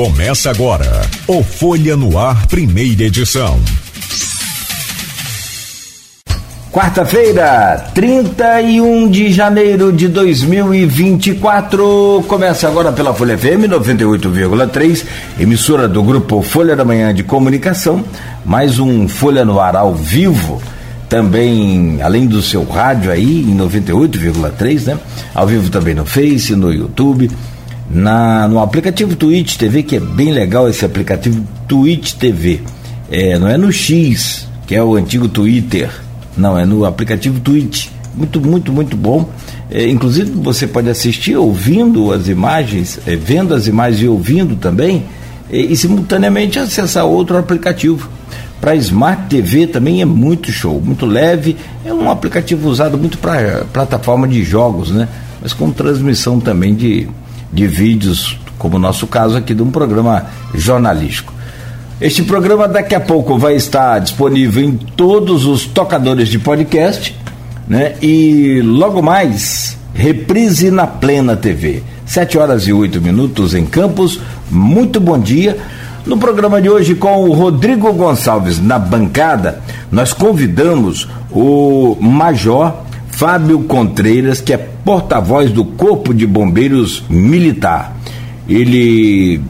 Começa agora o Folha no Ar, primeira edição. Quarta-feira, 31 de janeiro de 2024. Começa agora pela Folha FM 98,3, emissora do grupo Folha da Manhã de Comunicação. Mais um Folha no Ar ao vivo. Também, além do seu rádio aí, em 98,3, né? Ao vivo também no Face, no YouTube, na, no aplicativo Twitch TV, que é bem legal esse aplicativo Twitch TV. É, não é no X, que é o antigo Twitter não, é no aplicativo Twitch. Muito, muito, muito bom. É, inclusive você pode assistir ouvindo as imagens, é, vendo as imagens e ouvindo também, é, e simultaneamente acessar outro aplicativo. Para Smart TV também é muito show, muito leve. É um aplicativo usado muito para plataforma de jogos, né? Mas com transmissão também de, de vídeos, como o nosso caso aqui de um programa jornalístico. Este programa daqui a pouco vai estar disponível em todos os tocadores de podcast, né? E logo mais, reprise na Plena TV. 7 horas e 8 minutos em Campos. Muito bom dia. No programa de hoje, com o Rodrigo Gonçalves na bancada, nós convidamos o Major Fábio Contreiras, que é porta-voz do Corpo de Bombeiros Militar. Ele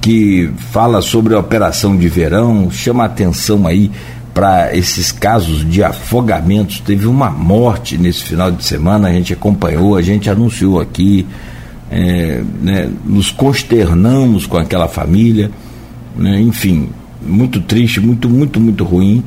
que fala sobre a operação de verão, chama atenção aí para esses casos de afogamentos. Teve uma morte nesse final de semana, a gente acompanhou, a gente anunciou aqui, é, né, nos consternamos com aquela família, né, enfim, muito triste, muito, muito, muito ruim.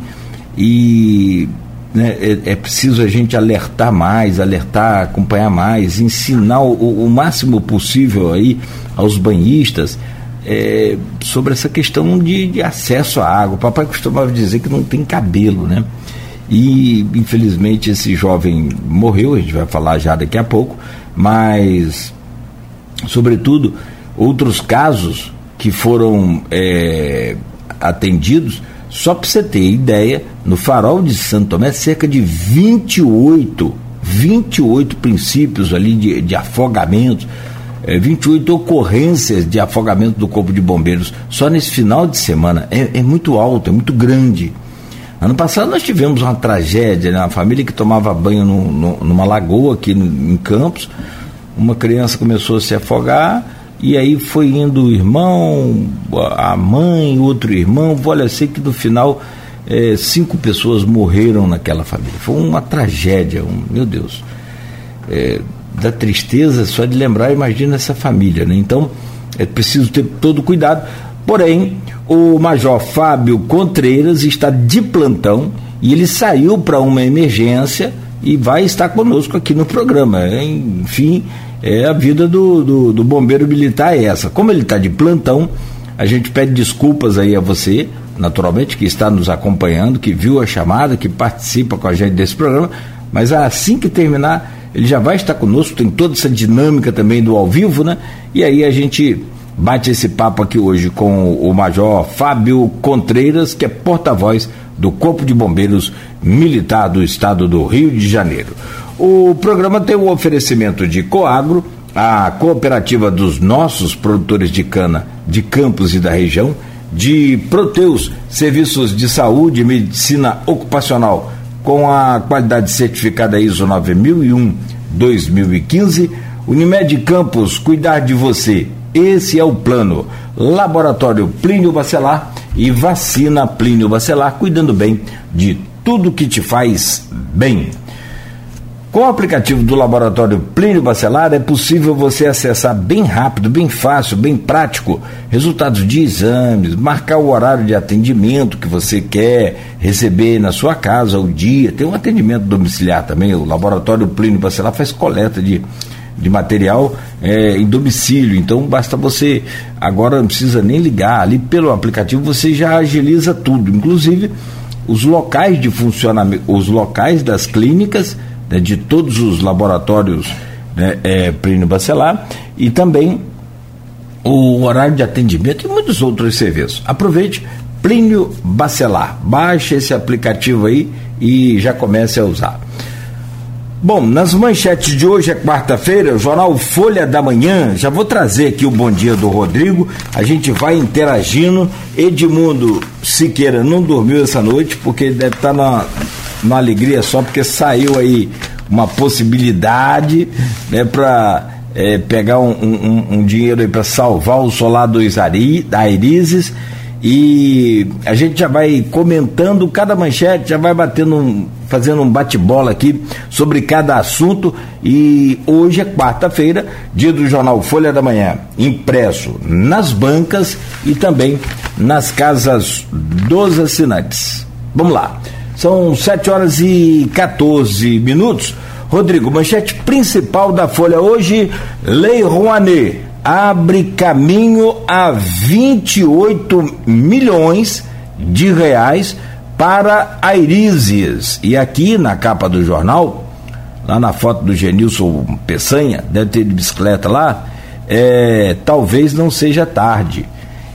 E né, é, é, preciso a gente alertar mais, alertar, acompanhar mais, ensinar o, o máximo possível aí aos banhistas é, sobre essa questão de, de, acesso à água. O papai costumava dizer que não tem cabelo, né? E infelizmente esse jovem morreu, a gente vai falar já daqui a pouco, mas sobretudo outros casos que foram é, atendidos, só para você ter ideia, no farol de Santo Tomé, cerca de 28, 28 princípios ali de, de afogamentos é, 28 ocorrências de afogamento do Corpo de Bombeiros só nesse final de semana. É, é muito alto, é muito grande. Ano passado nós tivemos uma tragédia, né? uma família que tomava banho no, no, numa lagoa aqui no, em Campos. Uma criança começou a se afogar e aí foi indo o irmão, a mãe, outro irmão. Olha, sei que no final é, cinco pessoas morreram naquela família. Foi uma tragédia, um, meu Deus. É, da tristeza só de lembrar, imagina essa família, né? Então, é preciso ter todo cuidado. Porém, o Major Fábio Contreiras está de plantão e ele saiu para uma emergência e vai estar conosco aqui no programa. Enfim, é a vida do, do, do bombeiro militar é essa. Como ele está de plantão, a gente pede desculpas aí a você, naturalmente, que está nos acompanhando, que viu a chamada, que participa com a gente desse programa, mas assim que terminar ele já vai estar conosco, tem toda essa dinâmica também do ao vivo, né? E aí a gente bate esse papo aqui hoje com o Major Fábio Contreiras, que é porta-voz do Corpo de Bombeiros Militar do Estado do Rio de Janeiro. O programa tem o um oferecimento de Coagro, a cooperativa dos nossos produtores de cana de Campos e da região, de Proteus, serviços de saúde e medicina ocupacional com a qualidade certificada ISO 9001-2015, Unimed Campos, cuidar de você. Esse é o plano. Laboratório Plínio Bacelar e vacina Plínio Bacelar, cuidando bem de tudo que te faz bem. Com o aplicativo do Laboratório Plínio Bacelar é possível você acessar bem rápido, bem fácil, bem prático resultados de exames, marcar o horário de atendimento que você quer receber na sua casa, o dia. Tem um atendimento domiciliar também, o Laboratório Plínio Bacelar faz coleta de, de material é, em domicílio. Então basta você, agora não precisa nem ligar, ali pelo aplicativo você já agiliza tudo, inclusive os locais de funcionamento, os locais das clínicas né, de todos os laboratórios né, é, Plínio Bacelar e também o horário de atendimento e muitos outros serviços. Aproveite Plínio Bacelar, baixe esse aplicativo aí e já comece a usar. Bom, nas manchetes de hoje é quarta-feira, o jornal Folha da Manhã. Já vou trazer aqui o bom dia do Rodrigo. A gente vai interagindo. Edmundo Siqueira não dormiu essa noite porque deve estar na, na alegria só porque saiu aí uma possibilidade né, para é, pegar um, um, um, dinheiro aí para salvar o solar dos Ari, da Irizes e a gente já vai comentando cada manchete, já vai batendo um, fazendo um bate-bola aqui sobre cada assunto. E hoje é quarta-feira, dia do jornal Folha da Manhã, impresso nas bancas e também nas casas dos assinantes. Vamos lá. São 7 horas e 14 minutos. Rodrigo, manchete principal da Folha hoje: Lei Rouanet abre caminho a 28 milhões de reais para Airízias. E aqui na capa do jornal, lá na foto do Genilson Peçanha, deve ter de bicicleta lá, é, talvez não seja tarde.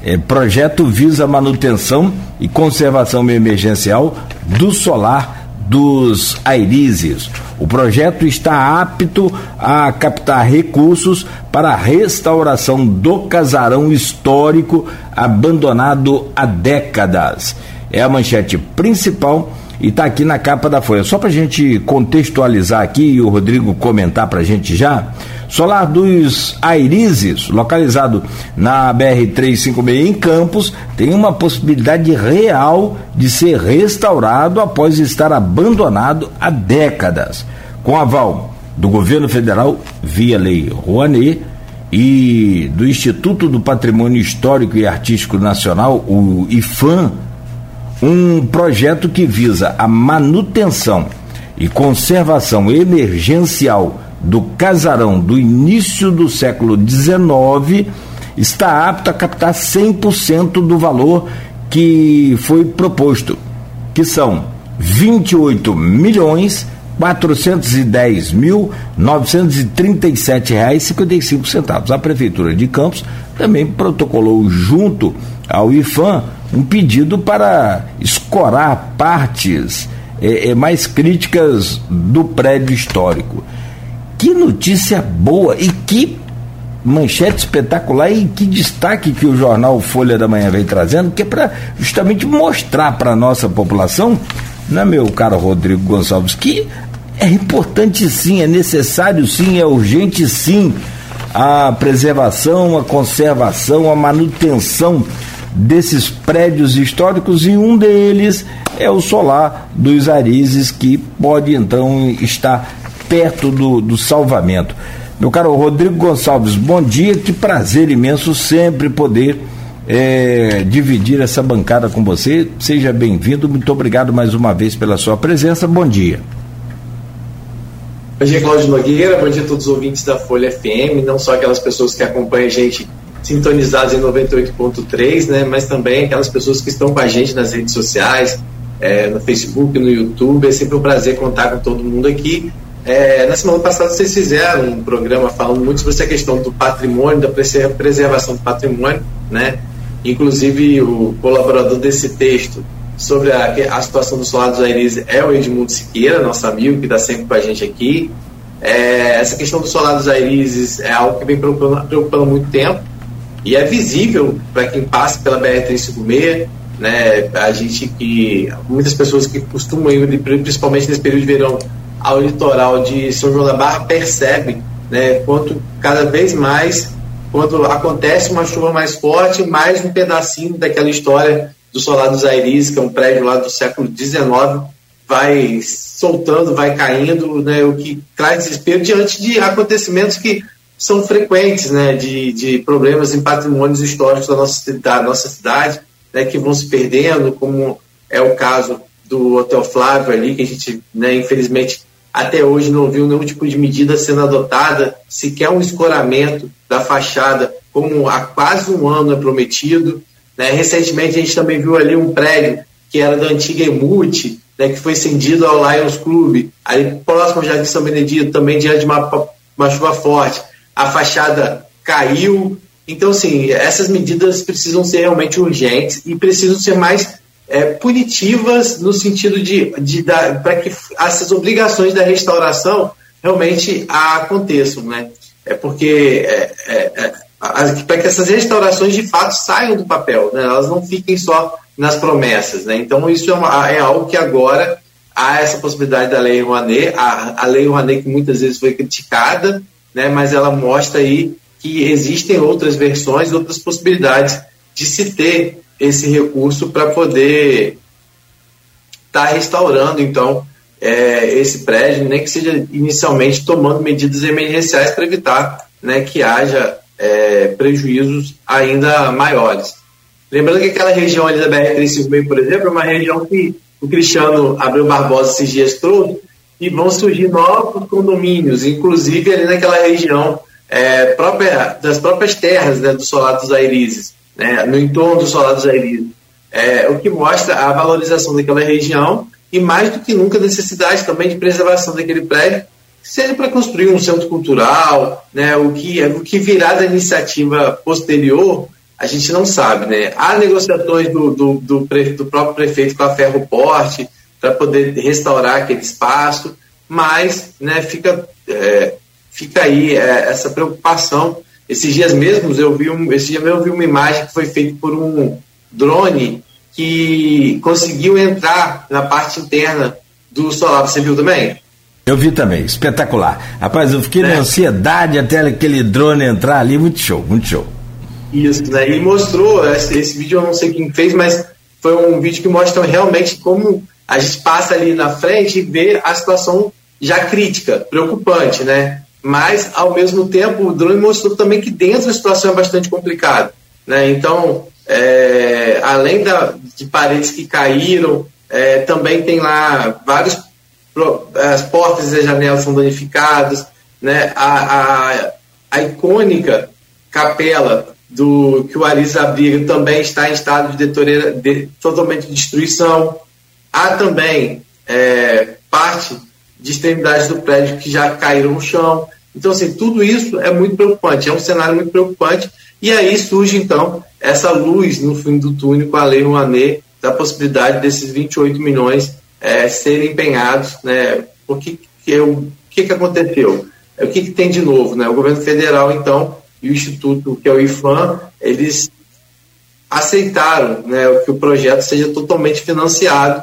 É, projeto visa manutenção e conservação emergencial do solar dos Airizes. O projeto está apto a captar recursos para a restauração do casarão histórico abandonado há décadas. É a manchete principal e está aqui na capa da Folha. Só para a gente contextualizar aqui e o Rodrigo comentar para a gente já. Solar dos Airizes, localizado na BR-356 em Campos, tem uma possibilidade real de ser restaurado após estar abandonado há décadas. Com aval do governo federal via lei Rouanet e do Instituto do Patrimônio Histórico e Artístico Nacional, o IFAM, um projeto que visa a manutenção e conservação emergencial do casarão do início do século XIX está apto a captar 100% do valor que foi proposto, que são 28 milhões 410 mil 937 reais 55 centavos. A prefeitura de Campos também protocolou junto ao IFAM um pedido para escorar partes é, é, mais críticas do prédio histórico. Que notícia boa e que manchete espetacular e que destaque que o jornal Folha da Manhã vem trazendo, que é para justamente mostrar para a nossa população, né, meu caro Rodrigo Gonçalves, que é importante sim, é necessário sim, é urgente sim a preservação, a conservação, a manutenção desses prédios históricos e um deles é o solar dos Arizes, que pode então estar perto do, do salvamento. Meu caro Rodrigo Gonçalves, bom dia, que prazer imenso sempre poder é, dividir essa bancada com você. Seja bem-vindo, muito obrigado mais uma vez pela sua presença. Bom dia. Bom dia, Cláudio Nogueira, bom dia a todos os ouvintes da Folha FM, não só aquelas pessoas que acompanham a gente sintonizadas em 98.3, né, mas também aquelas pessoas que estão com a gente nas redes sociais, é, no Facebook, no YouTube. É sempre um prazer contar com todo mundo aqui. É, na semana passada vocês fizeram um programa falando muito sobre essa questão do patrimônio, da preservação do patrimônio, né? Inclusive o colaborador desse texto sobre a, a situação dos Aires é o Edmundo Siqueira, nosso amigo que está sempre com a gente aqui. É, essa questão dos Aires é algo que vem preocupando, preocupando muito tempo e é visível para quem passa pela BR-356, né? A gente que muitas pessoas que costumam ir, principalmente nesse período de verão, ao litoral de São João da Barra percebem né, quanto cada vez mais, quando acontece uma chuva mais forte, mais um pedacinho daquela história do Solar dos Airis, que é um prédio lá do século XIX, vai soltando, vai caindo, né, o que traz desespero diante de acontecimentos que são frequentes, né, de, de problemas em patrimônios históricos da nossa, da nossa cidade, né, que vão se perdendo, como é o caso do Hotel Flávio ali, que a gente, né, infelizmente, até hoje não viu nenhum tipo de medida sendo adotada, sequer um escoramento da fachada, como há quase um ano é prometido. Né? Recentemente a gente também viu ali um prédio que era da antiga Emute, né, que foi cendido ao Lions Club, ali próximo já de São Benedito, também diante de uma, uma chuva forte. A fachada caiu. Então, assim, essas medidas precisam ser realmente urgentes e precisam ser mais é, punitivas no sentido de, de para que essas obrigações da restauração realmente aconteçam, né? É porque é, é, é para que essas restaurações de fato saiam do papel, né? elas não fiquem só nas promessas, né? Então isso é, uma, é algo que agora há essa possibilidade da Lei Rouanet, a, a Lei Rouanet que muitas vezes foi criticada, né? Mas ela mostra aí que existem outras versões, outras possibilidades de se ter esse recurso para poder estar tá restaurando, então, é, esse prédio, nem que seja inicialmente tomando medidas emergenciais para evitar né, que haja é, prejuízos ainda maiores. Lembrando que aquela região ali da BR-356, por exemplo, é uma região que o Cristiano Abreu Barbosa esses dias trouxe, e vão surgir novos condomínios, inclusive ali naquela região é, própria, das próprias terras né, do Solar dos Airizes né, no entorno do dos Aires, é, o que mostra a valorização daquela região e mais do que nunca a necessidade também de preservação daquele prédio, seja para construir um centro cultural, né, o, que, o que virá da iniciativa posterior, a gente não sabe. Né? Há negociações do, do, do, do próprio prefeito com a Ferroporte para poder restaurar aquele espaço, mas né, fica, é, fica aí é, essa preocupação esses dias mesmos eu vi um, esse dia mesmo eu vi uma imagem que foi feita por um drone que conseguiu entrar na parte interna do solar. Você viu também? Eu vi também, espetacular. Rapaz, eu fiquei é. na ansiedade até aquele drone entrar ali, muito show, muito show. Isso, né? E mostrou, esse, esse vídeo eu não sei quem fez, mas foi um vídeo que mostra realmente como a gente passa ali na frente e vê a situação já crítica, preocupante, né? Mas ao mesmo tempo o drone mostrou também que dentro a situação é bastante complicada. Né? Então, é, além da, de paredes que caíram, é, também tem lá vários as portas e as janelas são danificadas, né? a, a, a icônica capela do que o Aris abriga também está em estado de, de totalmente de destruição. Há também é, parte de extremidades do prédio que já caíram no chão. Então, assim, tudo isso é muito preocupante, é um cenário muito preocupante. E aí surge, então, essa luz no fim do túnel com a Lei Rouanet, da possibilidade desses 28 milhões é, serem empenhados. Né? O que, que, o que, que aconteceu? O que, que tem de novo? Né? O governo federal, então, e o Instituto, que é o IFAM, eles aceitaram né, que o projeto seja totalmente financiado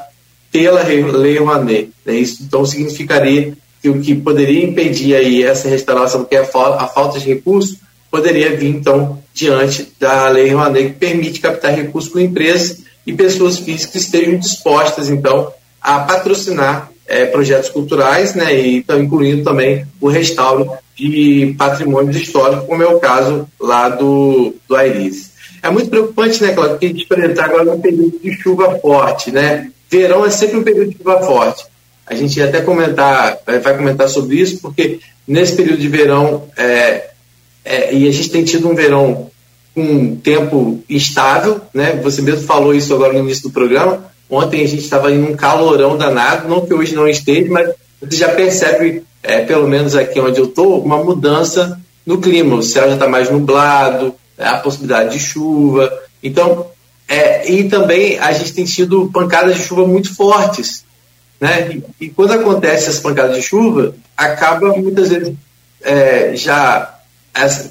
pela Lei Rouanet. Né? Isso, então, significaria que o que poderia impedir aí essa restauração, que é a falta de recursos, poderia vir, então, diante da Lei Rouanet, que permite captar recursos com empresas e pessoas físicas que estejam dispostas, então, a patrocinar é, projetos culturais, né, e então, incluindo também o restauro de patrimônios históricos, como é o caso lá do, do Airis. É muito preocupante, né, Cláudio, que a gente agora num período de chuva forte, né? Verão é sempre um período de chuva forte. A gente ia até comentar, vai comentar sobre isso, porque nesse período de verão, é, é, e a gente tem tido um verão com um tempo instável, né? Você mesmo falou isso agora no início do programa. Ontem a gente estava em um calorão danado, não que hoje não esteja, mas você já percebe, é, pelo menos aqui onde eu estou, uma mudança no clima. O céu já está mais nublado, a possibilidade de chuva. Então, é, e também a gente tem tido pancadas de chuva muito fortes. Né? E, e quando acontece as pancadas de chuva, acaba muitas vezes é, já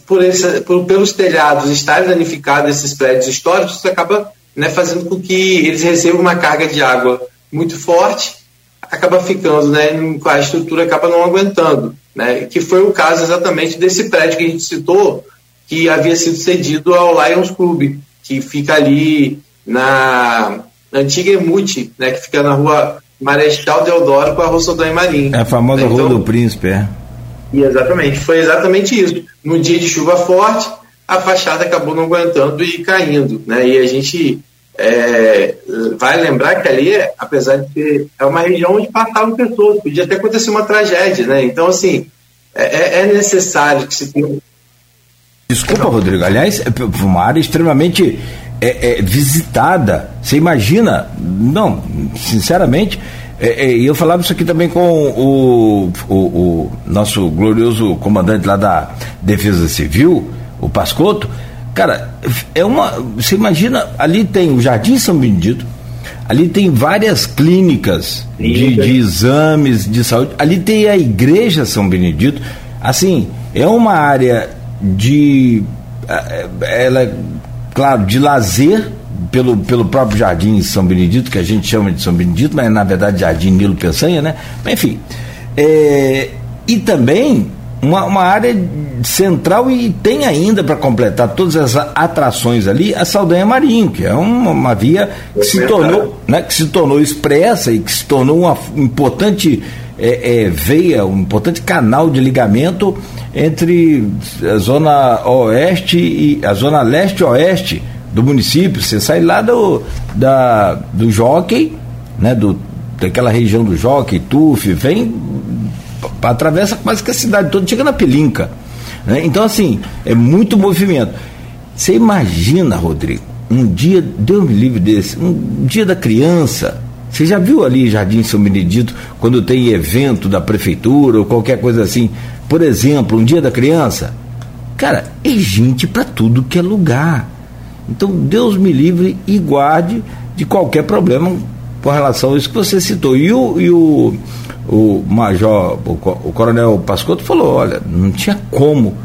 por, esse, por, pelos telhados estarem danificados esses prédios históricos, isso acaba né, fazendo com que eles recebam uma carga de água muito forte, acaba ficando, né, a estrutura acaba não aguentando, né, que foi o caso exatamente desse prédio que a gente citou, que havia sido cedido ao Lions Club, que fica ali na, antiga Emute, né, que fica na rua Marechal Deodoro com a Rua e Marinho. É a famosa então, Rua do Príncipe, é. Exatamente, foi exatamente isso. No dia de chuva forte, a fachada acabou não aguentando e caindo, né? E a gente é, vai lembrar que ali, apesar de ser é uma região onde passavam pessoas, podia até acontecer uma tragédia, né? Então, assim, é, é, é necessário que se tenha. Desculpa, Rodrigo. Aliás, é uma área extremamente é, é, visitada. Você imagina? Não, sinceramente. É, é, e eu falava isso aqui também com o, o, o, nosso glorioso comandante lá da Defesa Civil, o Pascoto. Cara, é uma. Você imagina, ali tem o Jardim São Benedito, Ali tem várias clínicas de, de, exames de saúde. Ali tem a Igreja São Benedito. Assim, é uma área de. Ela, claro, de lazer, pelo, pelo próprio Jardim São Benedito, que a gente chama de São Benedito, mas na verdade Jardim Nilo Peçanha, né? Enfim. É, e também uma, uma área central e tem ainda para completar todas as atrações ali a Saldanha Marinho, que é uma, uma via que se tornou, né, que se tornou expressa e que se tornou uma importante é, é, veia, um importante canal de ligamento entre a zona oeste e a zona leste-oeste do município. Você sai lá do, da, do Jockey, né, do, daquela região do Jockey, Tuf, vem atravessa quase que a cidade toda, chega na Pelinca. Né? Então, assim, é muito movimento. Você imagina, Rodrigo, um dia, Deus me livre desse, um dia da criança. Você já viu ali Jardim São Benedito, quando tem evento da prefeitura ou qualquer coisa assim? Por exemplo, um dia da criança? Cara, é gente para tudo que é lugar. Então, Deus me livre e guarde de qualquer problema com relação a isso que você citou. E o, e o, o major, o, o coronel Pascotto falou, olha, não tinha como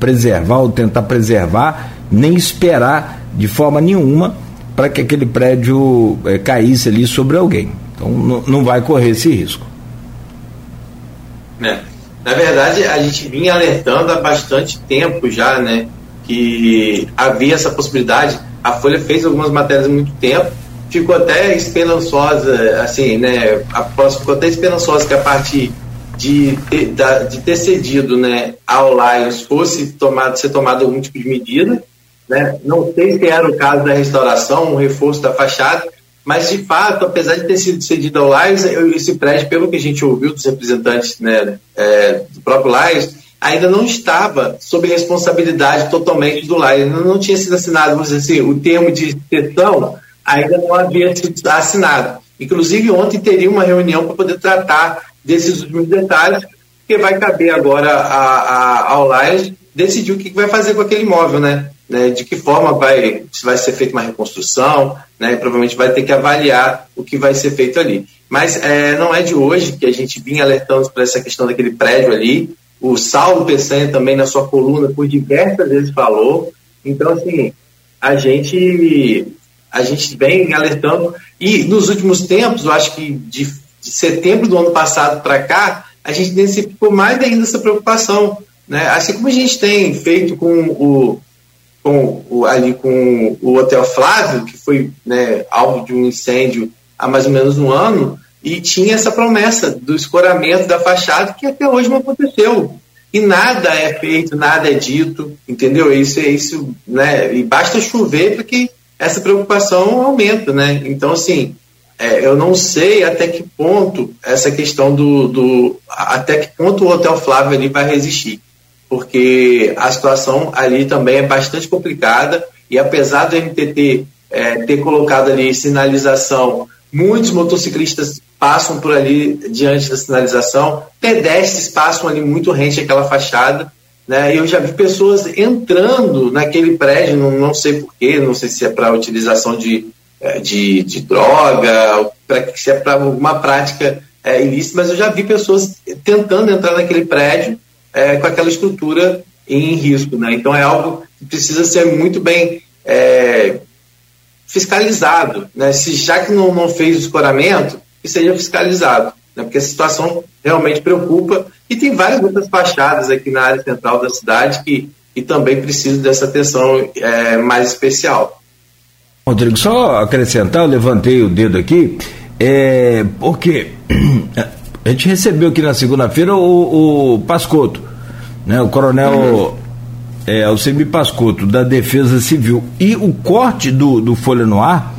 preservar ou tentar preservar, nem esperar de forma nenhuma para que aquele prédio é, caísse ali sobre alguém. Então não vai correr esse risco. É. Na verdade, a gente vinha alertando há bastante tempo já, né? Que havia essa possibilidade. A Folha fez algumas matérias há muito tempo ficou até esperançosa, assim, né? A próxima ficou até esperançosa que a partir de ter, de ter cedido, né, ao Lions fosse tomado, ser tomado algum tipo de medida, né? Não sei se era o caso da restauração, um reforço da fachada, mas de fato, apesar de ter sido cedido ao Lions, esse prédio, pelo que a gente ouviu dos representantes, né, é, do próprio Lions, ainda não estava sob responsabilidade totalmente do Lions, não, tinha sido assinado, vamos dizer assim, o termo de gestão ainda não havia sido assinado. Inclusive, ontem teria uma reunião para poder tratar desses últimos detalhes, que vai caber agora a, a, ao Lions decidir o que vai fazer com aquele imóvel, né? né? De que forma vai, se vai ser feita uma reconstrução, né? Provavelmente vai ter que avaliar o que vai ser feito ali. Mas é, não é de hoje que a gente vinha alertando para essa questão daquele prédio ali. O Saulo Peçanha também, na sua coluna, por diversas vezes falou. Então, assim, a gente a gente vem alertando. E nos últimos tempos, eu acho que de, de setembro do ano passado para cá, a gente intensificou mais ainda essa preocupação. Né? Assim como a gente tem feito com o, com o, ali com o Hotel Flávio, que foi né, alvo de um incêndio há mais ou menos um ano, e tinha essa promessa do escoramento da fachada que até hoje não aconteceu. E nada é feito, nada é dito, entendeu? Isso é isso, né? E basta chover para que essa preocupação aumenta, né? Então, assim, é, eu não sei até que ponto essa questão do, do, até que ponto o Hotel Flávio ali vai resistir, porque a situação ali também é bastante complicada e apesar do MTT é, ter colocado ali sinalização, muitos motociclistas passam por ali diante da sinalização, pedestres passam ali muito rente àquela fachada né? Eu já vi pessoas entrando naquele prédio, não, não sei porquê, não sei se é para utilização de, é, de, de droga, pra, se é para alguma prática é, ilícita, mas eu já vi pessoas tentando entrar naquele prédio é, com aquela estrutura em risco. Né? Então é algo que precisa ser muito bem é, fiscalizado. Né? Se já que não, não fez o escoramento, que seja fiscalizado né, porque a situação realmente preocupa. E tem várias outras fachadas aqui na área central da cidade que, que também precisam dessa atenção é, mais especial. Rodrigo, só acrescentar, eu levantei o dedo aqui, é, porque a gente recebeu aqui na segunda-feira o, o Pascoto, né, o coronel uhum. é, Alcemir Pascoto, da Defesa Civil. E o corte do, do Folha no Ar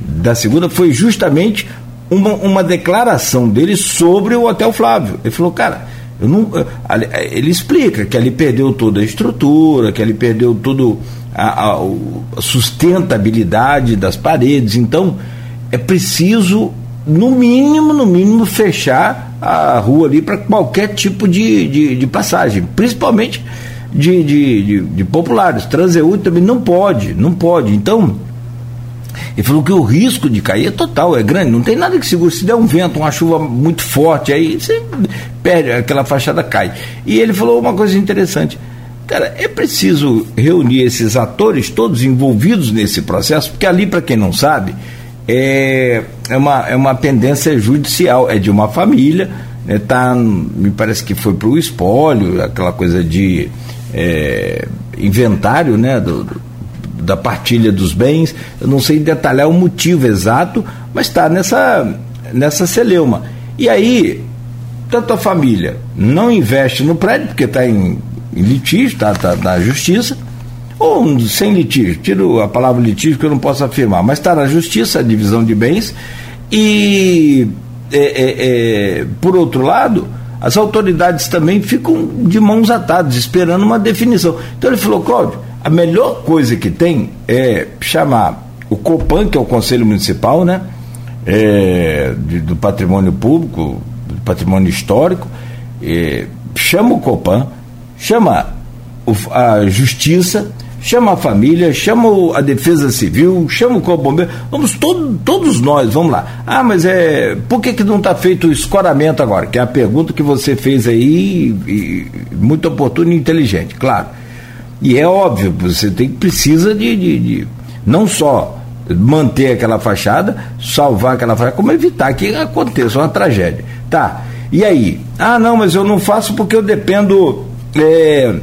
da segunda foi justamente uma, uma declaração dele sobre o Hotel Flávio. Ele falou, cara, eu não, ele explica que ali perdeu toda a estrutura, que ali perdeu tudo a, a, a sustentabilidade das paredes. Então, é preciso, no mínimo, no mínimo, fechar a rua ali para qualquer tipo de, de, de, passagem, principalmente de, de, de, de populares. Transeúde também não pode, não pode. Então, Ele falou que o risco de cair é total, é grande, não tem nada que segure. Se der um vento, uma chuva muito forte, aí você perde, aquela fachada cai. E ele falou uma coisa interessante. Cara, é preciso reunir esses atores todos envolvidos nesse processo, porque ali, para quem não sabe, é, é, uma, é uma pendência judicial, é de uma família, né, tá, me parece que foi para o espólio, aquela coisa de é, inventário né, do, do da partilha dos bens, eu não sei detalhar o motivo exato, mas está nessa, nessa celeuma. E aí, tanto a família não investe no prédio, porque está em, em, litígio, está tá, na justiça, ou sem litígio, tiro a palavra litígio que eu não posso afirmar, mas está na justiça, a divisão de bens, e é, é, é, por outro lado, as autoridades também ficam de mãos atadas, esperando uma definição. Então ele falou, Cláudio, a melhor coisa que tem é chamar o COPAN, que é o Conselho Municipal, né? É, de, do patrimônio público, do patrimônio histórico, é, chama o COPAN, chama o, a Justiça, chama a família, chama o, a Defesa Civil, chama o Corpo Bombeiro, vamos todo, todos nós, vamos lá. Ah, mas é. Por que, que não está feito o escoramento agora? Que é a pergunta que você fez aí, e, muito oportuna e inteligente, claro. E é óbvio, você tem, precisa de, de, de não só manter aquela fachada, salvar aquela fachada, como evitar que aconteça uma tragédia. Tá. E aí? Ah, não, mas eu não faço porque eu dependo é,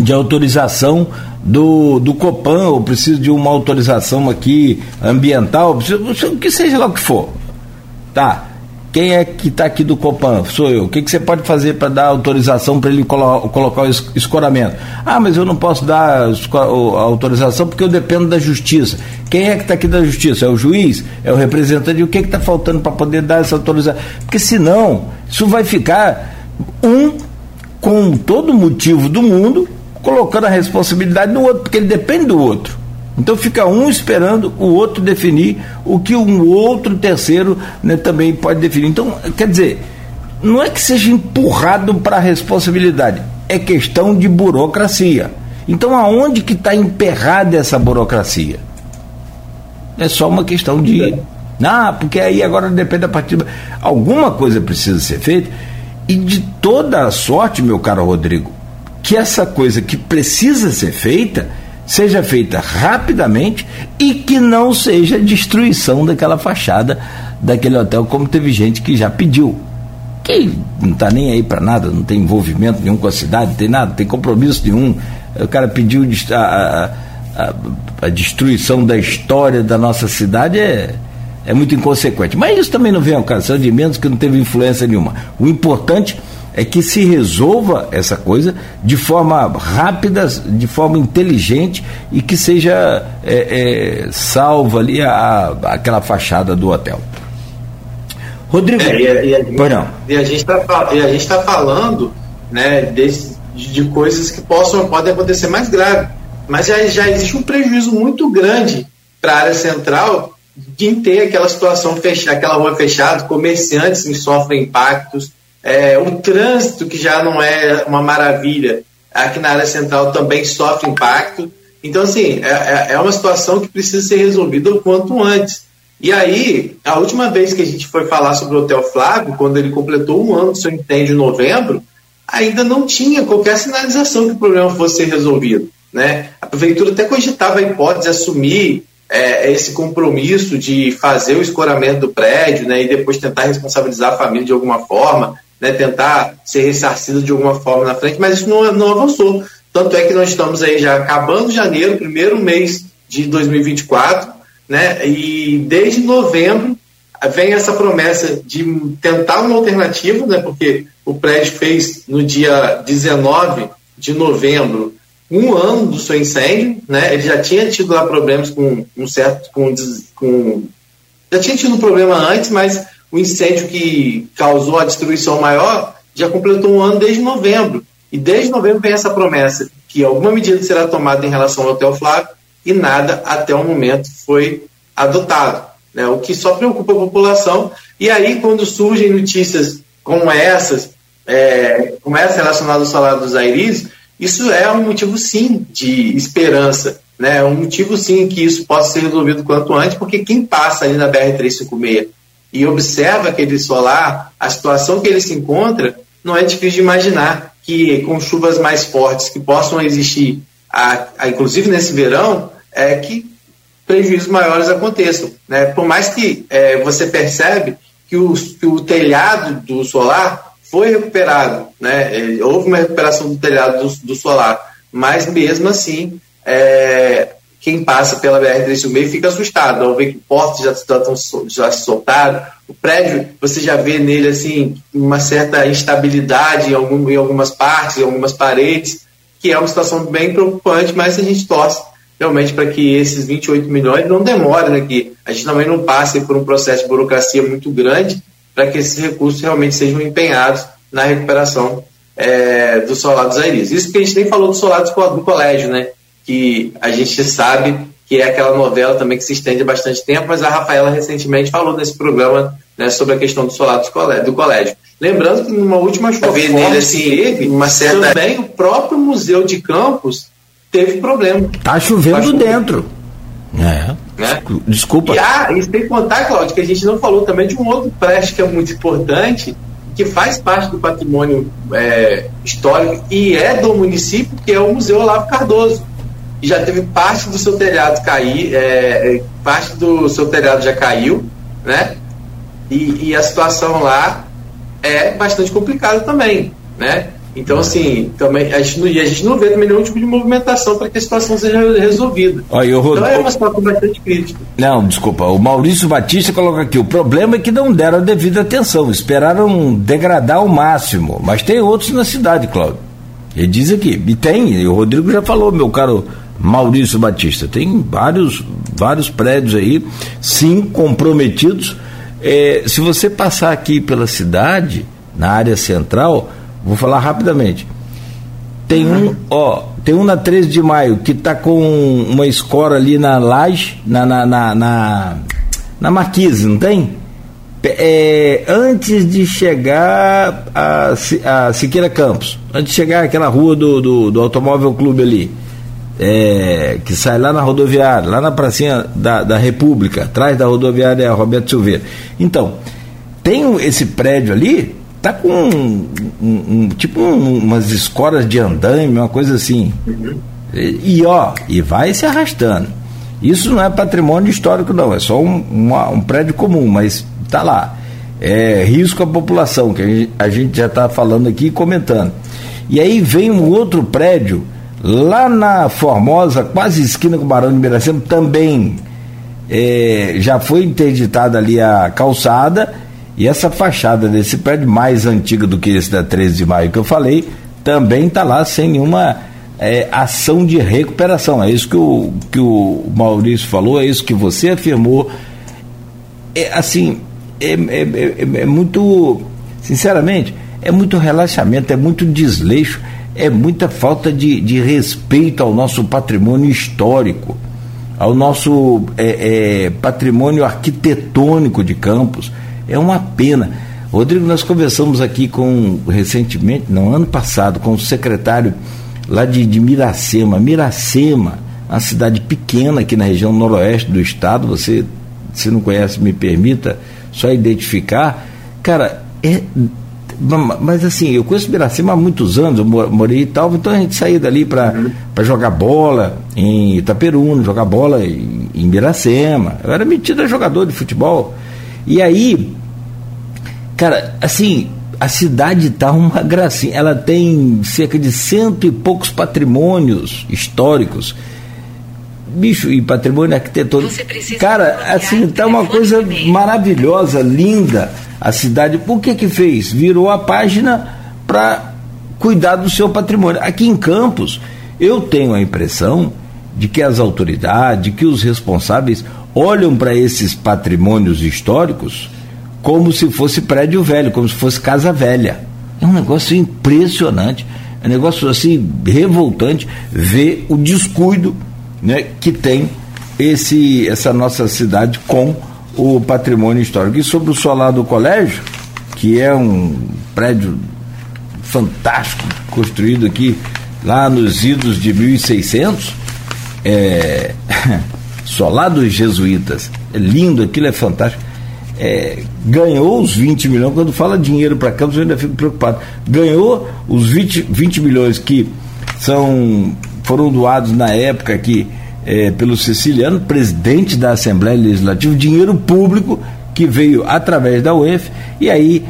de autorização do, do Copan, ou preciso de uma autorização aqui ambiental, preciso, que seja lá o que for. Tá. Quem é que está aqui do Copan? Sou eu. O que, que você pode fazer para dar autorização para ele colo colocar o escoramento? Ah, mas eu não posso dar a autorização porque eu dependo da justiça. Quem é que está aqui da justiça? É o juiz? É o representante? E o que está faltando para poder dar essa autorização? Porque senão, isso vai ficar um com todo motivo do mundo colocando a responsabilidade no outro, porque ele depende do outro. Então fica um esperando o outro definir o que um outro terceiro né, também pode definir. Então, quer dizer, não é que seja empurrado para a responsabilidade, é questão de burocracia. Então, aonde que está emperrada essa burocracia? É só uma questão de. Ah, porque aí agora depende da partida. Alguma coisa precisa ser feita. E de toda a sorte, meu caro Rodrigo, que essa coisa que precisa ser feita seja feita rapidamente e que não seja destruição daquela fachada daquele hotel, como teve gente que já pediu. Que não está nem aí para nada, não tem envolvimento nenhum com a cidade, não tem nada, não tem compromisso nenhum. O cara pediu a, a, a, destruição da história da nossa cidade é, é muito inconsequente. Mas isso também não vem ao caso, de menos que não teve influência nenhuma. O importante é que se resolva essa coisa de forma rápida, de forma inteligente e que seja é, é, salva ali a, a, aquela fachada do hotel. Rodrigo, é, e, a, e, a, gente está tá falando né, desse, de coisas que possam, podem acontecer mais grave, mas já, já existe um prejuízo muito grande para a área central de ter aquela situação fechada, aquela rua fechada, comerciantes sofrem impactos, é, o trânsito, que já não é uma maravilha, aqui na área central também sofre impacto. Então, assim, é, é, é uma situação que precisa ser resolvida o quanto antes. E aí, a última vez que a gente foi falar sobre o Hotel Flávio, quando ele completou um ano do seu entende em novembro, ainda não tinha qualquer sinalização que o problema fosse ser resolvido. Né? A prefeitura até cogitava a hipótese de assumir é, esse compromisso de fazer o escoramento do prédio né, e depois tentar responsabilizar a família de alguma forma né, tentar ser ressarcido de alguma forma na frente, mas isso não, não avançou. Tanto é que nós estamos aí já acabando janeiro, primeiro mês de 2024, né, e desde novembro vem essa promessa de tentar uma alternativa, né, porque o prédio fez no dia 19 de novembro um ano do seu incêndio, né, ele já tinha tido lá problemas com um certo, com, com já tinha tido um problema antes, mas o incêndio que causou a destruição maior já completou um ano desde novembro. E desde novembro vem essa promessa que alguma medida será tomada em relação ao Hotel Flávio e nada até o momento foi adotado. Né? O que só preocupa a população. E aí, quando surgem notícias como essas, é, como essa relacionada ao salário dos Airis, isso é um motivo sim de esperança. né, um motivo sim que isso possa ser resolvido quanto antes, porque quem passa ali na BR-356 e observa aquele solar, a situação que ele se encontra, não é difícil de imaginar que com chuvas mais fortes que possam existir, a, a, inclusive nesse verão, é que prejuízos maiores aconteçam. Né? Por mais que é, você percebe que o, que o telhado do solar foi recuperado, né? É, houve uma recuperação do telhado do, do solar, mas mesmo assim, é, quem passa pela BR-316 fica assustado ao ver que portas já, estão já se soltaram, o prédio, você já vê nele assim uma certa instabilidade em, algum, em algumas partes, em algumas paredes, que é uma situação bem preocupante, mas a gente torce realmente para que esses 28 milhões não demorem, né, que a gente também não passe por um processo de burocracia muito grande para que esses recursos realmente sejam empenhados na recuperação é, do dos Airis. Isso que a gente nem falou do solar do colégio, né, que a gente sabe que é aquela novela também que se estende há bastante tempo, mas a Rafaela recentemente falou nesse programa né, sobre a questão do solar do colégio. Lembrando que numa última chuva nele assim, teve uma certa... também o próprio Museu de Campos teve problema. Tá chovendo dentro. É. Né? Desculpa. E, ah, e sem contar, Cláudio, que a gente não falou também de um outro prédio que é muito importante, que faz parte do patrimônio é, histórico e é do município, que é o Museu Olavo Cardoso já teve parte do seu telhado cair, é, é, parte do seu telhado já caiu, né? E, e, a situação lá é bastante complicada também, né? Então, assim, também, a gente, não, e a gente não vê também nenhum tipo de movimentação para que a situação seja resolvida. Olha, Rod... Então é uma situação bastante crítica. Não, desculpa, o Maurício Batista coloca aqui, o problema é que não deram a devida atenção, esperaram degradar ao máximo, mas tem outros na cidade, Cláudio. Ele diz aqui, e tem, e o Rodrigo já falou, meu caro Maurício Batista. Tem vários, vários prédios aí, sim, comprometidos. É, se você passar aqui pela cidade, na área central, vou falar rapidamente. Tem um, ó, tem um na 13 de maio que está com uma escola ali na laje, na, na, na, na, na Marquise, não tem? É, antes de chegar a, a Siqueira Campos, antes de chegar aquela rua do, do, do Automóvel Clube ali é, que sai lá na rodoviária, lá na pracinha da, da República, atrás da rodoviária Roberto Silveira. Então, tem esse prédio ali, tá com um, um, um tipo um, umas escolas de andaime, uma coisa assim. E, e, ó, e vai se arrastando. Isso não é patrimônio histórico, não, é só um, uma, um prédio comum, mas tá lá. É risco à população, que a gente, a gente já está falando aqui e comentando. E aí vem um outro prédio Lá na Formosa, quase esquina com o Barão de Miracema, também é, já foi interditada ali a calçada e essa fachada desse prédio, mais antiga do que esse da 13 de maio que eu falei, também está lá sem nenhuma é, ação de recuperação. É isso que o, que o Maurício falou, é isso que você afirmou. É, assim, é, é, é, é muito, sinceramente, é muito relaxamento, é muito desleixo é muita falta de, de respeito ao nosso patrimônio histórico, ao nosso é, é, patrimônio arquitetônico de Campos. É uma pena. Rodrigo, nós conversamos aqui com, recentemente, não, ano passado, com o secretário lá de, de Miracema. Miracema, uma cidade pequena aqui na região noroeste do estado, você, se não conhece, me permita só identificar. Cara, é mas assim, eu conheço Biracema há muitos anos, eu morei e tal, então a gente saía dali para jogar bola em Itaperuna, jogar bola em, em Biracema. Eu era metido a jogador de futebol. E aí, cara, assim, a cidade tá uma gracinha. Ela tem cerca de cento e poucos patrimônios históricos. Bicho, e patrimônio arquitetônico. Cara, assim, tá uma coisa maravilhosa, linda a cidade, por que que fez? Virou a página para cuidar do seu patrimônio. Aqui em Campos, eu tenho a impressão de que as autoridades, que os responsáveis olham para esses patrimônios históricos como se fosse prédio velho, como se fosse casa velha. É um negócio impressionante, é um negócio assim revoltante ver o descuido né, que tem esse, essa nossa cidade com o patrimônio histórico. E sobre o solar do colégio, que é um prédio fantástico, construído aqui lá nos idos de 1600, é, lá dos jesuítas, é lindo, aquilo é fantástico. É, ganhou os 20 milhões, quando fala dinheiro para Campos eu ainda fico preocupado. Ganhou os 20, 20 milhões que são, foram doados na época aqui é, pelo Siciliano, presidente da Assembleia Legislativa, dinheiro público que veio através da UEF, e aí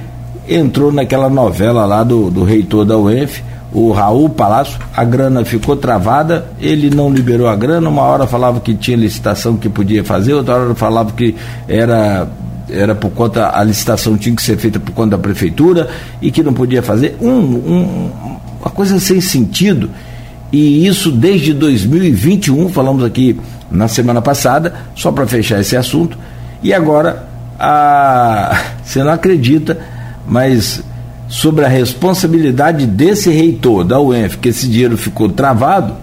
entrou naquela novela lá do, do reitor da UEF, o Raul Palácio, a grana ficou travada, ele não liberou a grana, uma hora falava que tinha licitação que podia fazer, outra hora falava que era era por conta, a licitação tinha que ser feita por conta da prefeitura e que não podia fazer. Um, um, uma coisa sem sentido. E isso desde 2021, falamos aqui na semana passada, só para fechar esse assunto. E agora, a, você não acredita, mas sobre a responsabilidade desse reitor da UENF, que esse dinheiro ficou travado,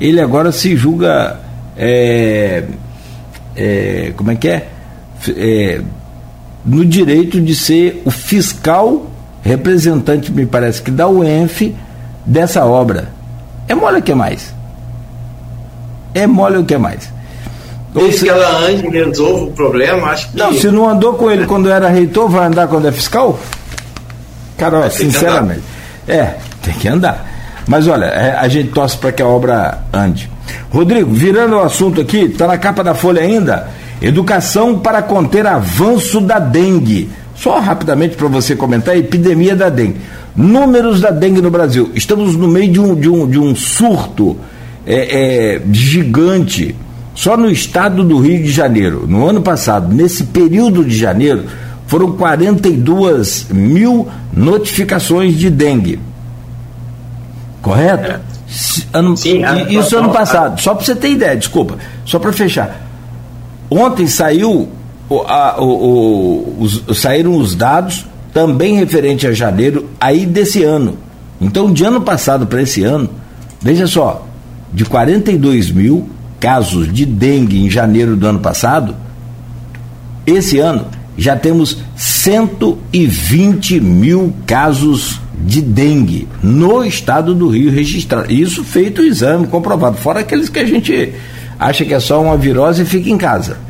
ele agora se julga. É, é, como é que é? é? No direito de ser o fiscal representante, me parece que da UENF, dessa obra. É mole o que mais? É mole o que mais? Desde se... que ela ande e resolva o problema, acho que. Não, se não andou com ele quando era reitor, vai andar quando é fiscal? Cara, ó, sinceramente. É, tem que andar. Mas olha, é, a gente torce para que a obra ande. Rodrigo, virando o assunto aqui, está na capa da Folha ainda. Educação para conter avanço da dengue. Só rapidamente para você comentar a epidemia da dengue. Números da dengue no Brasil. Estamos no meio de um, de um, de um surto é, é, gigante. Só no estado do Rio de Janeiro, no ano passado, nesse período de janeiro, foram 42 mil notificações de dengue. Correto? É. Ano, Sim, isso ano passado. Só para você ter ideia, desculpa. Só para fechar. Ontem saiu o, a, o, os, saíram os dados também referente a janeiro aí desse ano. Então, de ano passado para esse ano, veja só, de 42 mil casos de dengue em janeiro do ano passado, esse ano já temos 120 mil casos de dengue no estado do Rio registrado. Isso feito o exame, comprovado. Fora aqueles que a gente acha que é só uma virose e fica em casa.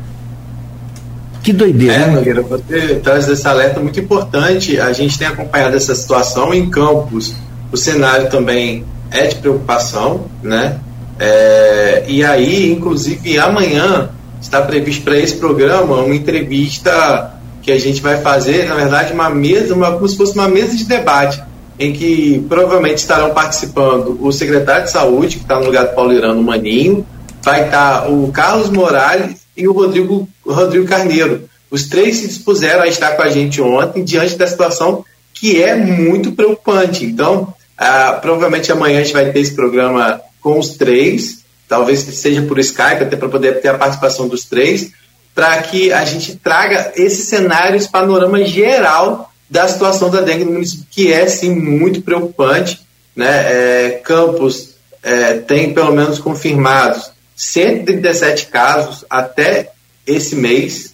Que doideira. É, Nogueira, você traz esse alerta muito importante. A gente tem acompanhado essa situação em campos. O cenário também é de preocupação, né? É, e aí, inclusive, amanhã está previsto para esse programa uma entrevista que a gente vai fazer, na verdade, uma mesa, uma, como se fosse uma mesa de debate, em que provavelmente estarão participando o secretário de saúde, que está no lugar do Paulo Irano Maninho, vai estar o Carlos Morales e o Rodrigo, Rodrigo Carneiro. Os três se dispuseram a estar com a gente ontem, diante da situação que é muito preocupante. Então, ah, provavelmente amanhã a gente vai ter esse programa com os três, talvez seja por Skype, até para poder ter a participação dos três, para que a gente traga esse cenário, esse panorama geral da situação da dengue no município, que é sim muito preocupante. Né? É, Campos é, tem pelo menos confirmados 137 casos até esse mês.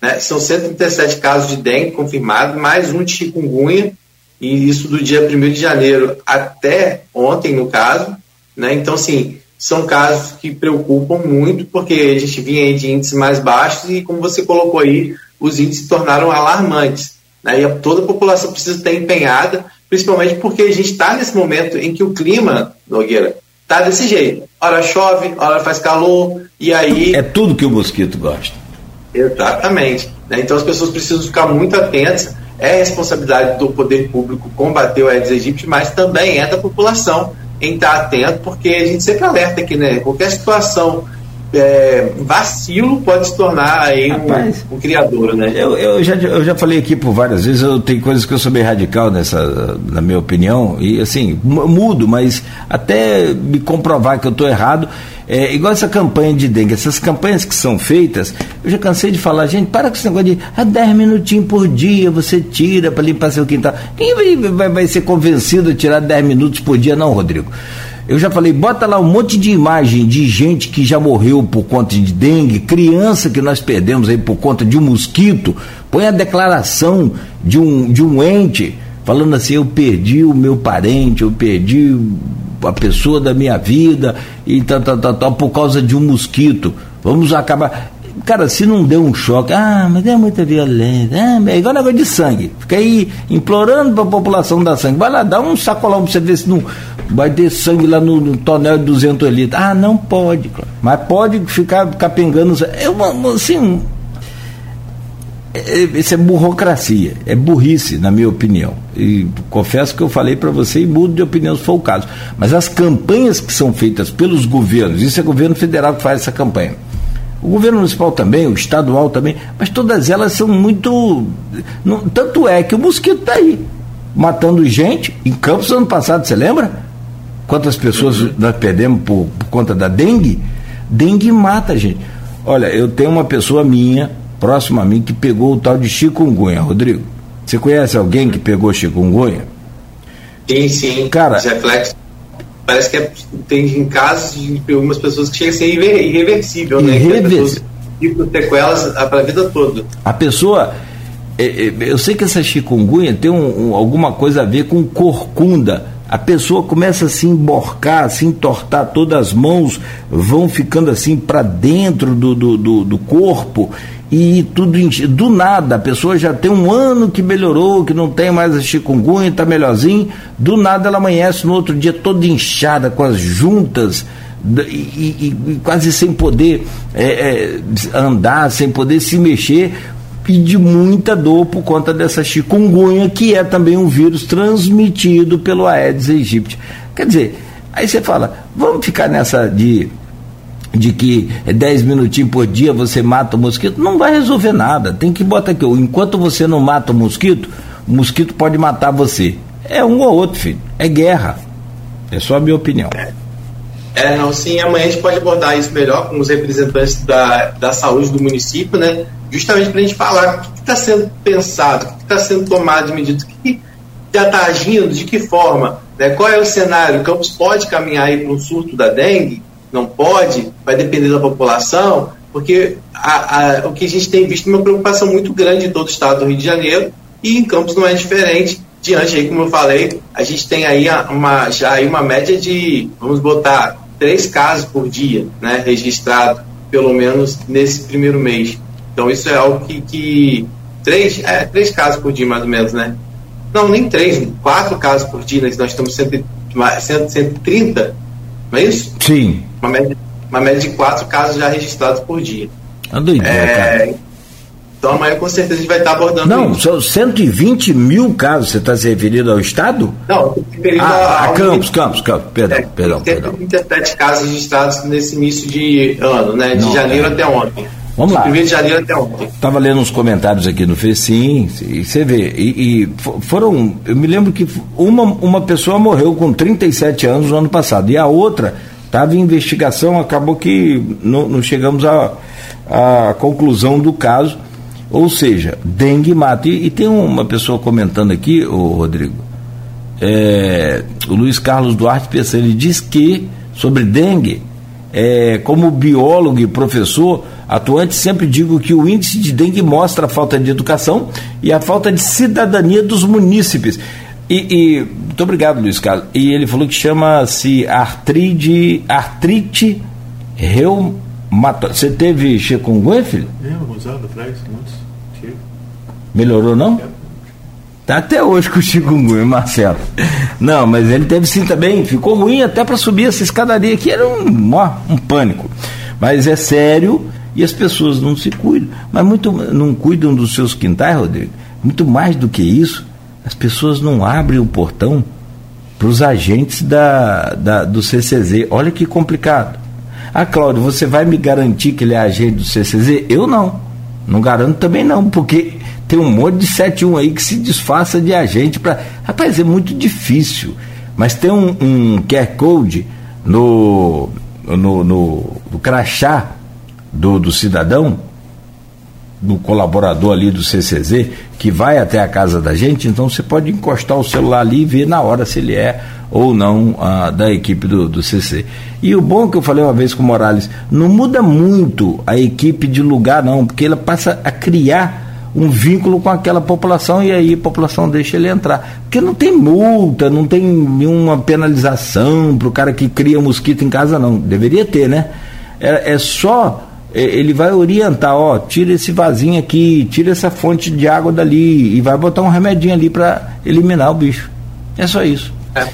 Né? São 137 casos de dengue confirmados, mais um de chikungunya, e isso do dia 1 de janeiro até ontem, no caso. Né? Então, assim, são casos que preocupam muito, porque a gente vinha de índices mais baixos e, como você colocou aí, os índices se tornaram alarmantes. Né? E toda a população precisa estar empenhada, principalmente porque a gente está nesse momento em que o clima, Nogueira, está desse jeito. Hora chove, hora faz calor, e aí. É tudo que o mosquito gosta. Exatamente. Né? Então as pessoas precisam ficar muito atentas. É responsabilidade do poder público combater o Aedes aegypti, mas também é da população em estar atento, porque a gente sempre alerta aqui, né? Qualquer situação é, vacilo pode se tornar aí Rapaz, um, um, criador, né? Eu, eu, já, eu já falei aqui por várias vezes, eu tenho coisas que eu sou bem radical nessa, na minha opinião, e assim, mudo, mas até me comprovar que eu estou errado, é, igual essa campanha de dengue, essas campanhas que são feitas, eu já cansei de falar, gente, para com esse negócio de ah, 10 minutinhos por dia você tira para limpar seu quintal. Quem vai, vai, vai ser convencido a tirar 10 minutos por dia, não, Rodrigo? Eu já falei, bota lá um monte de imagem de gente que já morreu por conta de dengue, criança que nós perdemos aí por conta de um mosquito. Põe a declaração de um, de um ente falando assim: eu perdi o meu parente, eu perdi a pessoa da minha vida e tal, tal, tal, tal, por causa de um mosquito. Vamos acabar. Cara, se não deu um choque, ah, mas é muita violência, ah, é igual negócio de sangue. Fica aí implorando para a população dar sangue. Vai lá, dá um sacolão para você ver se não vai ter sangue lá no, no tonel de 200 litros. Ah, não pode, mas pode ficar capengando. É uma, assim, é, isso é burocracia, é burrice, na minha opinião. E confesso que eu falei para você e mudo de opinião se for o caso. Mas as campanhas que são feitas pelos governos, isso é governo federal que faz essa campanha. O governo municipal também, o estadual também, mas todas elas são muito. Não, tanto é que o mosquito está aí, matando gente. Em Campos, ano passado, você lembra? Quantas pessoas uhum. nós perdemos por, por conta da dengue? Dengue mata gente. Olha, eu tenho uma pessoa minha, próximo a mim, que pegou o tal de chikungunya, Rodrigo. Você conhece alguém que pegou chikungunya? Sim, sim. Cara, reflexos parece que é, tem casos de algumas pessoas que chega a ser irreversível, né? Irreversível. Ficam sequelas para a vida toda. A pessoa. É, é, eu sei que essa chikungunya tem um, um, alguma coisa a ver com corcunda. A pessoa começa a se emborcar, a se entortar, todas as mãos vão ficando assim para dentro do, do, do, do corpo e tudo do nada, a pessoa já tem um ano que melhorou, que não tem mais a chikungunya, está melhorzinho, do nada ela amanhece no outro dia toda inchada, com as juntas, e, e, e quase sem poder é, é, andar, sem poder se mexer, e de muita dor por conta dessa chikungunya, que é também um vírus transmitido pelo Aedes aegypti. Quer dizer, aí você fala, vamos ficar nessa de de que 10 minutinhos por dia você mata o mosquito, não vai resolver nada. Tem que botar aqui, enquanto você não mata o mosquito, o mosquito pode matar você. É um ou outro, filho. É guerra. É só a minha opinião. É, não, sim, amanhã a gente pode abordar isso melhor com os representantes da, da saúde do município, né? Justamente para a gente falar o que está sendo pensado, o que está sendo tomado de medida, o que já está agindo, de que forma, né? qual é o cenário. O campus pode caminhar para um surto da dengue? não pode, vai depender da população, porque a, a, o que a gente tem visto é uma preocupação muito grande em todo o estado do Rio de Janeiro e em Campos não é diferente. Diante aí, como eu falei, a gente tem aí uma, já aí uma média de, vamos botar, três casos por dia, né, registrado, pelo menos nesse primeiro mês. Então isso é algo que, que três, é, três casos por dia mais ou menos, né? Não, nem três, quatro casos por dia, né? nós estamos 130, não é isso? Sim uma média, uma média de quatro casos já registrados por dia. É doideira, é, cara. Então amanhã com certeza a gente vai estar abordando Não, isso. são 120 mil casos, você está se referindo ao Estado? Não, referindo ah, a, Campos, Campos, Campos, perdão, é, perdão, perdão. 37 casos registrados nesse início de ano, né? De Não, janeiro é. até ontem. Vamos lá. De janeiro até ontem. Estava lendo uns comentários aqui no Fecim, e você vê, e, e, foram, eu me lembro que uma, uma pessoa morreu com 37 anos no ano passado, e a outra Estava em investigação, acabou que não, não chegamos à, conclusão do caso. Ou seja, dengue mata. E, e tem uma pessoa comentando aqui, o Rodrigo, é, o Luiz Carlos Duarte pensando, ele diz que sobre dengue, é, como biólogo e professor atuante, sempre digo que o índice de dengue mostra a falta de educação e a falta de cidadania dos munícipes. E, e, muito obrigado, Luiz Carlos. E ele falou que chama-se artrite, artrite reumatóide. Você teve chikungunya, filho? É, Rosado, atrás, tive. Melhorou, não? É. Tá até hoje com o chikungunya, Marcelo. Não, mas ele teve sim também. Ficou ruim até para subir essa escadaria aqui. Era um, ó, um pânico. Mas é sério e as pessoas não se cuidam. Mas muito não cuidam dos seus quintais, Rodrigo. Muito mais do que isso as pessoas não abrem o portão para os agentes da, da, do CCZ. Olha que complicado. Ah, Cláudio, você vai me garantir que ele é agente do CCZ? Eu não. Não garanto também não, porque tem um monte de 71 aí que se disfarça de agente para. Rapaz, é muito difícil. Mas tem um, um QR Code no, no, no, no crachá do, do cidadão do colaborador ali do CCZ que vai até a casa da gente, então você pode encostar o celular ali e ver na hora se ele é ou não ah, da equipe do, do CC. E o bom que eu falei uma vez com o Morales, não muda muito a equipe de lugar não, porque ela passa a criar um vínculo com aquela população e aí a população deixa ele entrar. Porque não tem multa, não tem nenhuma penalização para o cara que cria mosquito em casa, não. Deveria ter, né? É, é só é, ele vai orientar, ó, tira esse vasinho aqui, tira essa fonte de água dali e vai botar um remedinho ali para eliminar o bicho. É só isso. É.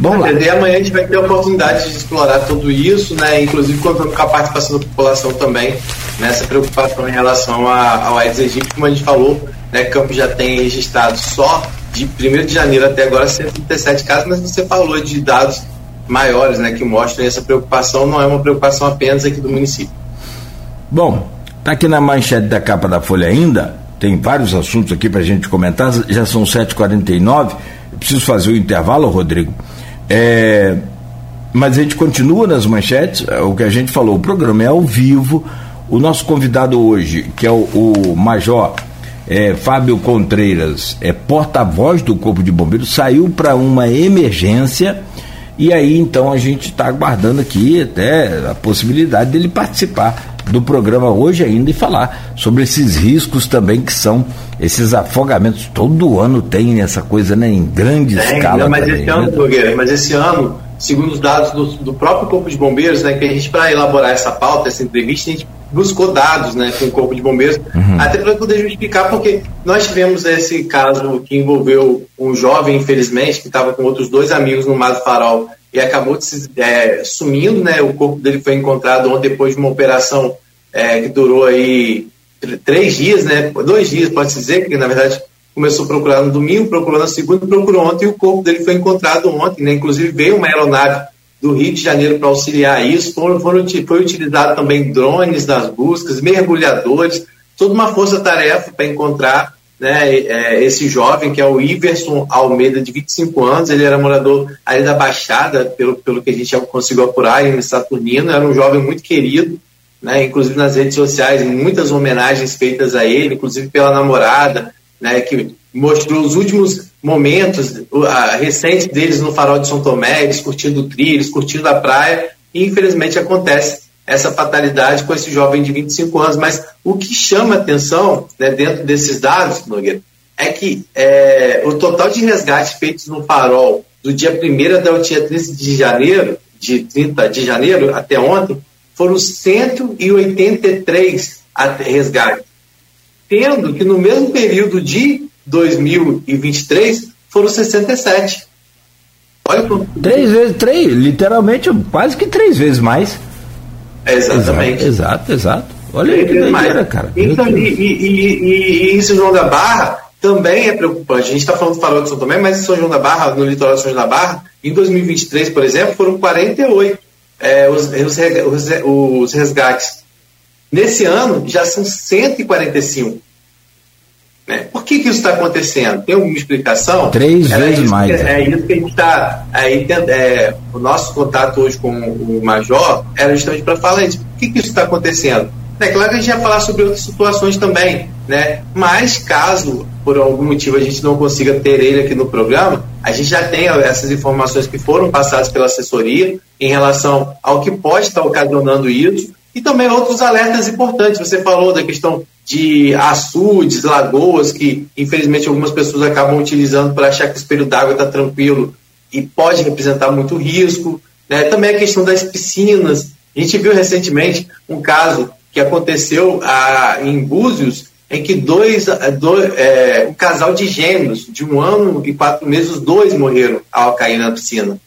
Vamos lá. E amanhã a gente vai ter a oportunidade de explorar tudo isso, né? Inclusive com a participação da população também, nessa preocupação em relação a, ao Aedes aegypti, como a gente falou, né? Campos já tem registrado só de 1 de janeiro até agora 137 casos, mas você falou de dados maiores, né? Que mostram essa preocupação, não é uma preocupação apenas aqui do município. Bom, tá aqui na manchete da capa da Folha ainda, tem vários assuntos aqui para a gente comentar, já são 7h49, preciso fazer o intervalo, Rodrigo. É, mas a gente continua nas manchetes, é o que a gente falou, o programa é ao vivo. O nosso convidado hoje, que é o, o Major é, Fábio Contreiras, é porta-voz do Corpo de Bombeiros, saiu para uma emergência e aí então a gente está aguardando aqui até a possibilidade dele participar do programa hoje ainda e falar sobre esses riscos também que são esses afogamentos. Todo ano tem essa coisa né, em grande escala. mas, também, esse ano, né? mas esse ano, segundo os dados do, do próprio Corpo de Bombeiros, né, que a gente, para elaborar essa pauta, essa entrevista, a gente buscou dados né, com o Corpo de Bombeiros, uhum. até para poder justificar, porque nós tivemos esse caso que envolveu um jovem, infelizmente, que estava com outros dois amigos no Mato Farol e acabou se, é, sumindo, né? O corpo dele foi encontrado ontem depois de uma operação é, que durou aí três dias, né? Dois dias, pode-se dizer, que na verdade começou a procurar no domingo, procurou na segunda, procurou ontem e o corpo dele foi encontrado ontem, né? Inclusive veio uma aeronave do Rio de Janeiro para auxiliar isso, foram, foram, foi utilizado também drones nas buscas, mergulhadores, toda uma força-tarefa para encontrar né, é, esse jovem, que é o Iverson Almeida, de 25 anos, ele era morador ali da Baixada, pelo, pelo que a gente conseguiu apurar, em Saturnino, era um jovem muito querido, né, inclusive nas redes sociais, muitas homenagens feitas a ele, inclusive pela namorada, né, que mostrou os últimos momentos recentes deles no farol de São Tomé, eles curtindo trilhos, curtindo a praia, e infelizmente acontece essa fatalidade com esse jovem de 25 anos. Mas o que chama atenção né, dentro desses dados, Nogueira, é que é, o total de resgates feitos no farol do dia 1 até o dia 30 de janeiro, de 30 de janeiro até ontem, foram 183 resgates. Tendo que no mesmo período de 2023 foram 67. Olha Três vezes, três, literalmente quase que três vezes mais. Exatamente. Exato, exato. Olha aí que doideira, cara. Então, e, e, e, e, São João da Barra também é preocupante. A gente está falando do farol de São Tomé, mas em São João da Barra, no litoral de São João da Barra, em 2023, por exemplo, foram 48 é, os, os, os resgates. Nesse ano já são 145. Né? Por que, que isso está acontecendo? Tem alguma explicação? Três é vezes mais. Que, é isso que a gente está. É, o nosso contato hoje com o Major era justamente para falar isso. Por que, que isso está acontecendo? É claro que a gente ia falar sobre outras situações também, né? mas caso por algum motivo a gente não consiga ter ele aqui no programa, a gente já tem essas informações que foram passadas pela assessoria em relação ao que pode estar ocasionando isso e também outros alertas importantes. Você falou da questão de açudes, lagoas, que infelizmente algumas pessoas acabam utilizando para achar que o espelho d'água está tranquilo e pode representar muito risco. Né? Também a questão das piscinas. A gente viu recentemente um caso que aconteceu ah, em Búzios, em que dois, dois é, um casal de gêmeos de um ano e quatro meses, os dois morreram ao cair na piscina.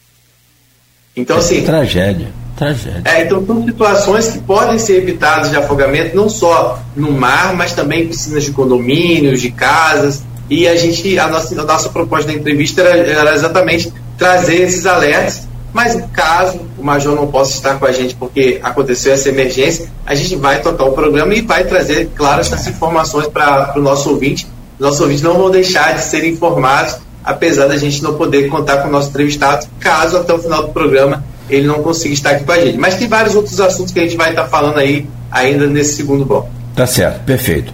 Então, assim. Tragédia. Tragédia. É, então são situações que podem ser evitadas de afogamento, não só no mar, mas também em piscinas de condomínios, de casas. E a gente, a nossa, a nossa proposta da entrevista era, era exatamente trazer esses alertas. Mas caso o Major não possa estar com a gente porque aconteceu essa emergência, a gente vai tocar o programa e vai trazer, claro, essas informações para o nosso ouvinte. Nossos ouvintes não vão deixar de ser informados, apesar da gente não poder contar com o nosso entrevistado, caso até o final do programa ele não consiga estar aqui com a gente. Mas tem vários outros assuntos que a gente vai estar falando aí ainda nesse segundo bloco. Tá certo, perfeito.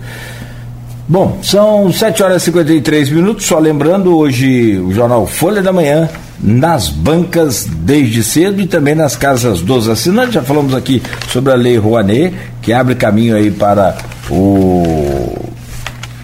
Bom, são 7 horas e 53 minutos. Só lembrando, hoje o jornal Folha da Manhã, nas bancas desde cedo e também nas casas dos assinantes. Já falamos aqui sobre a Lei Rouanet, que abre caminho aí para o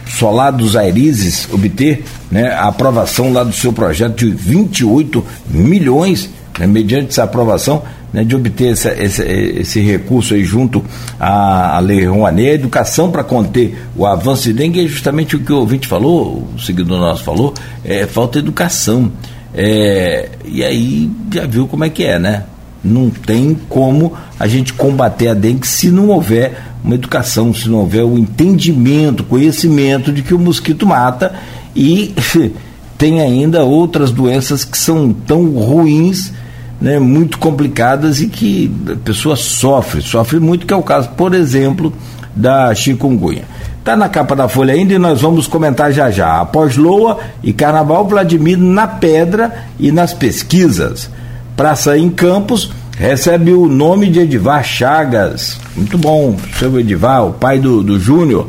Solar dos Airizes obter né, a aprovação lá do seu projeto de 28 milhões, né, mediante essa aprovação, né, de obter essa, esse, esse, recurso aí junto à, à Lei Rouanet, a educação para conter o avanço de dengue é justamente o que o ouvinte falou, o seguidor nosso falou, é falta de educação. É, e aí já viu como é que é, né? Não tem como a gente combater a dengue se não houver uma educação, se não houver o entendimento, conhecimento de que o mosquito mata e tem ainda outras doenças que são tão ruins, né, muito complicadas e que a pessoa sofre, sofre muito, que é o caso, por exemplo, da chikungunya. Está na capa da Folha ainda e nós vamos comentar já já. Após Loa e Carnaval, Vladimir na pedra e nas pesquisas. Praça em Campos recebe o nome de Edivar Chagas. Muito bom, seu Edivar, o pai do, do Júnior.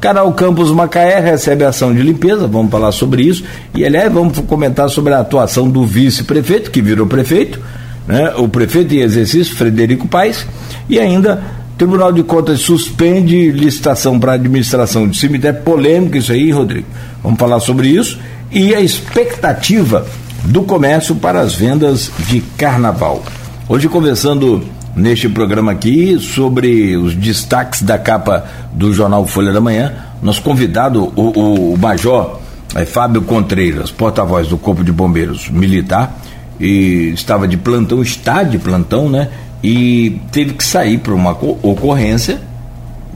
Canal Campos Macaé recebe ação de limpeza, vamos falar sobre isso. E aliás, vamos comentar sobre a atuação do vice-prefeito, que virou prefeito, né? o prefeito em exercício, Frederico Paes, e ainda Tribunal de Contas suspende licitação para administração de cemitério. Polêmico isso aí, Rodrigo. Vamos falar sobre isso. E a expectativa do comércio para as vendas de carnaval. Hoje conversando neste programa aqui sobre os destaques da capa do jornal Folha da Manhã, nosso convidado, o, o, o Major é, Fábio Contreiras, porta-voz do Corpo de Bombeiros Militar, e estava de plantão, está de plantão, né? E teve que sair para uma ocorrência,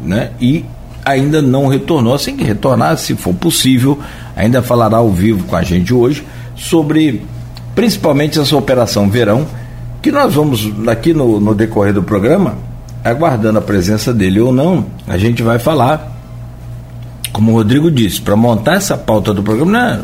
né? E ainda não retornou, assim que retornar, se for possível, ainda falará ao vivo com a gente hoje sobre principalmente essa operação verão que nós vamos, aqui no, no decorrer do programa, aguardando a presença dele ou não, a gente vai falar, como o Rodrigo disse, para montar essa pauta do programa, não é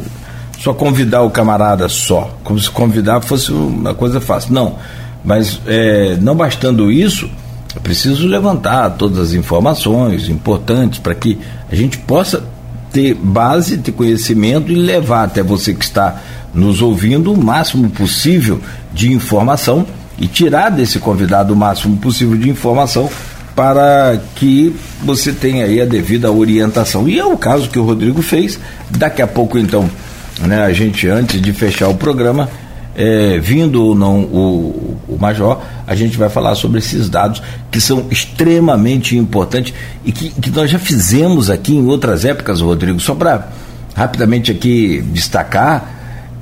só convidar o camarada só, como se convidar fosse uma coisa fácil. Não, mas é, não bastando isso, é preciso levantar todas as informações importantes para que a gente possa ter base, ter conhecimento e levar até você que está nos ouvindo o máximo possível de informação e tirar desse convidado o máximo possível de informação para que você tenha aí a devida orientação. E é o caso que o Rodrigo fez. Daqui a pouco, então, né, a gente, antes de fechar o programa, é, vindo ou não o, o Major, a gente vai falar sobre esses dados que são extremamente importantes e que, que nós já fizemos aqui em outras épocas, Rodrigo. Só para rapidamente aqui destacar,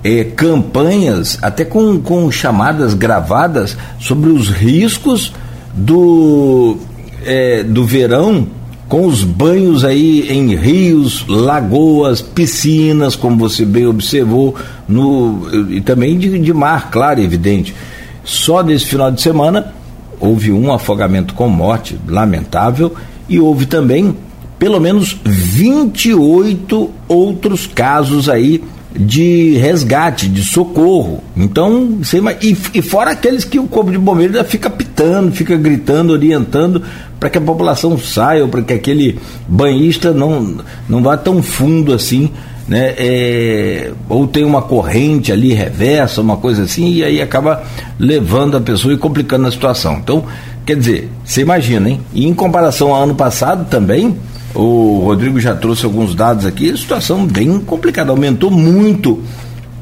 é, campanhas, até com, com chamadas gravadas sobre os riscos do, é, do verão com os banhos aí em rios, lagoas, piscinas, como você bem observou, no, e também de, de mar, claro, evidente. Só nesse final de semana houve um afogamento com morte, lamentável, e houve também pelo menos 28 outros casos aí de resgate, de socorro. Então, você, e, e fora aqueles que o Corpo de Bombeiros fica pitando, fica gritando, orientando para que a população saia, ou para que aquele banhista não, não vá tão fundo assim, né? É, ou tem uma corrente ali reversa, uma coisa assim, e aí acaba levando a pessoa e complicando a situação. Então, quer dizer, você imagina, hein? E em comparação ao ano passado também, o Rodrigo já trouxe alguns dados aqui, situação bem complicada, aumentou muito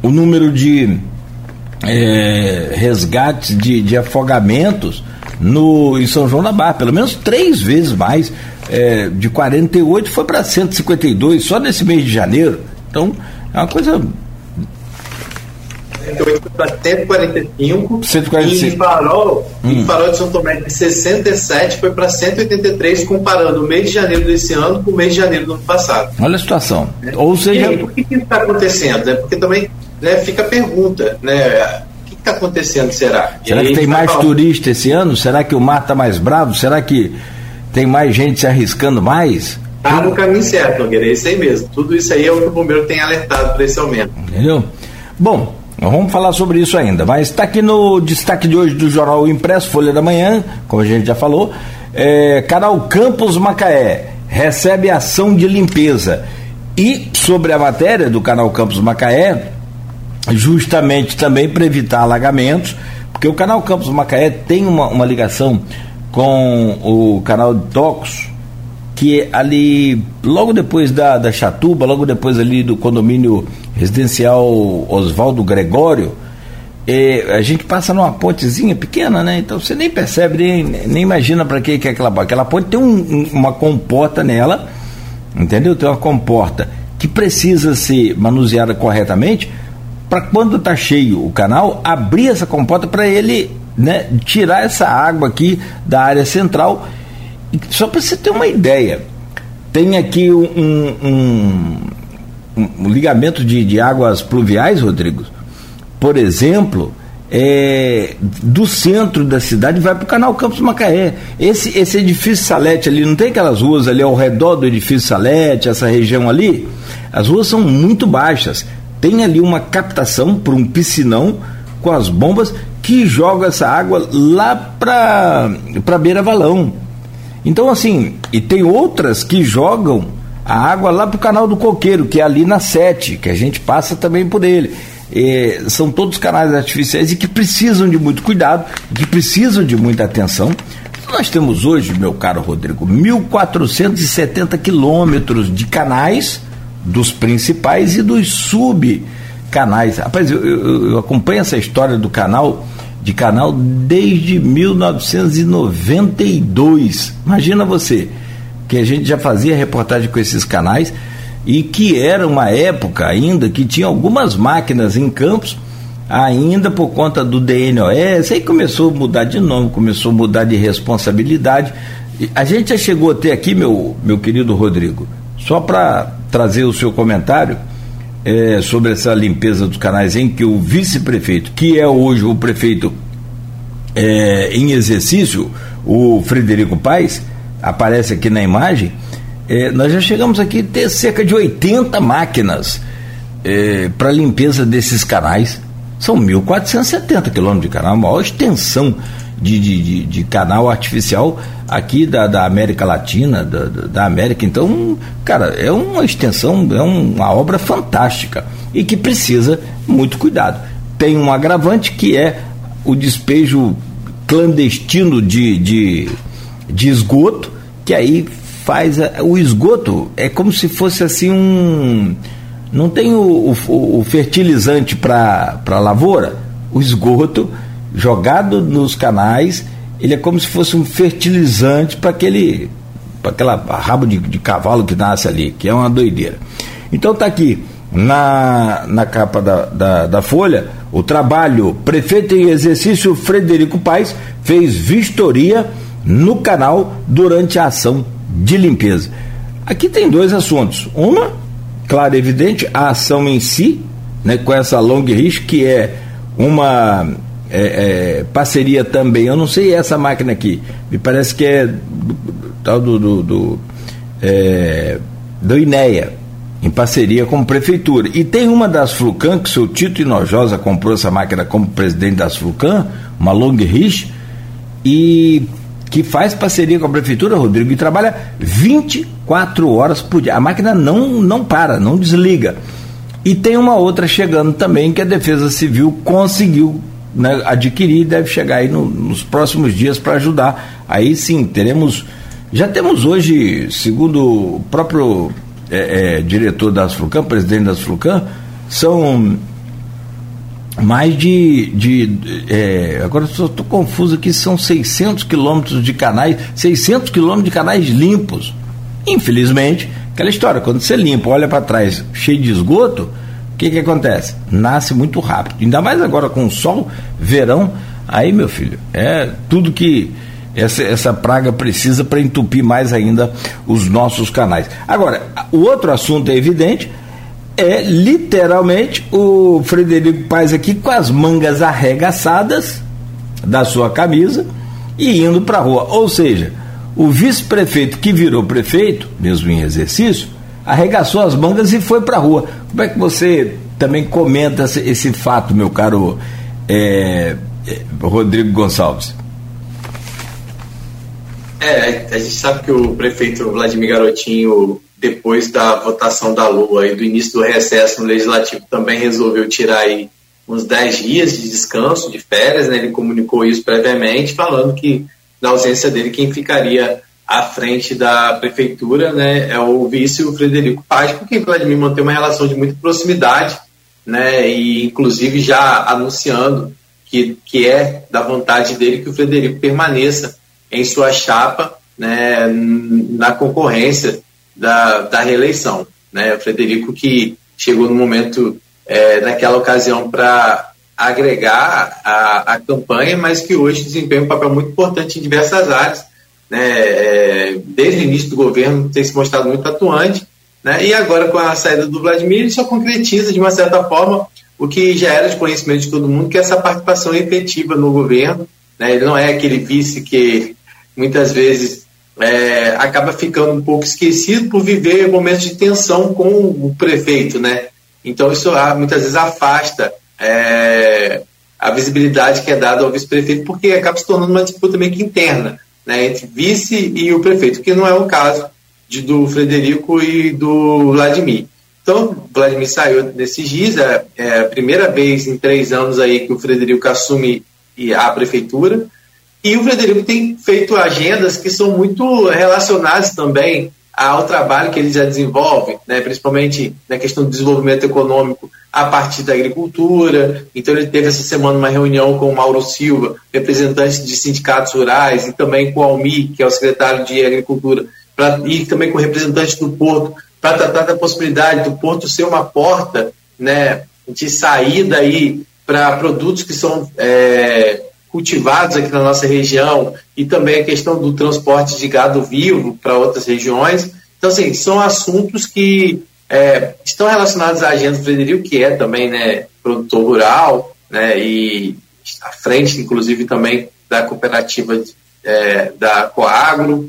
o número de é, resgates de, de, afogamentos no, em São João da Barra, pelo menos três vezes mais, é, de 48 foi para 152 só nesse mês de janeiro. Então é uma coisa 148 para 145. 145. E em Farol, hum. em Farol de São Tomé, de 67 foi para 183, comparando o mês de janeiro desse ano com o mês de janeiro do ano passado. Olha a situação. É. Ou seja. Aí, por que isso está acontecendo? Né? Porque também né, fica a pergunta, né? O que está acontecendo, será? Será que tem mais turista esse ano? Será que o mar está mais bravo? Será que tem mais gente se arriscando mais? Está no caminho certo, Nogueira, é isso aí mesmo. Tudo isso aí é o que o bombeiro tem alertado para esse aumento. Entendeu? Bom, vamos falar sobre isso ainda, mas está aqui no destaque de hoje do Jornal Impresso, Folha da Manhã, como a gente já falou, é, canal Campos Macaé recebe ação de limpeza. E sobre a matéria do canal Campos Macaé, justamente também para evitar alagamentos, porque o canal Campos Macaé tem uma, uma ligação com o canal de Tocos, que ali, logo depois da, da Chatuba, logo depois ali do condomínio residencial Oswaldo Gregório, é, a gente passa numa pontezinha pequena, né? Então você nem percebe, nem, nem imagina para que, que é aquela ponte. Aquela ponte tem um, uma comporta nela, entendeu? Tem uma comporta que precisa ser manuseada corretamente para quando está cheio o canal, abrir essa comporta para ele né, tirar essa água aqui da área central. Só para você ter uma ideia, tem aqui um, um, um ligamento de, de águas pluviais, Rodrigo, por exemplo, é, do centro da cidade vai para o canal Campos Macaé. Esse, esse edifício Salete ali, não tem aquelas ruas ali ao redor do edifício Salete, essa região ali? As ruas são muito baixas. Tem ali uma captação por um piscinão com as bombas que joga essa água lá para para beira valão. Então assim, e tem outras que jogam a água lá para o canal do Coqueiro, que é ali na sete, que a gente passa também por ele são todos canais artificiais e que precisam de muito cuidado, que precisam de muita atenção. Nós temos hoje, meu caro Rodrigo, 1.470 quilômetros de canais, dos principais e dos subcanais. Rapaz, eu, eu, eu acompanho essa história do canal de canal desde 1992. Imagina você, que a gente já fazia reportagem com esses canais e que era uma época ainda que tinha algumas máquinas em campos, ainda por conta do DNOS, aí começou a mudar de nome, começou a mudar de responsabilidade. A gente já chegou até aqui, meu, meu querido Rodrigo, só para trazer o seu comentário é, sobre essa limpeza dos canais em que o vice-prefeito, que é hoje o prefeito é, em exercício, o Frederico Paes, aparece aqui na imagem, é, nós já chegamos aqui a ter cerca de 80 máquinas é, para limpeza desses canais. São 1.470 quilômetros de canal, a maior extensão de, de, de, canal artificial aqui da, da América Latina, da, da, América. Então, cara, é uma extensão, é uma obra fantástica e que precisa muito cuidado. Tem um agravante que é o despejo clandestino de, de, de esgoto, que aí faz a, o esgoto é como se fosse assim um não tem o, o, o fertilizante para a lavoura? O esgoto jogado nos canais ele é como se fosse um fertilizante para aquele para aquela rabo de, de, cavalo que nasce ali que é uma doideira. Então tá aqui na, na capa da, da, da folha o trabalho prefeito em exercício Frederico Paes fez vistoria no canal durante a ação de limpeza. Aqui tem dois assuntos. Uma, claro e evidente, a ação em si, né, com essa long reach, que é uma é, é, parceria também. Eu não sei essa máquina aqui. Me parece que é tal do, do, do, é, do INEA, em parceria com a prefeitura. E tem uma das Flucan, que o seu Tito Inojosa comprou essa máquina como presidente das Flucan, uma long reach, e que faz parceria com a prefeitura, Rodrigo, e trabalha 24 horas por dia. A máquina não, não para, não desliga. E tem uma outra chegando também que a Defesa Civil conseguiu né, adquirir e deve chegar aí no, nos próximos dias para ajudar. Aí sim, teremos. Já temos hoje, segundo o próprio é, é, diretor das Flucan, presidente das Flucan, são mais de. de é, agora estou confuso aqui, são 600 quilômetros de canais, 600 quilômetros de canais limpos. Infelizmente, aquela história, quando você limpa, olha para trás cheio de esgoto, o que, que acontece? Nasce muito rápido. Ainda mais agora com o sol, verão, aí, meu filho, é tudo que essa, essa praga precisa para entupir mais ainda os nossos canais. Agora, o outro assunto é evidente é literalmente o Frederico Paz aqui com as mangas arregaçadas da sua camisa e indo para a rua. Ou seja, o vice-prefeito que virou prefeito, mesmo em exercício, arregaçou as mangas e foi para a rua. Como é que você também comenta esse, fato, meu caro é, é, Rodrigo Gonçalves? É, a gente sabe que o prefeito Vladimir Garotinho depois da votação da Lua e do início do recesso no Legislativo, também resolveu tirar aí uns 10 dias de descanso, de férias, né? ele comunicou isso previamente, falando que na ausência dele, quem ficaria à frente da prefeitura, né, é o vice o Frederico Paz, porque Vladimir mantém uma relação de muita proximidade, né, e inclusive já anunciando que, que é da vontade dele que o Frederico permaneça em sua chapa, né, na concorrência da, da reeleição, né, o Frederico que chegou no momento é, naquela ocasião para agregar a, a campanha, mas que hoje desempenha um papel muito importante em diversas áreas, né, é, desde o início do governo tem se mostrado muito atuante, né, e agora com a saída do Vladimir, só concretiza de uma certa forma o que já era de conhecimento de todo mundo, que é essa participação efetiva no governo. Né, ele não é aquele vice que muitas vezes é, acaba ficando um pouco esquecido por viver momentos de tensão com o prefeito, né? Então isso ah, muitas vezes afasta é, a visibilidade que é dada ao vice-prefeito, porque acaba se tornando uma disputa meio que interna né, entre vice e o prefeito, que não é o caso de, do Frederico e do Vladimir. Então, Vladimir saiu desses dias, é, é, a primeira vez em três anos aí que o Frederico assume a prefeitura, e o Frederico tem feito agendas que são muito relacionadas também ao trabalho que ele já desenvolve, né, principalmente na questão do desenvolvimento econômico a partir da agricultura. Então, ele teve essa semana uma reunião com o Mauro Silva, representante de sindicatos rurais, e também com o Almi, que é o secretário de Agricultura, pra, e também com representantes do Porto, para tratar da possibilidade do Porto ser uma porta né, de saída para produtos que são é, cultivados aqui na nossa região e também a questão do transporte de gado vivo para outras regiões. Então, assim, são assuntos que é, estão relacionados à agenda do Frederico, que é também né, produtor rural, né, e à frente, inclusive, também da cooperativa é, da Coagro.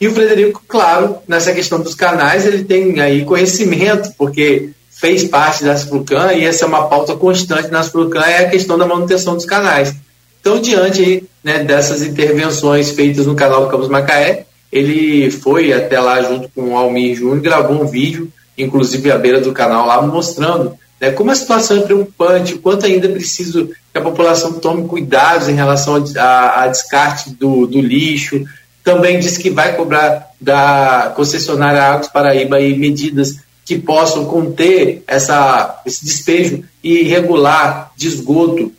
E o Frederico, claro, nessa questão dos canais, ele tem aí conhecimento, porque fez parte da Asflucan e essa é uma pauta constante na Asflucan, é a questão da manutenção dos canais. Então, diante né, dessas intervenções feitas no canal do Campos Macaé, ele foi até lá junto com o Almir Júnior, gravou um vídeo, inclusive à beira do canal lá, mostrando né, como a situação é preocupante, o quanto ainda é preciso que a população tome cuidados em relação a, descarte do, do lixo. Também disse que vai cobrar da concessionária Águas Paraíba aí medidas que possam conter essa, esse despejo irregular de esgoto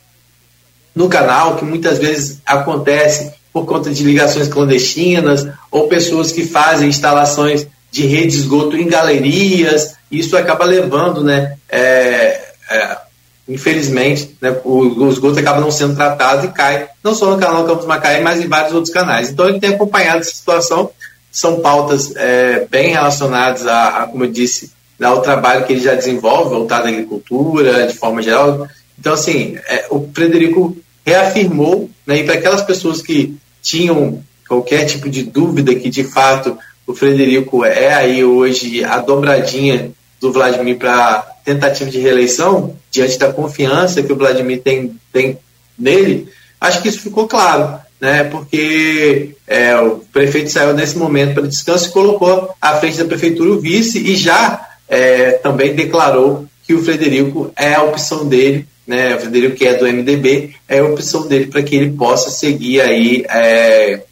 no canal, que muitas vezes acontece por conta de ligações clandestinas ou pessoas que fazem instalações de rede de esgoto em galerias. Isso acaba levando, né, é, é, infelizmente, né, o, o, esgoto acaba não sendo tratado e cai, não só no canal Campos Macaé, mas em vários outros canais. Então ele tem acompanhado essa situação, são pautas é, bem relacionadas a, a, como eu disse, ao trabalho que ele já desenvolve, voltado à agricultura, de forma geral. Então, assim, é, o Frederico reafirmou, né, e para aquelas pessoas que tinham qualquer tipo de dúvida que de fato o Frederico é aí hoje a dobradinha do Vladimir para tentativa de reeleição, diante da confiança que o Vladimir tem, tem nele, acho que isso ficou claro, né? Porque é, o prefeito saiu nesse momento para descanso e colocou à frente da prefeitura o vice e já é, também declarou que o Frederico é a opção dele né, o Frederico que é do MDB, é a opção dele para que ele possa seguir aí é,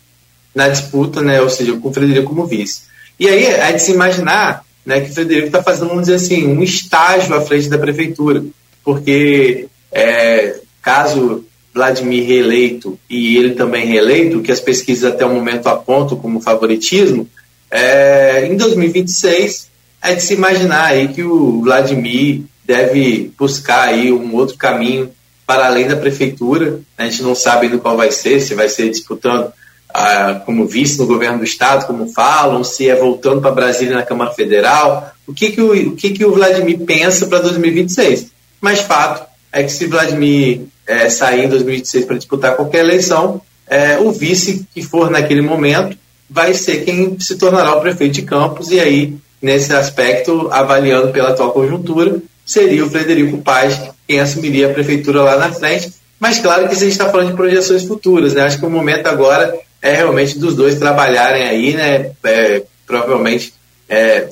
na disputa, né, ou seja, com o Frederico como vice. E aí é de se imaginar né, que o Frederico está fazendo, vamos dizer assim, um estágio à frente da prefeitura, porque é, caso Vladimir reeleito e ele também reeleito, que as pesquisas até o momento apontam como favoritismo, é, em 2026 é de se imaginar aí que o Vladimir deve buscar aí um outro caminho para além da prefeitura. A gente não sabe ainda qual vai ser, se vai ser disputando ah, como vice no governo do estado, como falam, se é voltando para Brasília na Câmara Federal. O que, que, o, o, que, que o Vladimir pensa para 2026? Mas fato é que se Vladimir é, sair em 2026 para disputar qualquer eleição, é, o vice que for naquele momento vai ser quem se tornará o prefeito de Campos, e aí, nesse aspecto, avaliando pela atual conjuntura, seria o Frederico Paz quem assumiria a prefeitura lá na frente. Mas claro que a gente está falando de projeções futuras, né? Acho que o momento agora é realmente dos dois trabalharem aí, né? É, provavelmente, é,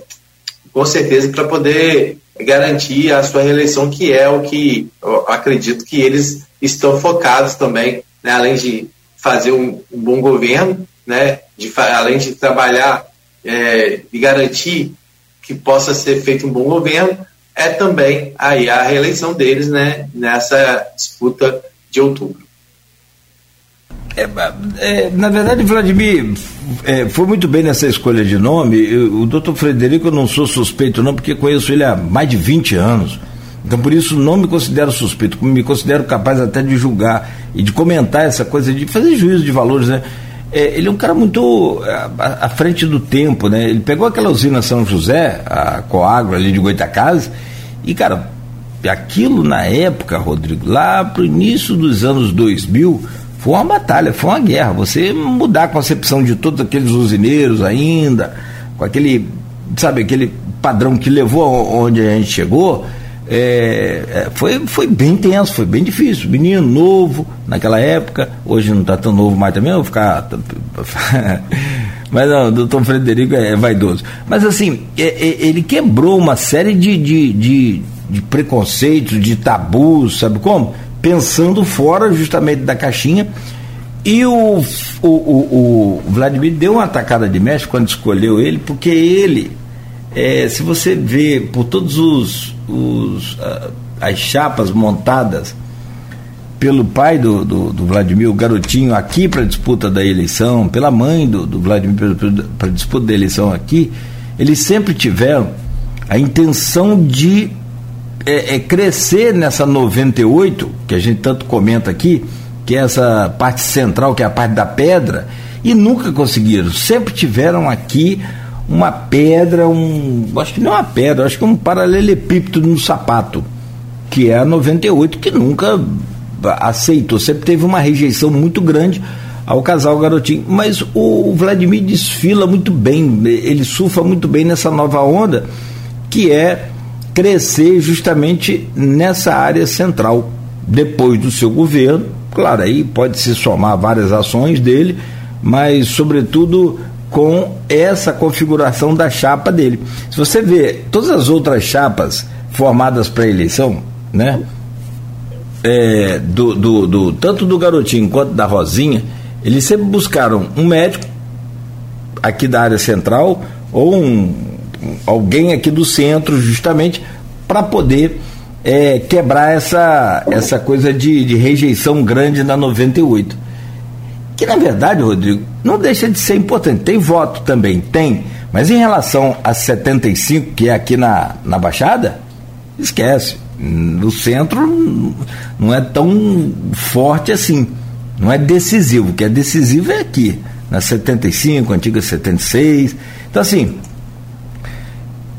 com certeza, para poder garantir a sua reeleição, que é o que acredito que eles estão focados também, né? além de fazer um, um bom governo, né? de, além de trabalhar é, e garantir que possa ser feito um bom governo, é também aí a reeleição deles né, nessa disputa de outubro. É, é, na verdade, Vladimir, é, foi muito bem nessa escolha de nome. Eu, o doutor Frederico eu não sou suspeito, não, porque conheço ele há mais de 20 anos. Então, por isso, não me considero suspeito, me considero capaz até de julgar e de comentar essa coisa, de fazer juízo de valores, né? É, ele é um cara muito é, à, à, frente do tempo, né? Ele pegou aquela usina São José, a Coagro ali de Goitacazes, e, cara, aquilo na época, Rodrigo, lá pro início dos anos 2000, foi uma batalha, foi uma guerra. Você mudar a concepção de todos aqueles usineiros ainda, com aquele, sabe, aquele padrão que levou onde a gente chegou, é, é, foi, foi bem tenso, foi bem difícil. Menino novo naquela época, hoje não está tão novo mais também, eu vou ficar. Mas não, o doutor Frederico é, vaidoso. Mas assim, é, é, ele quebrou uma série de, de, de, de preconceitos, de tabus, sabe como? Pensando fora justamente da caixinha. E o, o, o, o Vladimir deu uma atacada de mestre quando escolheu ele, porque ele, é, se você vê por todos os, os as chapas montadas pelo pai do, do, do Vladimir, o garotinho, aqui para a disputa da eleição, pela mãe do, do Vladimir para a disputa da eleição aqui, eles sempre tiveram a intenção de é, é, crescer nessa 98, que a gente tanto comenta aqui, que é essa parte central, que é a parte da pedra, e nunca conseguiram. Sempre tiveram aqui uma pedra, um. Acho que não é uma pedra, acho que é um paralelepípedo no sapato, que é a 98, que nunca aceitou, sempre teve uma rejeição muito grande ao casal garotinho. Mas o Vladimir desfila muito bem, ele surfa muito bem nessa nova onda, que é crescer justamente nessa área central, depois do seu governo. Claro, aí pode se somar várias ações dele, mas, sobretudo, com essa configuração da chapa dele. Se você vê todas as outras chapas formadas para eleição, né? É, do, do, do, tanto do garotinho quanto da Rosinha, eles sempre buscaram um médico aqui da área central ou um, alguém aqui do centro, justamente para poder é, quebrar essa, essa coisa de, de rejeição grande na 98. Que na verdade, Rodrigo, não deixa de ser importante. Tem voto também, tem. Mas em relação a 75, que é aqui na, na Baixada, esquece. No centro não é tão forte assim. Não é decisivo. O que é decisivo é aqui, na 75, antiga 76. Então, assim,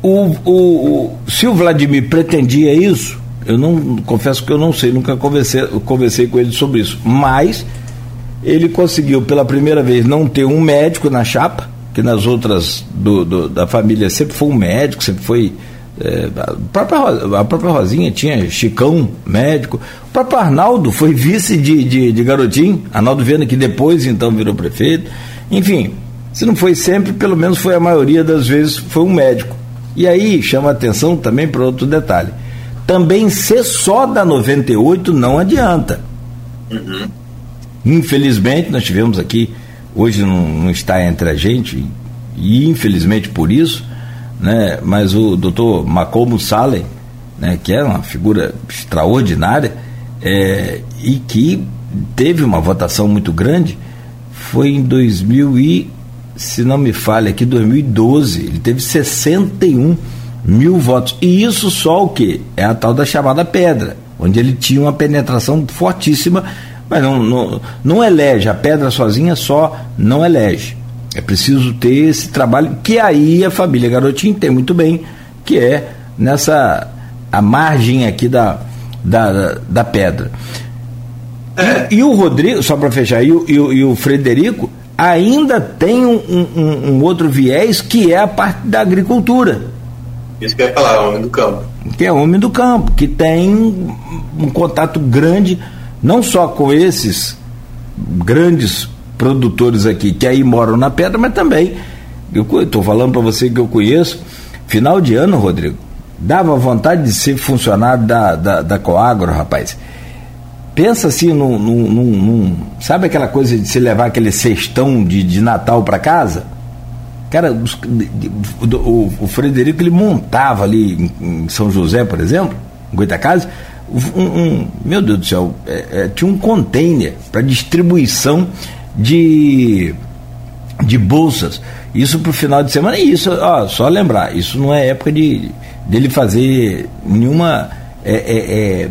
o, o, o, se o Vladimir pretendia isso, eu não confesso que eu não sei, nunca conversei, conversei com ele sobre isso. Mas ele conseguiu pela primeira vez não ter um médico na chapa, que nas outras do, do, da família sempre foi um médico, sempre foi. É, a, própria, a própria Rosinha tinha Chicão, médico. O próprio Arnaldo foi vice de, de, de garotinho, Arnaldo Viana, que depois então virou prefeito. Enfim, se não foi sempre, pelo menos foi a maioria das vezes, foi um médico. E aí chama atenção também para outro detalhe. Também ser só da 98 não adianta. Uhum. Infelizmente, nós tivemos aqui, hoje não, não está entre a gente, e infelizmente por isso, né, mas o doutor Macomo Saleh, né, que é uma figura extraordinária, é, e que teve uma votação muito grande, foi em 2000 e, se não me falha aqui, 2012, ele teve 61 mil votos. E isso só o que? É a tal da chamada pedra, onde ele tinha uma penetração fortíssima mas não, não, não elege, a pedra sozinha só não elege. É preciso ter esse trabalho que aí a família Garotinho tem muito bem, que é nessa a margem aqui da, da, da pedra. É. E, e, o Rodrigo, só para fechar, e o, e, o, e o, Frederico ainda tem um, um, um, outro viés que é a parte da agricultura. Isso que eu ia falar, homem do campo. Que é homem do campo, que tem um contato grande não só com esses grandes produtores aqui que aí moram na pedra, mas também, eu estou falando para você que eu conheço, final de ano, Rodrigo, dava vontade de ser funcionário da, da, da Coagro, rapaz. pensa assim num, num, num, Sabe aquela coisa de se levar aquele cestão de, de Natal para casa? Cara, o, o, Frederico ele montava ali em, em São José, por exemplo, em Goitacazes, um, um, meu Deus do céu, é, é, tinha um container para distribuição de, de bolsas. Isso para o final de semana. E isso, ó, só lembrar, isso não é época de dele fazer nenhuma é, é, é,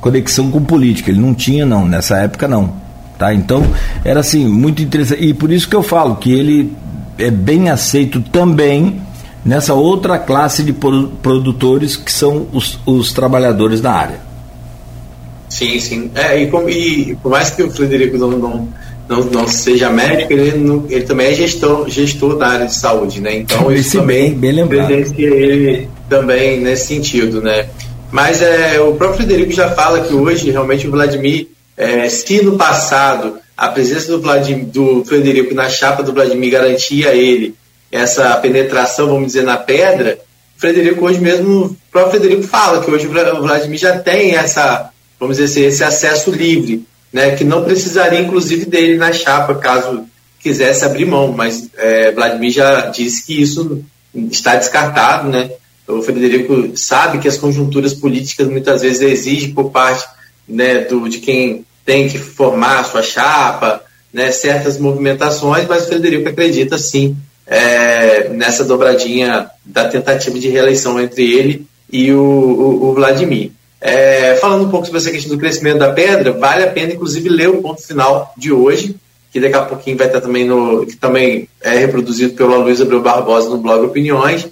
conexão com política. Ele não tinha, não, nessa época não. Tá? Então, era assim, muito interessante. E por isso que eu falo que ele é bem aceito também nessa outra classe de produtores que são os, os trabalhadores da área. Sim, sim. É, e, e por mais que o Frederico não, não, não, não seja médico, ele, não, ele também é gestor, gestor da área de saúde, né? Então isso também bem, bem lembrado. ele também nesse sentido, né? Mas é, o próprio Frederico já fala que hoje realmente o Vladimir, é, se no passado a presença do, Vladimir, do Frederico na chapa do Vladimir garantia a ele essa penetração, vamos dizer, na pedra, o Frederico hoje mesmo, o próprio Frederico fala que hoje o Vladimir já tem essa, vamos dizer assim, esse acesso livre, né, que não precisaria inclusive dele na chapa caso quisesse abrir mão, mas é, Vladimir já disse que isso está descartado, né? O Frederico sabe que as conjunturas políticas muitas vezes exigem por parte né, do, de quem tem que formar a sua chapa, né, certas movimentações, mas o Frederico acredita sim é, nessa dobradinha da tentativa de reeleição entre ele e o, o, o Vladimir. É, falando um pouco sobre essa questão do crescimento da pedra, vale a pena inclusive ler o ponto final de hoje, que daqui a pouquinho vai estar também no. que também é reproduzido pelo Luiz Abreu Barbosa no blog Opiniões,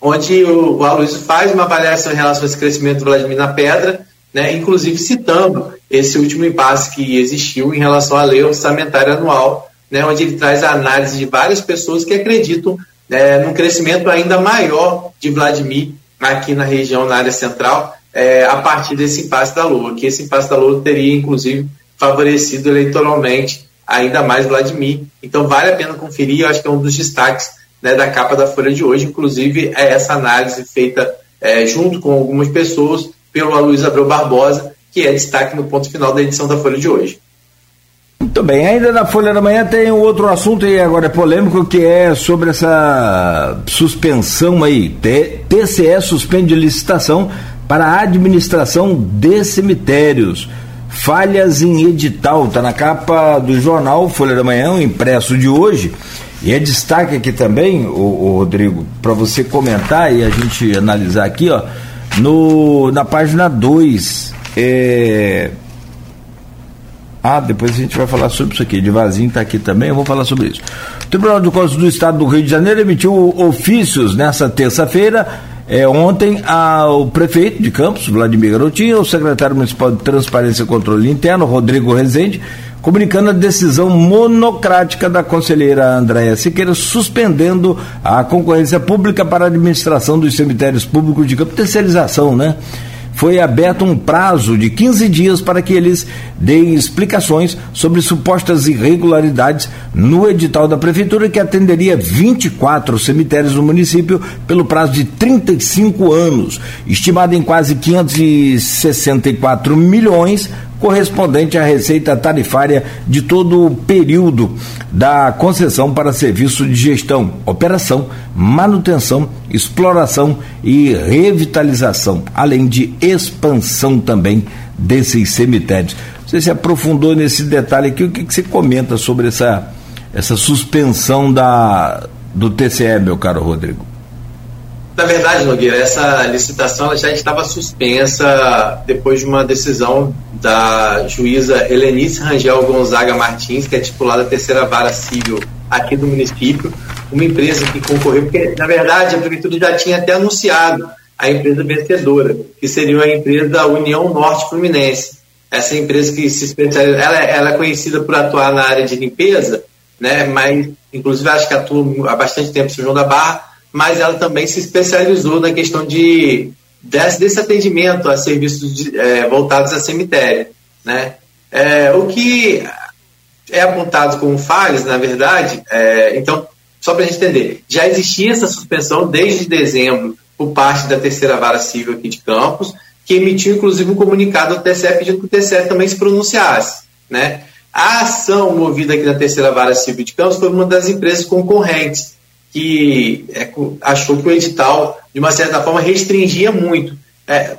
onde o, o Aloysio faz uma avaliação em relação a esse crescimento do Vladimir na pedra, né, inclusive citando esse último impasse que existiu em relação à lei orçamentária anual, né, onde ele traz a análise de várias pessoas que acreditam né, num crescimento ainda maior de Vladimir aqui na região, na área central, é, a partir desse impasse da Lula, que esse impasse da Lula teria, inclusive, favorecido eleitoralmente ainda mais Vladimir. Então, vale a pena conferir, eu acho que é um dos destaques né, da capa da Folha de hoje, inclusive é essa análise feita é, junto com algumas pessoas pelo Aloysio Abreu Barbosa, que é destaque no ponto final da edição da Folha de hoje. Muito bem, ainda na Folha da Manhã tem um outro assunto e agora é polêmico que é sobre essa suspensão aí. TCE suspende licitação para a administração de cemitérios. Falhas em edital, está na capa do jornal Folha da Manhã, impresso de hoje. E é destaque aqui também, o Rodrigo, para você comentar e a gente analisar aqui, ó, no, na página 2. É... Ah, depois a gente vai falar sobre isso aqui. De Vazinho está aqui também, eu vou falar sobre isso. O Tribunal de Contas do Estado do Rio de Janeiro emitiu ofícios nessa terça-feira. É, ontem, ao prefeito de Campos, Vladimir Garotinho, ao secretário municipal de Transparência e Controle Interno, Rodrigo Rezende, comunicando a decisão monocrática da conselheira Andréa Siqueira, suspendendo a concorrência pública para a administração dos cemitérios públicos de campo, terceirização, né? Foi aberto um prazo de 15 dias para que eles deem explicações sobre supostas irregularidades no edital da prefeitura que atenderia 24 cemitérios no município pelo prazo de 35 anos, estimado em quase 564 milhões correspondente à receita tarifária de todo o período da concessão para serviço de gestão, operação, manutenção, exploração e revitalização, além de expansão também desses cemitérios. Você se aprofundou nesse detalhe aqui, o que, que você comenta sobre essa, essa suspensão da, do TCE, meu caro Rodrigo? Na verdade, Nogueira, essa licitação já estava suspensa depois de uma decisão da juíza Helenice Rangel Gonzaga Martins, que é titulada terceira vara civil aqui do município, uma empresa que concorreu, porque na verdade a prefeitura já tinha até anunciado a empresa vencedora, que seria a empresa União Norte Fluminense. Essa empresa que se especializa, ela, ela é conhecida por atuar na área de limpeza, né, mas inclusive acho que atua há bastante tempo em São João da Barra, mas ela também se especializou na questão de desse, desse atendimento a serviços de, é, voltados a cemitério. Né? É, o que é apontado como falhas, na verdade, é, então, só para a gente entender, já existia essa suspensão desde dezembro por parte da terceira vara civil aqui de Campos, que emitiu inclusive um comunicado ao TCE pedindo que o TCE também se pronunciasse. Né? A ação movida aqui na terceira vara civil de Campos foi uma das empresas concorrentes que é, achou que o edital, de uma certa forma, restringia muito. É,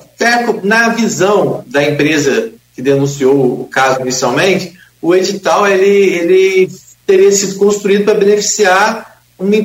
na visão da empresa que denunciou o caso inicialmente, o edital ele, ele teria sido construído para beneficiar uma,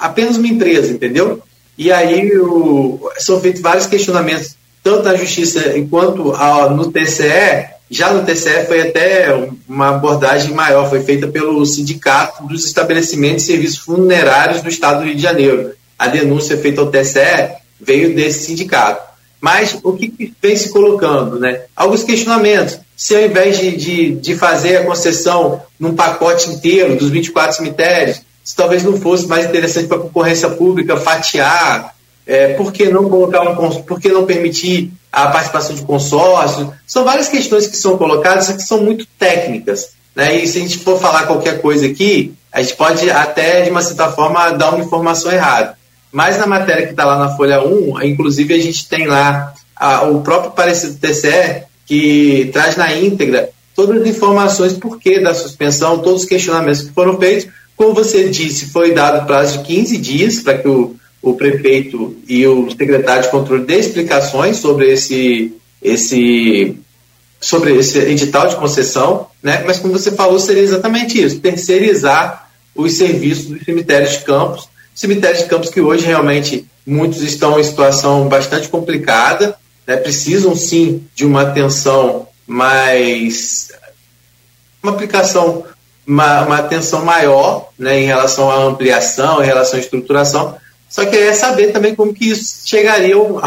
apenas uma empresa, entendeu? E aí o, são feitos vários questionamentos, tanto na Justiça quanto no TCE. Já no TCE foi até uma abordagem maior, foi feita pelo Sindicato dos Estabelecimentos e Serviços Funerários do Estado do Rio de Janeiro. A denúncia feita ao TCE veio desse sindicato. Mas o que vem se colocando? Né? Alguns questionamentos. Se ao invés de, de, de fazer a concessão num pacote inteiro dos 24 cemitérios, se talvez não fosse mais interessante para a concorrência pública fatiar, é, por que não colocar um por que não permitir a participação de consórcio? São várias questões que são colocadas que são muito técnicas. Né? E se a gente for falar qualquer coisa aqui, a gente pode até, de uma certa forma, dar uma informação errada. Mas na matéria que está lá na Folha 1, inclusive a gente tem lá a, o próprio parecer do TCE, que traz na íntegra todas as informações por que da suspensão, todos os questionamentos que foram feitos. Como você disse, foi dado prazo de 15 dias para que o, o prefeito e o secretário de controle dê explicações sobre esse, esse, sobre esse edital de concessão, né? mas como você falou, seria exatamente isso, terceirizar os serviços dos cemitérios de campos Cemitérios de campos que hoje realmente muitos estão em situação bastante complicada, né, precisam sim de uma atenção mais. uma aplicação, uma, uma atenção maior né, em relação à ampliação, em relação à estruturação. Só que é saber também como que isso chegaria ao,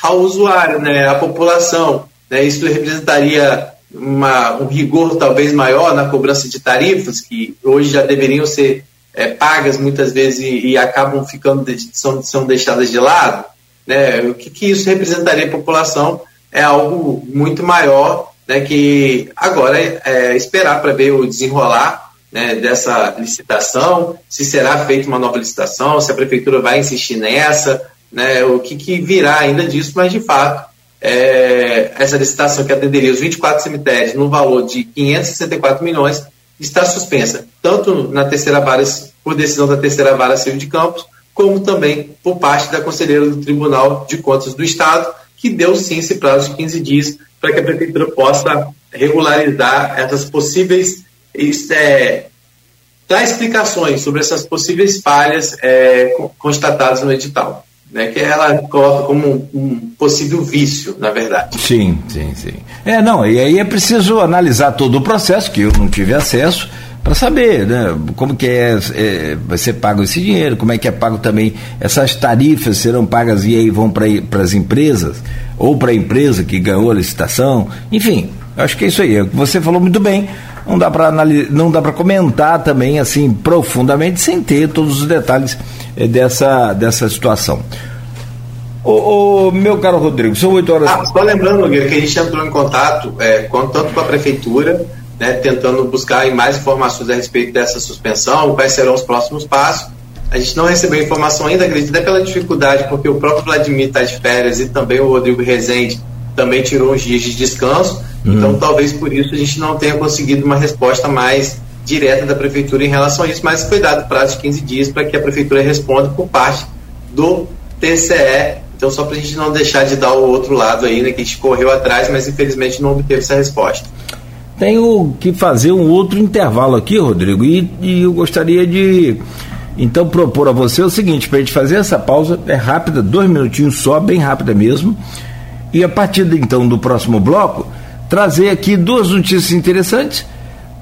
ao usuário, né, à população. Né, isso representaria uma, um rigor talvez maior na cobrança de tarifas, que hoje já deveriam ser é, pagas muitas vezes e, e acabam ficando são, são deixadas de lado, né? O que, que isso representaria à população é algo muito maior, né? Que agora é, é esperar para ver o desenrolar né, dessa licitação, se será feita uma nova licitação, se a prefeitura vai insistir nessa, né? O que, que virá ainda disso, mas de fato é, essa licitação que atenderia os 24 cemitérios no valor de 564 milhões está suspensa, tanto na terceira vara, por decisão da terceira vara civil de Campos, como também por parte da conselheira do Tribunal de Contas do Estado, que deu sim esse prazo de 15 dias para que a prefeitura possa regularizar essas possíveis é, dar explicações sobre essas possíveis falhas é, constatadas no edital né, que ela coloca como um, um, possível vício, na verdade. Sim, sim, sim. É, não, e aí é preciso analisar todo o processo, que eu não tive acesso, para saber né, como que é, é, vai ser pago esse dinheiro, como é que é pago também essas tarifas serão pagas e aí vão para as empresas, ou para a empresa que ganhou a licitação, enfim, acho que é isso aí. Você falou muito bem, não dá para não dá para comentar também assim profundamente sem ter todos os detalhes é, dessa, dessa situação. O, meu caro Rodrigo, são oito horas. Ah, só lembrando, Nogueira, que a gente entrou em contato é, com, tanto com a prefeitura, né, tentando buscar mais informações a respeito dessa suspensão, quais serão os próximos passos. A gente não recebeu informação ainda, acredito até pela dificuldade, porque o próprio Vladimir está de férias e também o Rodrigo Rezende também tirou uns dias de descanso. Uhum. Então, talvez por isso a gente não tenha conseguido uma resposta mais direta da prefeitura em relação a isso, mas foi dado prazo de 15 dias para que a prefeitura responda por parte do TCE. Então, só para a gente não deixar de dar o outro lado aí, né, que a gente correu atrás, mas infelizmente não obteve essa resposta. Tenho que fazer um outro intervalo aqui, Rodrigo, e, e eu gostaria de então propor a você o seguinte: para a gente fazer essa pausa, é rápida, dois minutinhos só, bem rápida mesmo, e a partir então do próximo bloco, trazer aqui duas notícias interessantes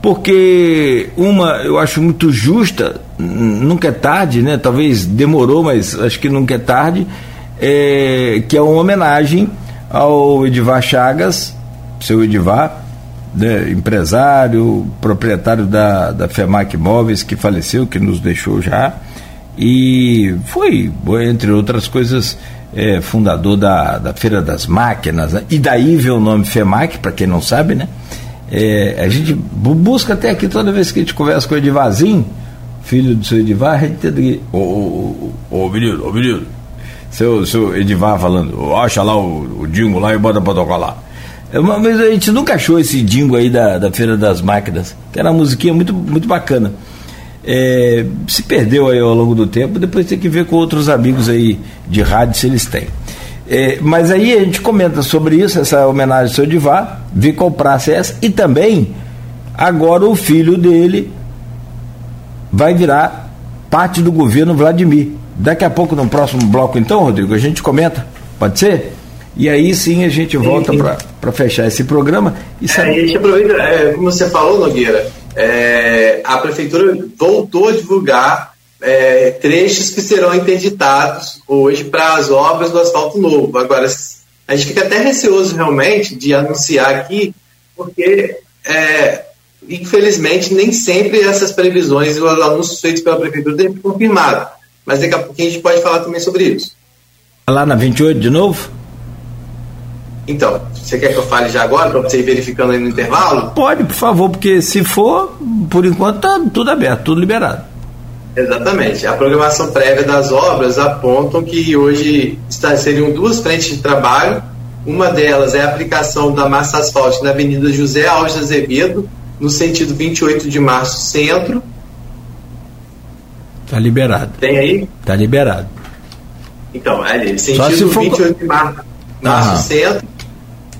porque uma eu acho muito justa, nunca é tarde, né? Talvez demorou, mas acho que nunca é tarde, é, que é uma homenagem ao Edivar Chagas, seu Edivar, né, empresário, proprietário da, da FEMAC Móveis, que faleceu, que nos deixou já, e foi, entre outras coisas, é, fundador da, da Feira das Máquinas, né? e daí vem o nome FEMAC, para quem não sabe, né? É, a gente busca até aqui toda vez que a gente conversa com o Edivazinho, filho do seu Edivar, a gente tenta que. Ô, ô, ô, menino, ô menino, Seu, seu Edivar falando, acha lá o, o Dingo lá e bota pra tocar lá. É mas a gente nunca achou esse Dingo aí da, da Feira das Máquinas, que era uma musiquinha muito, muito bacana. É, se perdeu aí ao longo do tempo, depois tem que ver com outros amigos aí de rádio se eles têm. É, mas aí a gente comenta sobre isso, essa homenagem ao seu Divar, ver qual praça é essa, e também agora o filho dele vai virar parte do governo Vladimir. Daqui a pouco, no próximo bloco, então, Rodrigo, a gente comenta, pode ser? E aí sim a gente volta para fechar esse programa. E sabe... é, a gente aproveita, é, como você falou, Nogueira, é, a prefeitura voltou a divulgar é, trechos que serão interditados hoje para as obras do asfalto novo. Agora, a gente fica até receoso realmente de anunciar aqui, porque é, infelizmente nem sempre essas previsões e os anúncios feitos pela prefeitura têm confirmado. Mas daqui a pouquinho a gente pode falar também sobre isso. Lá na 28 de novo? Então, você quer que eu fale já agora, para você ir verificando aí no intervalo? Pode, por favor, porque se for, por enquanto está tudo aberto, tudo liberado. Exatamente. A programação prévia das obras apontam que hoje está, seriam duas frentes de trabalho. Uma delas é a aplicação da massa asfáltica na Avenida José Alves Azevedo, no sentido 28 de março, centro. Está liberado. Tem aí? Está liberado. Então, é ali, sentido for... 28 de março, março centro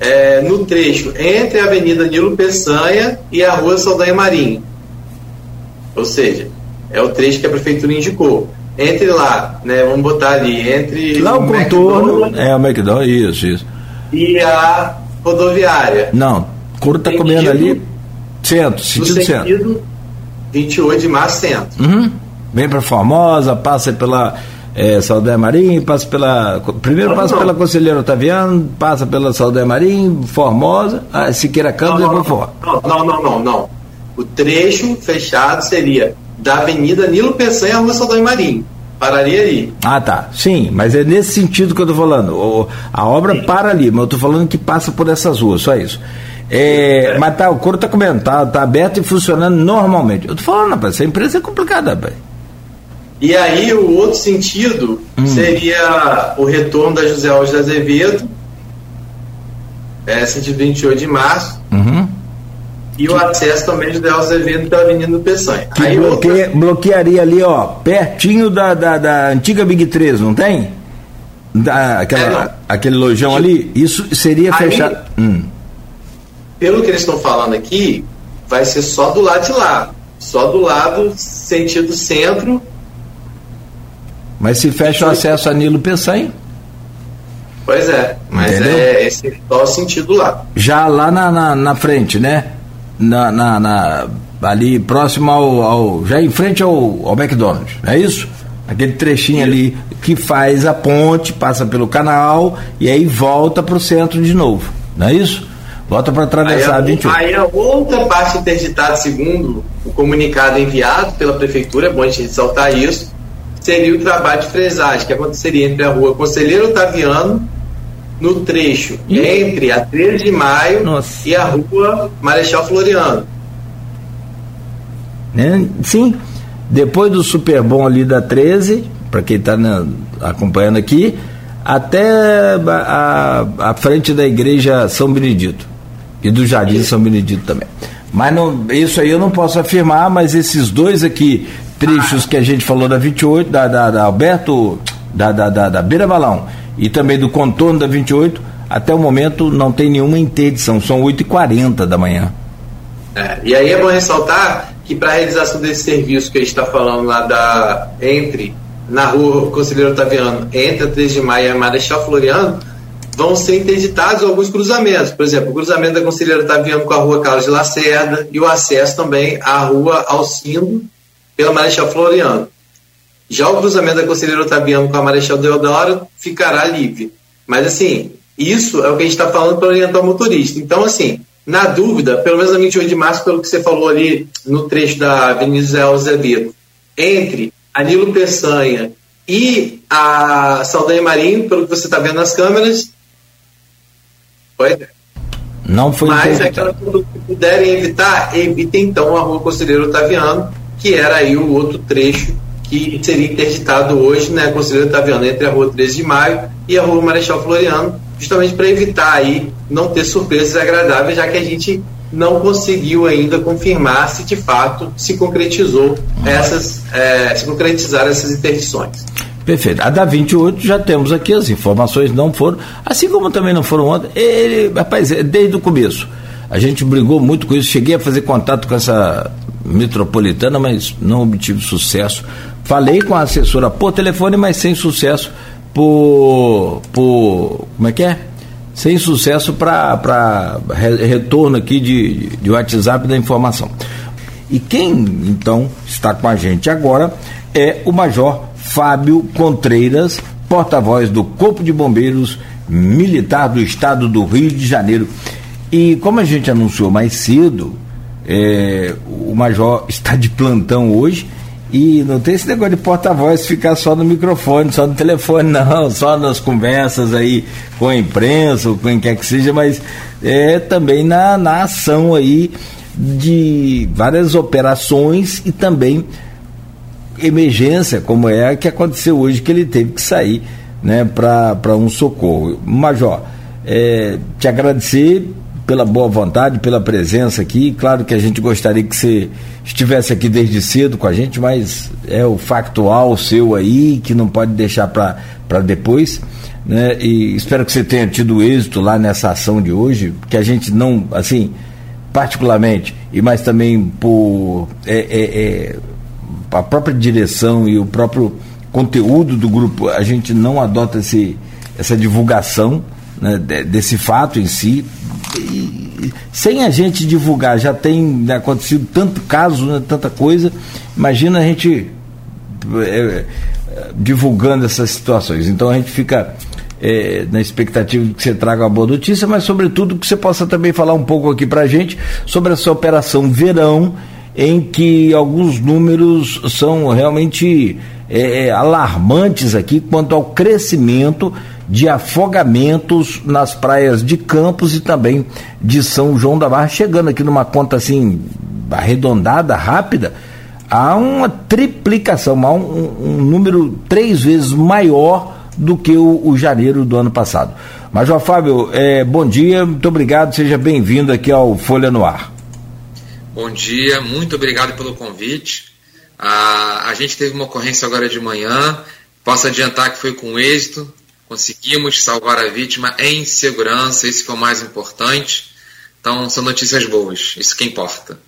é, no trecho entre a Avenida Nilo Peçanha e a Rua Saldanha Marinho. Ou seja, é o trecho que a prefeitura indicou. Entre lá, né, vamos botar ali, entre lá o, o contorno, é o McDonald's, isso, isso. E a rodoviária. Não, o couro está comendo ali centro, sentido, sentido centro. 28 de março, centro. Uhum. Vem para Formosa, passa pela é, Saldanha Marim, passa pela. Primeiro não, passa não. pela Conselheiro Otaviano, passa pela Saldanha Marim, Formosa, ah, Siqueira Campos e depois fora. Não, não, não, não. O trecho fechado seria da Avenida Nilo Peçanha Rua Saldanha Marim. Pararia ali. Ah, tá. Sim, mas é nesse sentido que eu estou falando. O, a obra Sim. para ali, mas eu estou falando que passa por essas ruas, só isso. É, é. Mas tá, o couro está comentado, está aberto e funcionando normalmente. Eu estou falando, rapaz, essa empresa é complicada, rapaz. E aí o outro sentido hum. seria o retorno da José Alves de Azevedo, é, sentido 28 de março, uhum. e o acesso também de José Alves de Azevedo pela Avenida do Peçanha. Que aí bloqueia, outra... bloquearia ali, ó, pertinho da, da, da antiga Big 3, não tem? Da, aquela, é, aquele lojão ali, isso seria aí, fechado. Hum. Pelo que eles estão falando aqui, vai ser só do lado de lá. Só do lado, sentido centro, mas se fecha o acesso a Nilo Peçanha. Pois é, mas Entendeu? é esse só o sentido lá. Já lá na, na, na frente, né? Na, na, na, ali próximo ao, ao, já em frente ao, ao McDonald's, não é isso? Aquele trechinho ali que faz a ponte, passa pelo canal e aí volta para o centro de novo, não é isso? Volta para atravessar aí a, 28. Aí a outra parte interditada, segundo o comunicado enviado pela prefeitura, é bom a gente ressaltar isso, seria o trabalho de fresagem que aconteceria entre a rua Conselheiro Otaviano, no trecho Ih. entre a 13 de maio Nossa. e a rua Marechal Floriano. Né? Sim, depois do Super Bom ali da 13, para quem está acompanhando aqui, até a, a, frente da igreja São Benedito e do Jardim São Benedito também. Mas não, isso aí eu não posso afirmar, mas esses dois aqui, trechos que a gente falou da 28, da, da, da Alberto, da, da, da, da Beira Balão e também do contorno da 28, até o momento não tem nenhuma interdição, são 8h40 da manhã. É, e aí é bom ressaltar que para a realização desse serviço que a gente está falando lá da entre na rua Conselheiro Otaviano, entre a 3 de maio e a Marechal Floriano, vão ser interditados alguns cruzamentos. Por exemplo, o cruzamento da Conselheiro Otaviano com a rua Carlos de Lacerda e o acesso também à rua Alcindo pela Marechal Floriano. Já o cruzamento da Conselheiro Otaviano com a Marechal Deodoro ficará livre. Mas, assim, isso é o que a gente está falando para orientar o motorista. Então, assim, na dúvida, pelo menos na 28 de março, pelo que você falou ali no trecho da Avenida Zé Azevedo, entre a Nilo Peçanha e a Saldanha Marinho, pelo que você está vendo nas câmeras, foi. Não foi Mas aquelas que puderem evitar, evitem então a rua Conselheiro Otaviano, que era aí o outro trecho que seria interditado hoje né, Conselheiro Taviano entre a Rua 13 de Maio e a Rua Marechal Floriano, justamente para evitar aí não ter surpresas agradáveis, já que a gente não conseguiu ainda confirmar se de fato se concretizou essas, é, se concretizaram essas interdições. Perfeito. A da 28 já temos aqui as informações, não foram, assim como também não foram ontem. Ele, rapaz, é, desde o começo. A gente brigou muito com isso, cheguei a fazer contato com essa metropolitana, mas não obtive sucesso. Falei com a assessora por telefone, mas sem sucesso por. por como é que é? Sem sucesso para retorno aqui de, de WhatsApp da informação. E quem então está com a gente agora é o Major Fábio Contreiras, porta-voz do Corpo de Bombeiros Militar do Estado do Rio de Janeiro. E como a gente anunciou mais cedo, é, o Major está de plantão hoje e não tem esse negócio de porta-voz ficar só no microfone, só no telefone, não, só nas conversas aí com a imprensa ou com quem quer que seja, mas é também na, na ação aí de várias operações e também emergência, como é a que aconteceu hoje, que ele teve que sair né, para um socorro. Major, é, te agradecer pela boa vontade, pela presença aqui. Claro que a gente gostaria que você estivesse aqui desde cedo com a gente, mas é o factual seu aí, que não pode deixar para depois. Né? E espero que você tenha tido êxito lá nessa ação de hoje, que a gente não, assim, particularmente, e mais também por é, é, é, a própria direção e o próprio conteúdo do grupo, a gente não adota esse, essa divulgação né, desse fato em si, e, sem a gente divulgar, já tem né, acontecido tanto caso, né, tanta coisa, imagina a gente é, divulgando essas situações. Então a gente fica é, na expectativa de que você traga uma boa notícia, mas sobretudo que você possa também falar um pouco aqui para a gente sobre essa operação verão, em que alguns números são realmente é, é alarmantes aqui quanto ao crescimento de afogamentos nas praias de Campos e também de São João da Barra, chegando aqui numa conta assim arredondada, rápida, há uma triplicação, há um, um número três vezes maior do que o, o janeiro do ano passado. Major Fábio, é, bom dia, muito obrigado, seja bem-vindo aqui ao Folha no Ar. Bom dia, muito obrigado pelo convite. Ah, a gente teve uma ocorrência agora de manhã, posso adiantar que foi com êxito, Conseguimos salvar a vítima em segurança, isso que é o mais importante. Então, são notícias boas, isso que importa.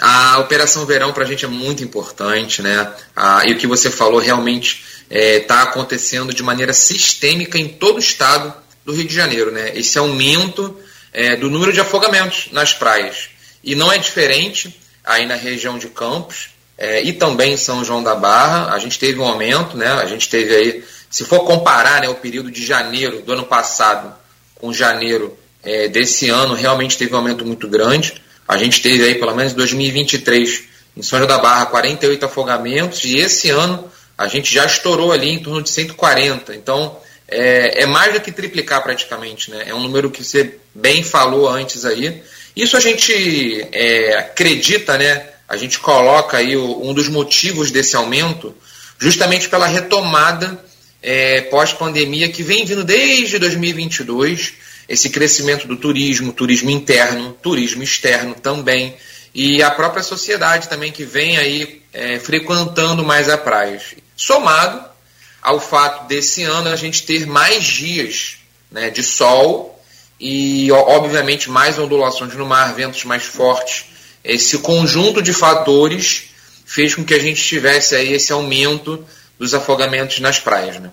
A Operação Verão para a gente é muito importante, né? Ah, e o que você falou realmente está é, tá acontecendo de maneira sistêmica em todo o estado do Rio de Janeiro, né? Esse aumento é, do número de afogamentos nas praias. E não é diferente aí na região de Campos é, e também em São João da Barra. A gente teve um aumento, né? A gente teve aí se for comparar né, o período de janeiro do ano passado com janeiro é, desse ano, realmente teve um aumento muito grande. A gente teve aí, pelo menos em 2023, em São João da Barra, 48 afogamentos, e esse ano a gente já estourou ali em torno de 140. Então, é, é mais do que triplicar praticamente, né? É um número que você bem falou antes aí. Isso a gente é, acredita, né? A gente coloca aí o, um dos motivos desse aumento justamente pela retomada é, pós-pandemia que vem vindo desde 2022, esse crescimento do turismo, turismo interno, turismo externo também, e a própria sociedade também que vem aí é, frequentando mais a praia. Somado ao fato desse ano a gente ter mais dias né, de sol e, obviamente, mais ondulações no mar, ventos mais fortes. Esse conjunto de fatores fez com que a gente tivesse aí esse aumento dos afogamentos nas praias. Né?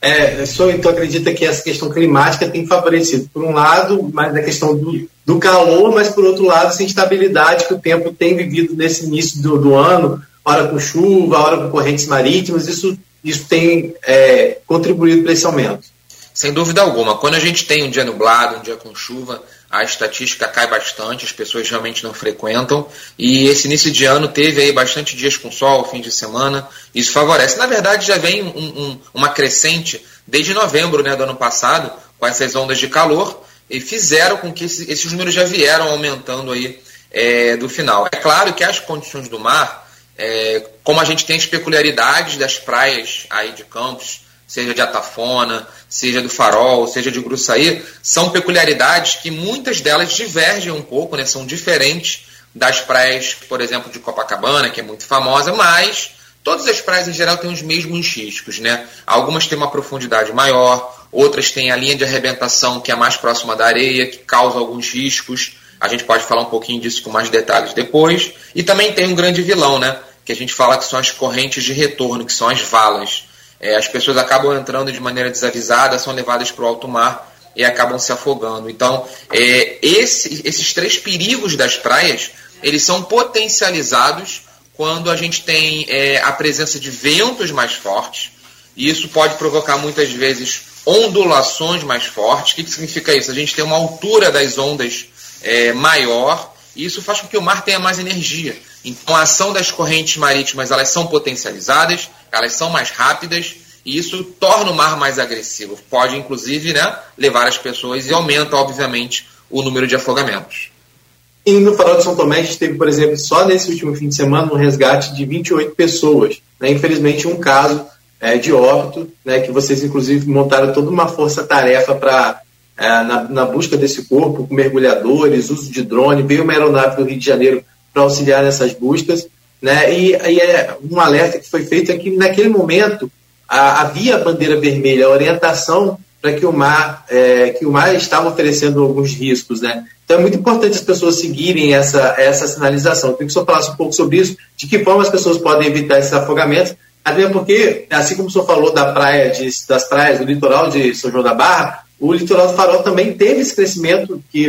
É, o senhor então acredita que essa questão climática tem favorecido, por um lado, mais a questão do, do calor, mas por outro lado, essa instabilidade que o tempo tem vivido nesse início do, do ano, hora com chuva, hora com correntes marítimas, isso, isso tem é, contribuído para esse aumento. Sem dúvida alguma. Quando a gente tem um dia nublado, um dia com chuva, a estatística cai bastante, as pessoas realmente não frequentam. E esse início de ano teve aí bastante dias com sol, fim de semana. Isso favorece. Na verdade, já vem um, um, uma crescente desde novembro né, do ano passado, com essas ondas de calor, e fizeram com que esse, esses números já vieram aumentando aí é, do final. É claro que as condições do mar É, como a gente tem as peculiaridades das praias aí de Campos, seja de Atafona, seja do Farol, seja de Gruçaí, são peculiaridades que muitas delas divergem um pouco, né, são diferentes das praias, por exemplo, de Copacabana, que é muito famosa, mas todas as praias em geral têm os mesmos riscos. Né? Algumas têm uma profundidade maior, outras têm a linha de arrebentação que é mais próxima da areia, que causa alguns riscos. A gente pode falar um pouquinho disso com mais detalhes depois. E também tem um grande vilão, né? que a gente fala que são as correntes de retorno, que são as valas. É, as pessoas acabam entrando de maneira desavisada, são levadas para o alto mar e acabam se afogando. Então, é, esse, esses três perigos das praias, eles são potencializados quando a gente tem é, a presença de ventos mais fortes, e isso pode provocar muitas vezes ondulações mais fortes. O que, que significa isso? A gente tem uma altura das ondas é, maior, e isso faz com que o mar tenha mais energia. Então, a ação das correntes marítimas elas são potencializadas, elas são mais rápidas e isso torna o mar mais agressivo. Pode, inclusive, né, levar as pessoas e aumenta, obviamente, o número de afogamentos. E no Farol de São Tomé, a gente teve, por exemplo, só nesse último fim de semana, um resgate de 28 pessoas. Né? Infelizmente, um caso é, de óbito, né, que vocês, inclusive, montaram toda uma força-tarefa para é, na, na, busca desse corpo, com mergulhadores, uso de drone, veio uma aeronave do Rio de Janeiro para auxiliar nessas buscas. Né? E, e, é um alerta que foi feito é que naquele momento a, havia a bandeira vermelha, a orientação para que o mar é, que o mar estava oferecendo alguns riscos, né? Então é muito importante as pessoas seguirem essa essa sinalização. Eu queria que o senhor falasse um pouco sobre isso, de que forma as pessoas podem evitar esses afogamentos, até porque assim como o senhor falou da praia de, das praias do litoral de São João da Barra, o litoral do Farol também teve esse crescimento que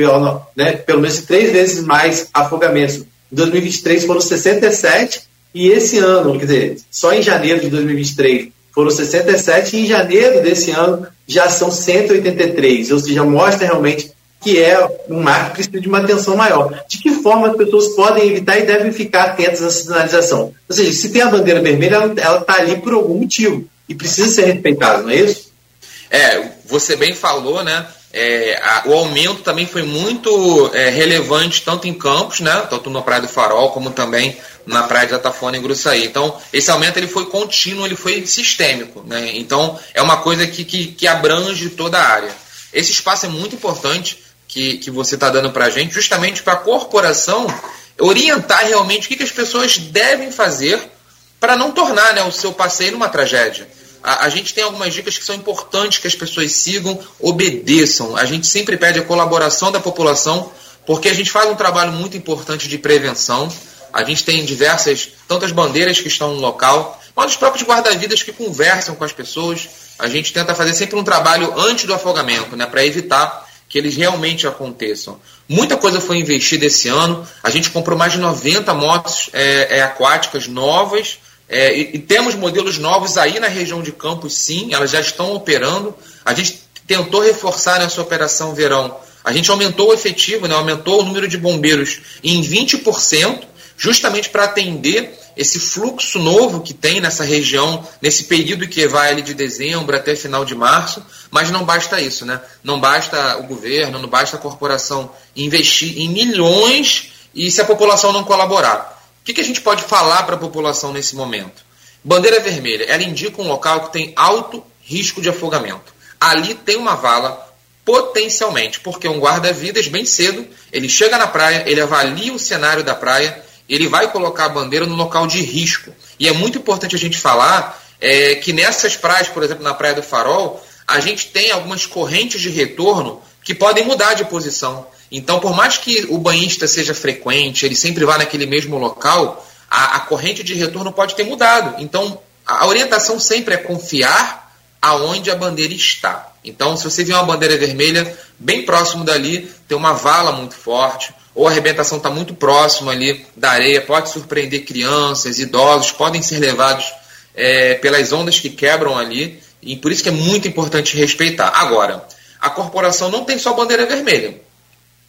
né, pelo menos três vezes mais afogamentos em 2023 foram 67 e esse ano, quer dizer, só em janeiro de 2023 foram 67 e em janeiro desse ano já são 183, ou seja, mostra realmente que é um mar que precisa de uma atenção maior. De que forma as pessoas podem evitar e devem ficar atentas à sinalização? Ou seja, se tem a bandeira vermelha, ela está ali por algum motivo e precisa ser respeitada, não é isso? É, você bem falou, né? É, a, o aumento também foi muito é, relevante, tanto em Campos, né, tanto na Praia do Farol, como também na Praia de Atafona e Gruçaí. Então, esse aumento ele foi contínuo, ele foi sistêmico. Né? Então, é uma coisa que, que, que abrange toda a área. Esse espaço é muito importante que, que você está dando para a gente, justamente para a corporação orientar realmente o que, que as pessoas devem fazer para não tornar né, o seu passeio uma tragédia. A, a, gente tem algumas dicas que são importantes que as pessoas sigam, obedeçam. A gente sempre pede a colaboração da população, porque a gente faz um trabalho muito importante de prevenção. A gente tem diversas, tantas bandeiras que estão no local, mas os próprios guarda-vidas que conversam com as pessoas. A gente tenta fazer sempre um trabalho antes do afogamento, né, para evitar que eles realmente aconteçam. Muita coisa foi investida esse ano. A gente comprou mais de 90 motos é, é, aquáticas novas é, e, e, temos modelos novos aí na região de Campos, sim, elas já estão operando. A gente tentou reforçar nessa operação verão. A gente aumentou o efetivo, né, aumentou o número de bombeiros em 20%, justamente para atender esse fluxo novo que tem nessa região, nesse período que vai ali de dezembro até final de março. Mas não basta isso, né? Não basta o governo, não basta a corporação investir em milhões e se a população não colaborar que, que a gente pode falar para a população nesse momento? Bandeira vermelha, ela indica um local que tem alto risco de afogamento. Ali tem uma vala potencialmente, porque um guarda-vidas bem cedo, ele chega na praia, ele avalia o cenário da praia, ele vai colocar a bandeira no local de risco. E é muito importante a gente falar é, que nessas praias, por exemplo, na Praia do Farol, a gente tem algumas correntes de retorno que podem mudar de posição. Então, por mais que o banhista seja frequente, ele sempre vá naquele mesmo local, a, a corrente de retorno pode ter mudado. Então, a orientação sempre é confiar aonde a bandeira está. Então, se você vê uma bandeira vermelha, bem próximo dali, tem uma vala muito forte, ou a arrebentação está muito próximo ali da areia, pode surpreender crianças, idosos, podem ser levados é, pelas ondas que quebram ali, e por isso que é muito importante respeitar. Agora, a corporação não tem só bandeira vermelha.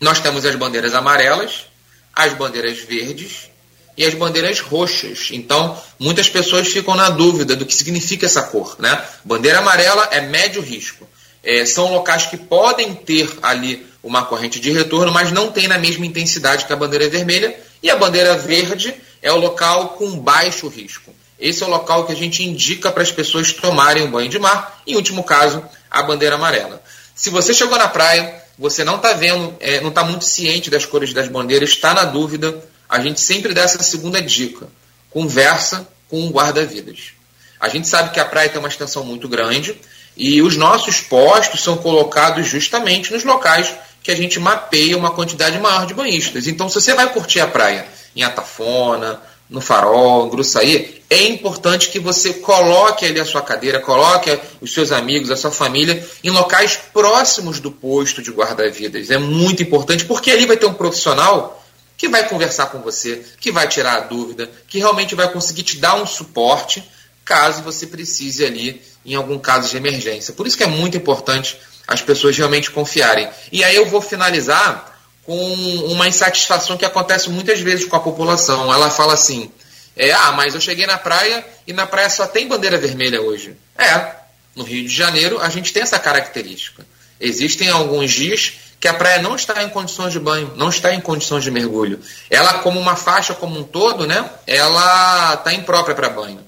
Nós temos as bandeiras amarelas, as bandeiras verdes e as bandeiras roxas. Então, muitas pessoas ficam na dúvida do que significa essa cor. Né? Bandeira amarela é médio risco. É, são locais que podem ter ali uma corrente de retorno, mas não tem na mesma intensidade que a bandeira vermelha. E a bandeira verde é o local com baixo risco. Esse é o local que a gente indica para as pessoas tomarem um banho de mar. Em último caso, a bandeira amarela. Se você chegou na praia, você não está vendo, é, não está muito ciente das cores das bandeiras, está na dúvida, a gente sempre dá essa segunda dica. Conversa com um guarda-vidas. A gente sabe que a praia tem uma extensão muito grande e os nossos postos são colocados justamente nos locais que a gente mapeia uma quantidade maior de banhistas. Então, se você vai curtir a praia em Atafona, no Farol, em Gruçaí, é importante que você coloque ali a sua cadeira, coloque os seus amigos, a sua família em locais próximos do posto de guarda-vidas. É muito importante, porque ali vai ter um profissional que vai conversar com você, que vai tirar a dúvida, que realmente vai conseguir te dar um suporte caso você precise ali em algum caso de emergência. Por isso que é muito importante as pessoas realmente confiarem. E aí eu vou finalizar com uma insatisfação que acontece muitas vezes com a população. Ela fala assim: é, ah, mas eu cheguei na praia e na praia só tem bandeira vermelha hoje. É, no Rio de Janeiro a gente tem essa característica. Existem alguns dias que a praia não está em condições de banho, não está em condições de mergulho. Ela, como uma faixa como um todo, né, ela está imprópria para banho.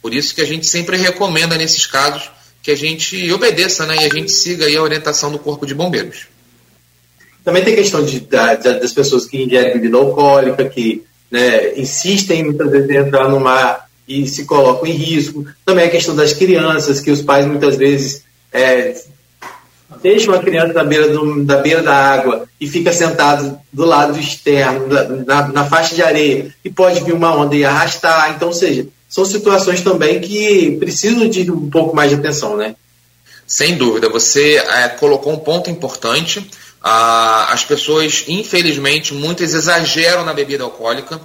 Por isso que a gente sempre recomenda nesses casos que a gente obedeça né, e a gente siga a orientação do Corpo de Bombeiros. Também tem questão de, das pessoas que ingerem bebida alcoólica, que né, insistem muitas vezes em entrar no mar e se colocam em risco. Também a questão das crianças, que os pais muitas vezes é, deixam a criança na beira, do, da beira da água e fica sentado do lado externo, na, na, faixa de areia, e pode vir uma onda e arrastar. Então, ou seja, são situações também que precisam de um pouco mais de atenção, né? Sem dúvida, você é, colocou um ponto importante. Ah, as pessoas, infelizmente, muitas exageram na bebida alcoólica.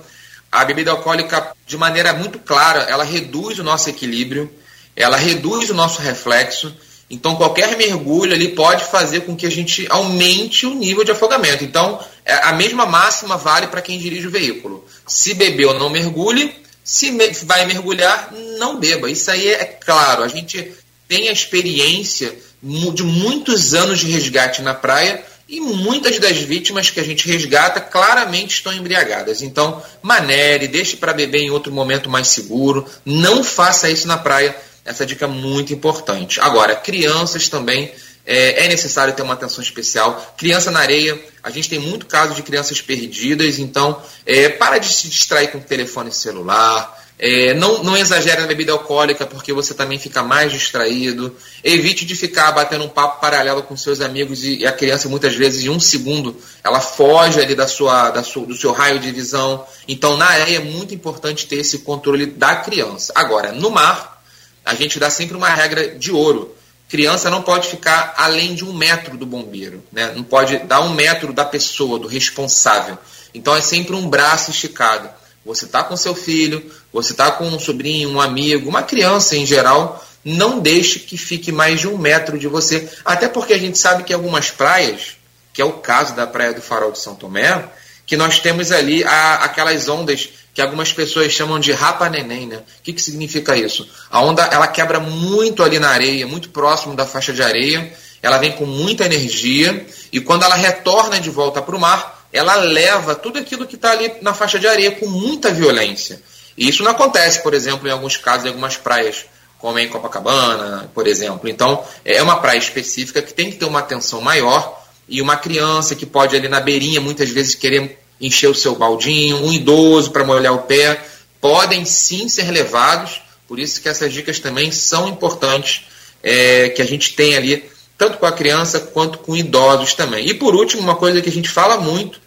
A bebida alcoólica, de maneira muito clara, ela reduz o nosso equilíbrio, ela reduz o nosso reflexo. Então, qualquer mergulho ali pode fazer com que a gente aumente o nível de afogamento. Então, é, a mesma máxima vale para quem dirige o veículo. Se bebeu, não mergulhe. Se vai mergulhar, não beba. Isso aí é claro. A gente tem a experiência de muitos anos de resgate na praia e muitas das vítimas que a gente resgata claramente estão embriagadas. Então, manere, deixe para beber em outro momento mais seguro, não faça isso na praia. Essa dica é muito importante. Agora, crianças também é, é, necessário ter uma atenção especial. Criança na areia, a gente tem muito caso de crianças perdidas, então é, para de se distrair com o telefone celular. É, não, não exagere na bebida alcoólica, porque você também fica mais distraído. Evite de ficar batendo um papo paralelo com seus amigos e, e a criança, muitas vezes, em um segundo, ela foge ali da sua, da sua, do seu raio de visão. Então, na areia é muito importante ter esse controle da criança. Agora, no mar, a gente dá sempre uma regra de ouro. Criança não pode ficar além de um metro do bombeiro, né? não pode dar um metro da pessoa, do responsável. Então, é sempre um braço esticado. Você está com seu filho, você está com um sobrinho, um amigo, uma criança em geral, não deixe que fique mais de um metro de você. Até porque a gente sabe que algumas praias, que é o caso da Praia do Farol de São Tomé, que nós temos ali a, aquelas ondas que algumas pessoas chamam de rapa neném, né? O que, que significa isso? A onda ela quebra muito ali na areia, muito próximo da faixa de areia, ela vem com muita energia e quando ela retorna de volta para o mar, ela leva tudo aquilo que está ali na faixa de areia com muita violência. E isso não acontece, por exemplo, em alguns casos, em algumas praias, como em Copacabana, por exemplo. Então, é uma praia específica que tem que ter uma atenção maior e uma criança que pode ali na beirinha muitas vezes querer encher o seu baldinho, um idoso para molhar o pé, podem sim ser levados. Por isso que essas dicas também são importantes é, que a gente tem ali, tanto com a criança quanto com idosos também. E por último, uma coisa que a gente fala muito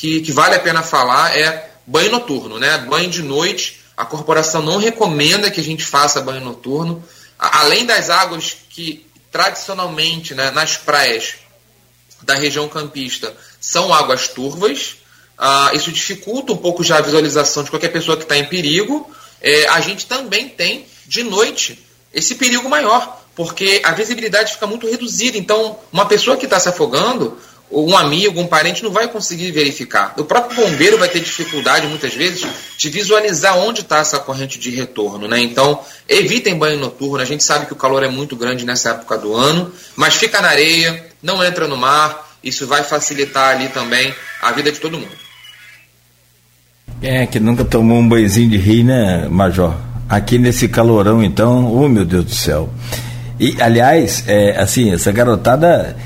que, que vale a pena falar é banho noturno, né? Banho de noite. A corporação não recomenda que a gente faça banho noturno. Além das águas que tradicionalmente né, nas praias da região campista são águas turvas, uh, isso dificulta um pouco já a visualização de qualquer pessoa que está em perigo. É, a gente também tem de noite esse perigo maior, porque a visibilidade fica muito reduzida. Então, uma pessoa que está se afogando, um amigo, um parente não vai conseguir verificar. O próprio bombeiro vai ter dificuldade, muitas vezes, de visualizar onde está essa corrente de retorno. Né? Então, evitem banho noturno. A gente sabe que o calor é muito grande nessa época do ano, mas fica na areia, não entra no mar. Isso vai facilitar ali também a vida de todo mundo. É, que nunca tomou um banhozinho de rio, né, Major? Aqui nesse calorão, então, oh meu Deus do céu. E, aliás, é, assim, essa garotada,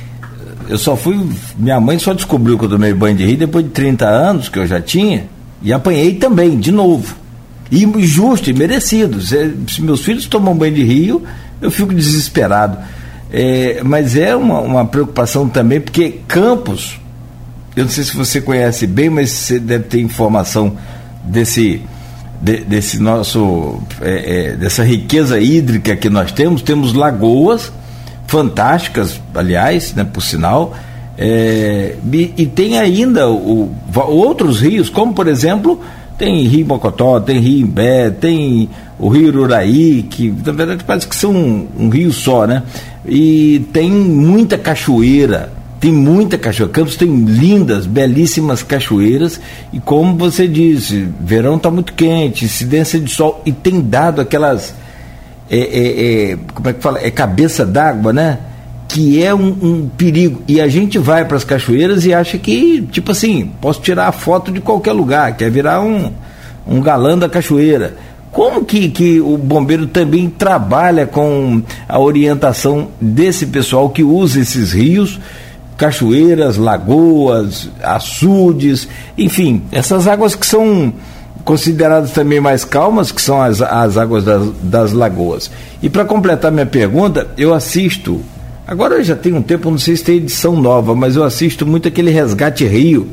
eu só fui. Minha mãe só descobriu que eu tomei banho de rio depois de 30 anos, que eu já tinha, e apanhei também, de novo. E justo e merecido. Se, se meus filhos tomam banho de rio, eu fico desesperado. É, mas é uma, uma preocupação também, porque Campos, eu não sei se você conhece bem, mas você deve ter informação desse, de, desse nosso, é, é, dessa riqueza hídrica que nós temos. Temos lagoas fantásticas, aliás, né, por sinal, é, e, tem ainda o, outros rios, como por exemplo, tem Rio Mocotó, tem Rio Imbé, tem o Rio Ururaí, que na verdade parece que são um, um rio só, né? E tem muita cachoeira, tem muita cachoeira. Campos tem lindas, belíssimas cachoeiras e como você disse, verão está muito quente, incidência de sol e tem dado aquelas é, é, é como é que fala, é cabeça d'água, né? Que é um, um, perigo. E a gente vai para as cachoeiras e acha que, tipo assim, posso tirar a foto de qualquer lugar, quer virar um, um galã da cachoeira. Como que, que o bombeiro também trabalha com a orientação desse pessoal que usa esses rios, cachoeiras, lagoas, açudes, enfim, essas águas que são consideradas também mais calmas, que são as, as águas das, das lagoas. E para completar minha pergunta, eu assisto, agora eu já tenho um tempo, não sei se tem edição nova, mas eu assisto muito aquele Resgate Rio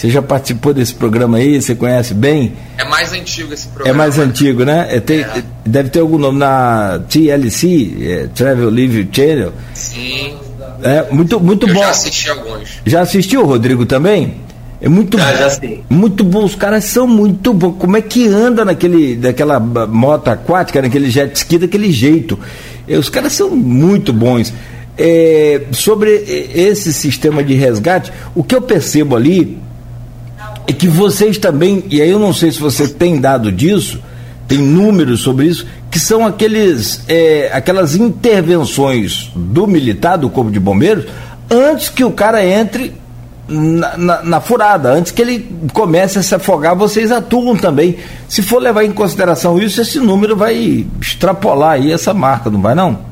você já participou desse programa aí? Você conhece bem? É mais antigo esse programa. É mais antigo, né? É, tem, é. Deve ter algum nome na TLC, é, Travel Live Channel. Sim. É muito, muito Eu bom. Já assisti alguns. Já assistiu, Rodrigo, também? É muito já, bom. Já sim. Muito bom. Os caras são muito bons. Como é que anda naquele, daquela moto aquática, naquele jet ski daquele jeito? É, os caras são muito bons. É, sobre esse sistema de resgate, o que eu percebo ali é que vocês também, e aí eu não sei se você tem dado disso, tem números sobre isso, que são aqueles, é, aquelas intervenções do militar, do Corpo de Bombeiros, antes que o cara entre na, na, na, furada, antes que ele comece a se afogar, vocês atuam também. Se for levar em consideração isso, esse número vai extrapolar aí essa marca, não vai não?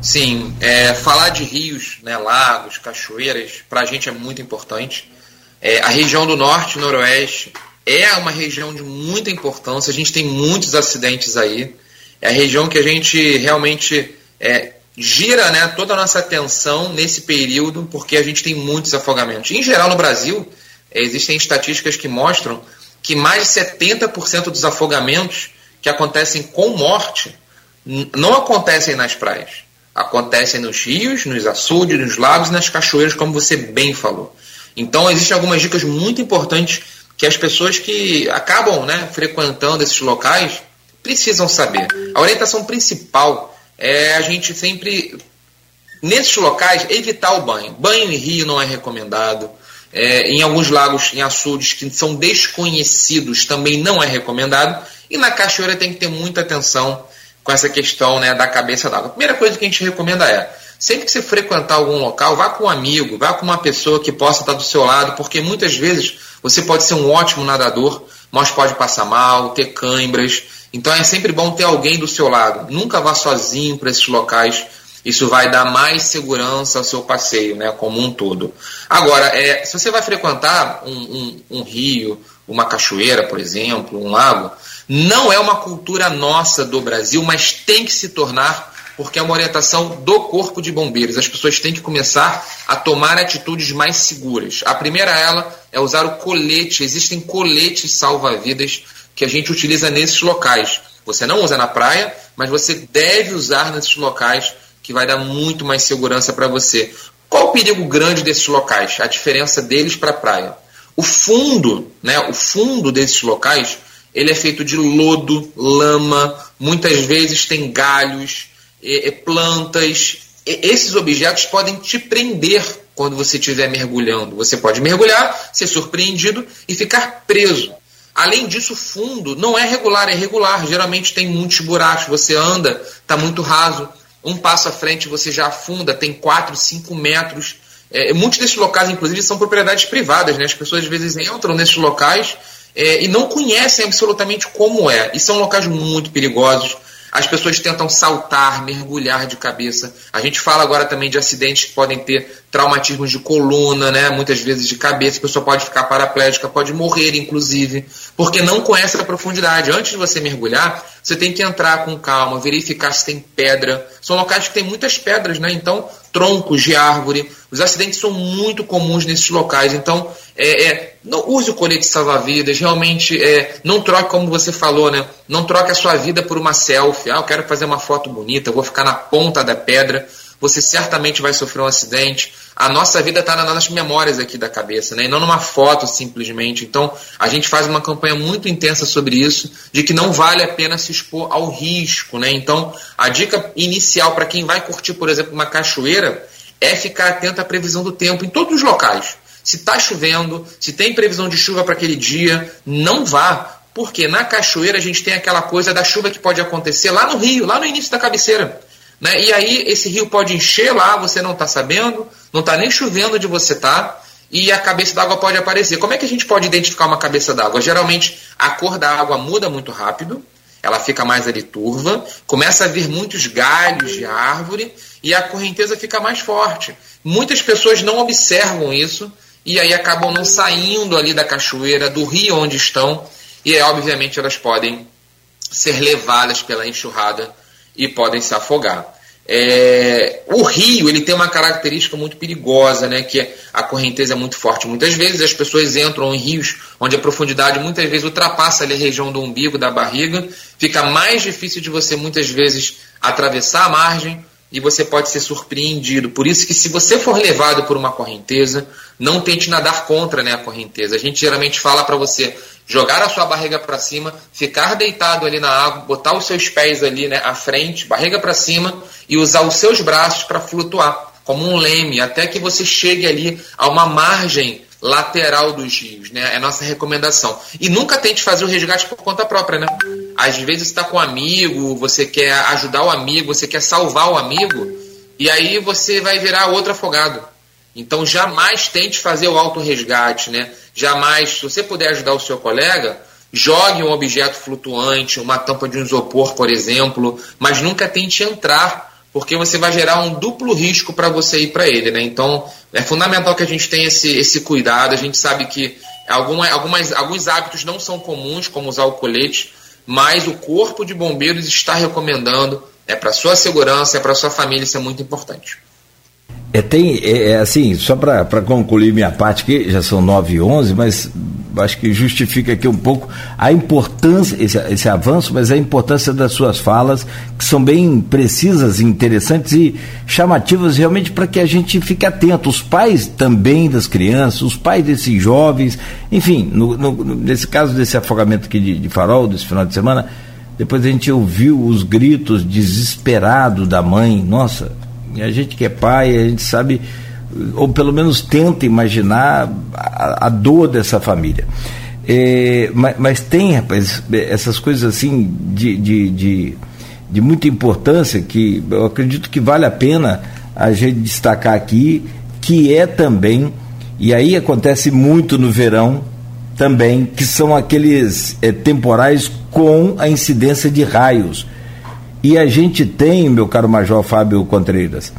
Sim, é, falar de rios, né, lagos, cachoeiras, para a gente é muito importante. É, a região do norte e noroeste é uma região de muita importância, a gente tem muitos acidentes aí. É a região que a gente realmente é, gira né, toda a nossa atenção nesse período, porque a gente tem muitos afogamentos. Em geral, no Brasil, é, existem estatísticas que mostram que mais de 70% dos afogamentos que acontecem com morte não acontecem nas praias. Acontecem nos rios, nos açudes, nos lagos e nas cachoeiras, como você bem falou. Então, existem algumas dicas muito importantes que as pessoas que acabam né, frequentando esses locais precisam saber. A orientação principal é a gente sempre, nesses locais, evitar o banho. Banho em rio não é recomendado. É, em alguns lagos, em açudes que são desconhecidos, também não é recomendado. E na cachoeira tem que ter muita atenção com essa questão né, da cabeça d'água. A primeira coisa que a gente recomenda é Sempre que você frequentar algum local, vá com um amigo, vá com uma pessoa que possa estar do seu lado, porque muitas vezes você pode ser um ótimo nadador, mas pode passar mal, ter câimbras. Então é sempre bom ter alguém do seu lado. Nunca vá sozinho para esses locais. Isso vai dar mais segurança ao seu passeio, né, como um todo. Agora, é, se você vai frequentar um, um, um rio, uma cachoeira, por exemplo, um lago, não é uma cultura nossa do Brasil, mas tem que se tornar porque é uma orientação do Corpo de Bombeiros. As pessoas têm que começar a tomar atitudes mais seguras. A primeira ela é usar o colete. Existem coletes salva-vidas que a gente utiliza nesses locais. Você não usa na praia, mas você deve usar nesses locais que vai dar muito mais segurança para você. Qual o perigo grande desses locais? A diferença deles para a praia. O fundo, né, o fundo desses locais, ele é feito de lodo, lama, muitas vezes tem galhos, plantas. Esses objetos podem te prender quando você estiver mergulhando. Você pode mergulhar, ser surpreendido e ficar preso. Além disso, o fundo não é regular, é regular. Geralmente tem muitos buracos. Você anda, está muito raso. Um passo à frente você já afunda, tem 4, 5 metros. É, muitos desses locais, inclusive, são propriedades privadas. Né? As pessoas às vezes entram nesses locais é, e não conhecem absolutamente como é. E são locais muito perigosos. As pessoas tentam saltar, mergulhar de cabeça. A gente fala agora também de acidentes que podem ter traumatismos de coluna, né? muitas vezes de cabeça. A pessoa pode ficar paraplégica, pode morrer, inclusive, porque não conhece a profundidade. Antes de você mergulhar, você tem que entrar com calma, verificar se tem pedra. São locais que tem muitas pedras, né? Então, troncos de árvore. Os acidentes são muito comuns nesses locais. Então, é, é, não use o colete salva-vidas. Realmente, é, não troque, como você falou, né? Não troque a sua vida por uma selfie. Ah, eu quero fazer uma foto bonita, vou ficar na ponta da pedra. Você certamente vai sofrer um acidente a nossa vida está nas nossas memórias aqui da cabeça, né? e não numa foto simplesmente. Então, a gente faz uma campanha muito intensa sobre isso, de que não vale a pena se expor ao risco. Né? Então, a dica inicial para quem vai curtir, por exemplo, uma cachoeira, é ficar atento à previsão do tempo em todos os locais. Se está chovendo, se tem previsão de chuva para aquele dia, não vá. Porque na cachoeira a gente tem aquela coisa da chuva que pode acontecer lá no rio, lá no início da cabeceira. Né? E aí esse rio pode encher lá, você não está sabendo, não está nem chovendo onde você está, e a cabeça d'água pode aparecer. Como é que a gente pode identificar uma cabeça d'água? Geralmente a cor da água muda muito rápido, ela fica mais ali turva, começa a vir muitos galhos de árvore e a correnteza fica mais forte. Muitas pessoas não observam isso e aí acabam não saindo ali da cachoeira, do rio onde estão, e aí, obviamente elas podem ser levadas pela enxurrada e podem se afogar. É, o rio ele tem uma característica muito perigosa, né, que é a correnteza é muito forte. Muitas vezes as pessoas entram em rios onde a profundidade muitas vezes ultrapassa ali a região do umbigo, da barriga, fica mais difícil de você muitas vezes atravessar a margem e você pode ser surpreendido. Por isso que se você for levado por uma correnteza, não tente nadar contra né, a correnteza. A gente geralmente fala para você jogar a sua barriga para cima, ficar deitado ali na água, botar os seus pés ali né, à frente, barriga para cima e usar os seus braços para flutuar, como um leme, até que você chegue ali a uma margem lateral dos rios, né? É a nossa recomendação. E nunca tente fazer o resgate por conta própria, né? Às vezes está com um amigo, você quer ajudar o amigo, você quer salvar o amigo, e aí você vai virar outro afogado. Então jamais tente fazer o auto-resgate, né? Jamais, se você puder ajudar o seu colega, jogue um objeto flutuante, uma tampa de um isopor, por exemplo, mas nunca tente entrar, porque você vai gerar um duplo risco para você ir para ele, né? Então é fundamental que a gente tenha esse, esse cuidado. A gente sabe que alguma, algumas, alguns hábitos não são comuns, como usar o colete, mas o corpo de bombeiros está recomendando. É para sua segurança, é para sua família, isso é muito importante. É, tem, é, é assim, só para concluir minha parte aqui, já são 9 e 11, mas acho que justifica aqui um pouco a importância, esse, esse avanço, mas a importância das suas falas, que são bem precisas, interessantes e chamativas realmente para que a gente fique atento. Os pais também das crianças, os pais desses jovens, enfim, no, no, nesse caso desse afogamento aqui de, de farol, desse final de semana, depois a gente ouviu os gritos desesperados da mãe, nossa, a gente que é pai, a gente sabe, ou pelo menos tenta imaginar a, a dor dessa família. É, mas, mas, tem, rapaz, essas coisas assim de, de, de, de, muita importância que eu acredito que vale a pena a gente destacar aqui, que é também, e aí acontece muito no verão também, que são aqueles é, temporais com a incidência de raios. E a gente tem, meu caro Major Fábio Contreiras,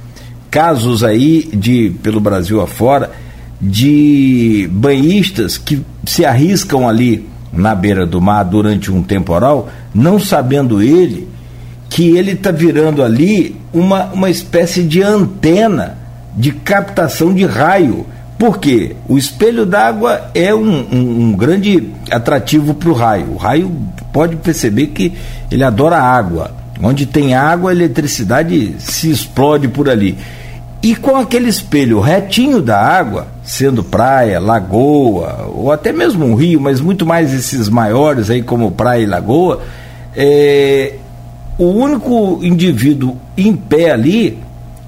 casos aí de pelo Brasil afora de banhistas que se arriscam ali na beira do mar durante um temporal, não sabendo ele que ele está virando ali uma, uma espécie de antena de captação de raio. Por quê? O espelho d'água é um, um, um grande atrativo para o raio. O raio pode perceber que ele adora água. Onde tem água, a eletricidade se explode por ali. E com aquele espelho retinho da água, sendo praia, lagoa, ou até mesmo um rio, mas muito mais esses maiores aí como praia e lagoa, é, o único indivíduo em pé ali,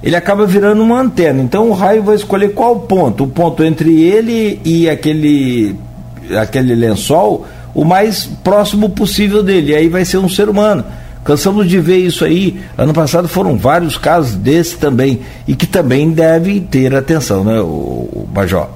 ele acaba virando uma antena. Então o raio vai escolher qual ponto, o ponto entre ele e aquele, aquele lençol, o mais próximo possível dele. E aí vai ser um ser humano. Cansamos de ver isso aí. Ano passado foram vários casos desse também. E que também devem ter atenção, né, o, Major?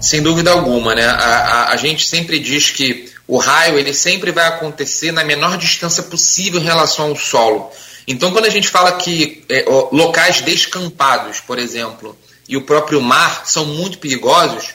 Sem dúvida alguma, né? A, a, a, gente sempre diz que o raio ele sempre vai acontecer na menor distância possível em relação ao solo. Então, quando a gente fala que é, locais descampados, por exemplo, e o próprio mar são muito perigosos,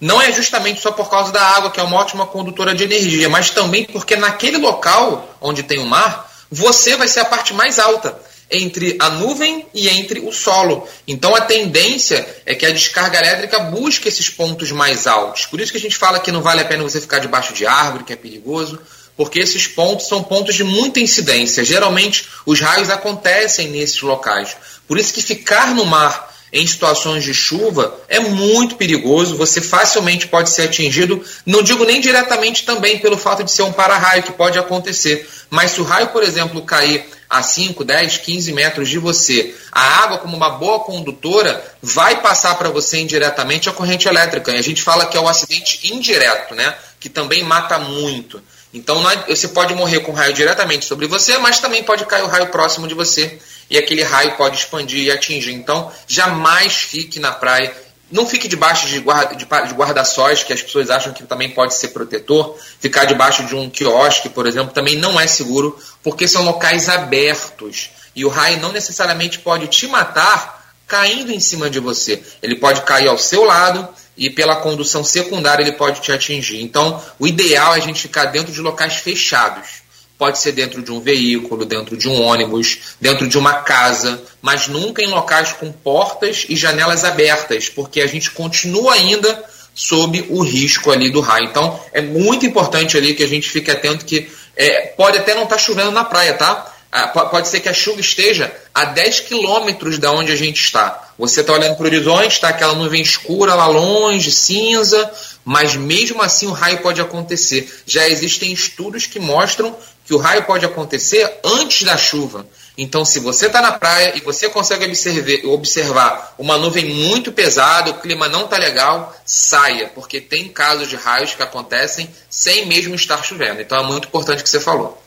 não é justamente só por causa da água, que é uma ótima condutora de energia, mas também porque naquele local onde tem o mar, você vai ser a parte mais alta entre a nuvem e entre o solo. Então a tendência é que a descarga elétrica busque esses pontos mais altos. Por isso que a gente fala que não vale a pena você ficar debaixo de árvore, que é perigoso, porque esses pontos são pontos de muita incidência. Geralmente os raios acontecem nesses locais. Por isso que ficar no mar em situações de chuva é muito perigoso, você facilmente pode ser atingido, não digo nem diretamente também pelo fato de ser um para-raio, que pode acontecer, mas se o raio, por exemplo, cair a 5, 10, 15 metros de você, a água, como uma boa condutora, vai passar para você indiretamente a corrente elétrica. E a gente fala que é o um acidente indireto, né? Que também mata muito. Então é, você pode morrer com raio diretamente sobre você, mas também pode cair o raio próximo de você e aquele raio pode expandir e atingir. Então jamais fique na praia não fique debaixo de, guarda, de, de guarda-sóis, que as pessoas acham que também pode ser protetor. Ficar debaixo de um quiosque, por exemplo, também não é seguro, porque são locais abertos. E o raio não necessariamente pode te matar caindo em cima de você. Ele pode cair ao seu lado e pela condução secundária ele pode te atingir. Então, o ideal é a gente ficar dentro de locais fechados. Pode ser dentro de um veículo, dentro de um ônibus, dentro de uma casa, mas nunca em locais com portas e janelas abertas, porque a gente continua ainda sob o risco ali do raio. Então é muito importante ali que a gente fique atento que é, pode até não estar tá chovendo na praia, tá? Ah, pode ser que a chuva esteja a 10 quilômetros da onde a gente está. Você está olhando para o horizonte, está aquela nuvem escura lá longe, cinza, mas mesmo assim o raio pode acontecer. Já existem estudos que mostram que o raio pode acontecer antes da chuva. Então, se você está na praia e você consegue observar, observar uma nuvem muito pesada, o clima não está legal, saia, porque tem casos de raios que acontecem sem mesmo estar chovendo. Então, é muito importante o que você falou.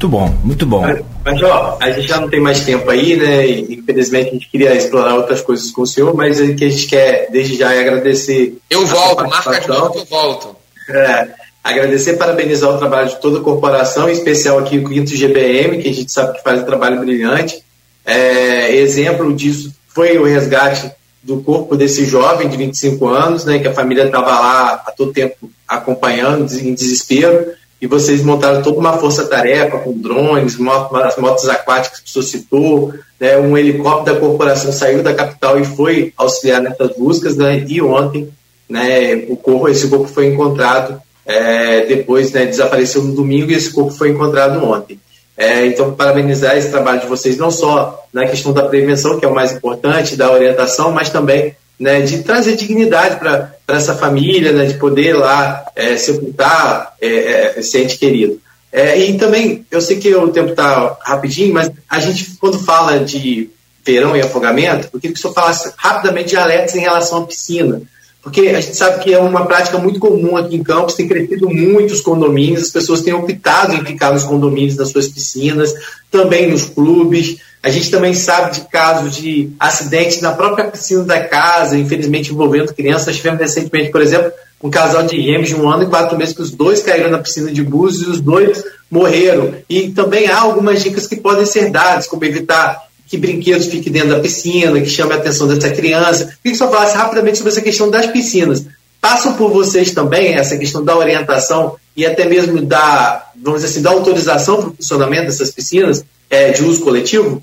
Muito bom, muito bom. Mas, mas, ó, a gente já não tem mais tempo aí, né? E, infelizmente a gente queria explorar outras coisas com o senhor, mas o que a gente quer desde já é agradecer. Eu volto, marca de novo que eu volto. É, Agradecer e parabenizar o trabalho de toda a corporação, em especial aqui o Quinto GBM, que a gente sabe que faz um trabalho brilhante. É, exemplo disso foi o resgate do corpo desse jovem de 25 anos, né, que a família estava lá a todo tempo acompanhando, em desespero, e vocês montaram toda uma força-tarefa com drones, motos, motos aquáticas que senhor citou, né, um helicóptero da corporação saiu da capital e foi auxiliar nessas buscas, né, e ontem né, o corpo, esse corpo foi encontrado é, depois né, desapareceu no domingo e esse corpo foi encontrado ontem. É, então, parabenizar esse trabalho de vocês, não só na questão da prevenção, que é o mais importante, da orientação, mas também né, de trazer dignidade para essa família, né, de poder lá é, sepultar é, é, esse ente querido. É, e também, eu sei que o tempo está rapidinho, mas a gente, quando fala de verão e afogamento, eu queria que o senhor falasse rapidamente de alertas em relação à piscina porque a gente sabe que é uma prática muito comum aqui em Campos, tem crescido muito os condomínios, as pessoas têm optado em ficar nos condomínios, nas suas piscinas, também nos clubes. A gente também sabe de casos de acidentes na própria piscina da casa, infelizmente envolvendo crianças. Tivemos recentemente, por exemplo, um casal de gêmeos de um ano e quatro meses que os dois caíram na piscina de Búzios e os dois morreram. E também há algumas dicas que podem ser dadas, como evitar que brinquedos fiquem dentro da piscina, que chame a atenção dessa criança. Queria que só falasse rapidamente sobre essa questão das piscinas. Passam por vocês também essa questão da orientação e até mesmo da, vamos dizer assim, da autorização para o funcionamento dessas piscinas é, de uso coletivo?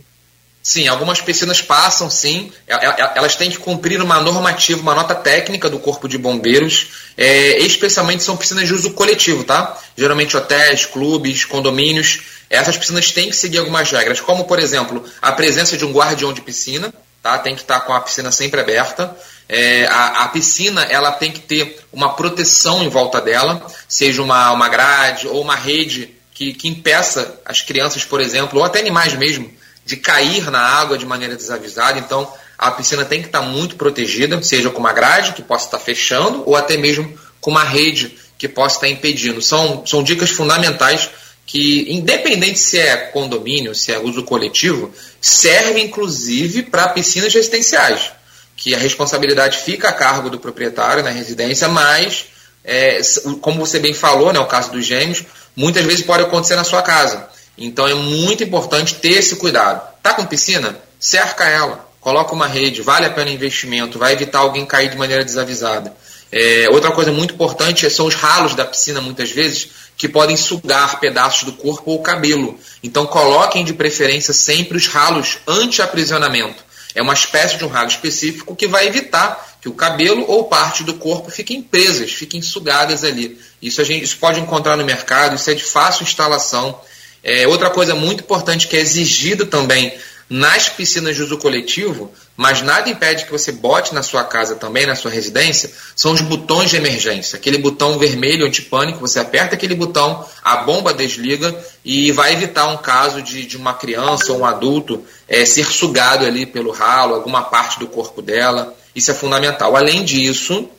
Sim, algumas piscinas passam, sim. É, é, é, elas têm que cumprir uma normativa, uma nota técnica do Corpo de Bombeiros. É, especialmente são piscinas de uso coletivo, tá? Geralmente hotéis, clubes, condomínios essas piscinas têm que seguir algumas regras, como, por exemplo, a presença de um guardião de piscina, tá? tem que estar com a piscina sempre aberta. É, a, a, piscina ela tem que ter uma proteção em volta dela, seja uma, uma grade ou uma rede que, que impeça as crianças, por exemplo, ou até animais mesmo, de cair na água de maneira desavisada. Então, a piscina tem que estar muito protegida, seja com uma grade que possa estar fechando, ou até mesmo com uma rede que possa estar impedindo. São, são dicas fundamentais que, independente se é condomínio, se é uso coletivo, serve inclusive para piscinas residenciais. que a responsabilidade fica a cargo do proprietário na residência, mas, é, como você bem falou, né, o caso dos gêmeos, muitas vezes pode acontecer na sua casa. Então é muito importante ter esse cuidado. Tá com piscina? Cerca ela, coloca uma rede, vale a pena o investimento, vai evitar alguém cair de maneira desavisada. É, outra coisa muito importante são os ralos da piscina, muitas vezes, que podem sugar pedaços do corpo ou cabelo. Então coloquem de preferência sempre os ralos anti-aprisionamento. É uma espécie de um ralo específico que vai evitar que o cabelo ou parte do corpo fiquem presas, fiquem sugadas ali. Isso a gente isso pode encontrar no mercado, isso é de fácil instalação. É, outra coisa muito importante que é exigida também nas piscinas de uso coletivo, mas nada impede que você bote na sua casa também, na sua residência, são os botões de emergência. Aquele botão vermelho antipânico, você aperta aquele botão, a bomba desliga e vai evitar um caso de, de uma criança ou um adulto é, ser sugado ali pelo ralo, alguma parte do corpo dela. Isso é fundamental. Além disso,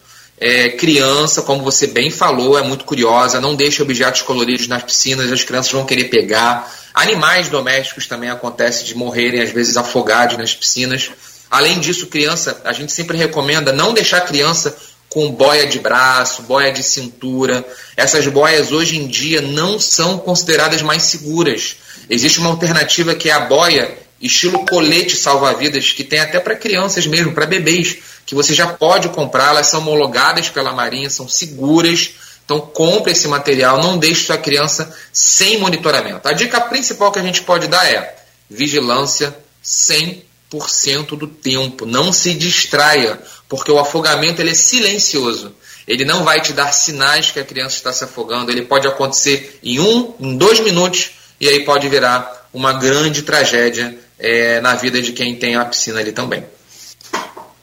é, criança, como você bem falou, é muito curiosa, não deixe objetos coloridos nas piscinas, as crianças vão querer pegar. Animais domésticos também acontece de morrerem, às vezes, afogados nas piscinas. Além disso, criança, a gente sempre recomenda não deixar criança com boia de braço, boia de cintura. Essas boias hoje em dia não são consideradas mais seguras. Existe uma alternativa que é a boia estilo colete salva-vidas, que tem até para crianças mesmo, para bebês, que você já pode comprar, elas são homologadas pela Marinha, são seguras então compre esse material, não deixe sua criança sem monitoramento. A dica principal que a gente pode dar é vigilância 100% do tempo. Não se distraia, porque o afogamento ele é silencioso. Ele não vai te dar sinais que a criança está se afogando. Ele pode acontecer em um, em dois minutos e aí pode virar uma grande tragédia é, na vida de quem tem a piscina ali também.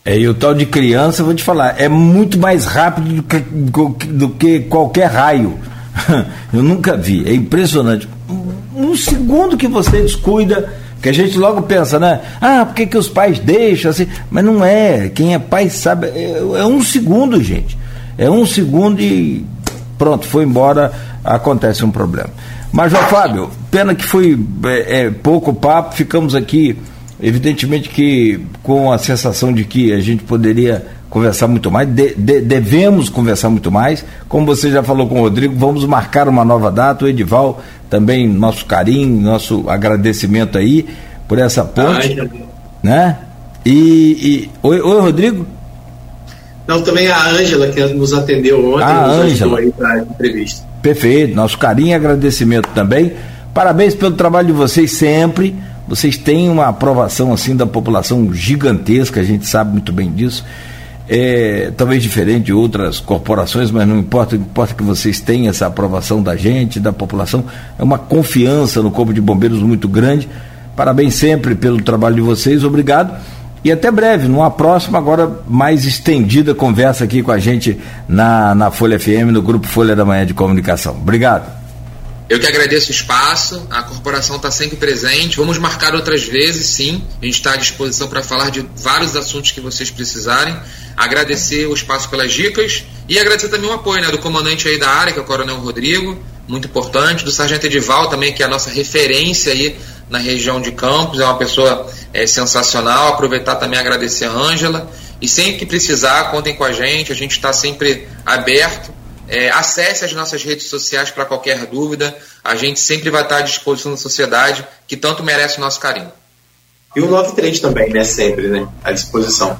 É, e o tal de criança, eu vou te falar, é muito mais rápido do que, do que qualquer raio. Eu nunca vi, é impressionante. Um, segundo que você descuida, que a gente logo pensa, né? Ah, por que, que os pais deixam assim? Mas não é, quem é pai sabe, é, é um segundo, gente. É um segundo e pronto, foi embora, acontece um problema. Mas, João Fábio, pena que foi é, é, pouco papo, ficamos aqui Evidentemente que com a sensação de que a gente poderia conversar muito mais, de, de, devemos conversar muito mais. Como você já falou com o Rodrigo, vamos marcar uma nova data. O Edival, também nosso carinho, nosso agradecimento aí por essa ponte. Ah, né? E, e oi, oi, Rodrigo? Não, também a Ângela, que nos atendeu ontem, a nos Ângela. aí para a entrevista. Perfeito, nosso carinho e agradecimento também. Parabéns pelo trabalho de vocês sempre vocês têm uma aprovação assim da população gigantesca, a gente sabe muito bem disso. É, talvez diferente de outras corporações, mas não importa, importa que vocês tenham essa aprovação da gente, da população. É uma confiança no Corpo de Bombeiros muito grande. Parabéns sempre pelo trabalho de vocês, obrigado. E até breve, numa próxima, agora mais estendida conversa aqui com a gente na, na Folha FM, no Grupo Folha da Manhã de Comunicação. Obrigado. Eu que agradeço o espaço, a corporação está sempre presente. Vamos marcar outras vezes, sim. A gente está à disposição para falar de vários assuntos que vocês precisarem. Agradecer o espaço pelas dicas e agradecer também o apoio né, do comandante aí da área, que é o Coronel Rodrigo, muito importante, do Sargento Edival também, que é a nossa referência aí na região de Campos, é uma pessoa é, sensacional. Aproveitar também agradecer a Ângela. E sempre que precisar, contem com a gente, a gente está sempre aberto é, acesse as nossas redes sociais para qualquer dúvida. A gente sempre vai estar à disposição da sociedade, que tanto merece o nosso carinho. E o 93 também, né? Sempre, né? À disposição.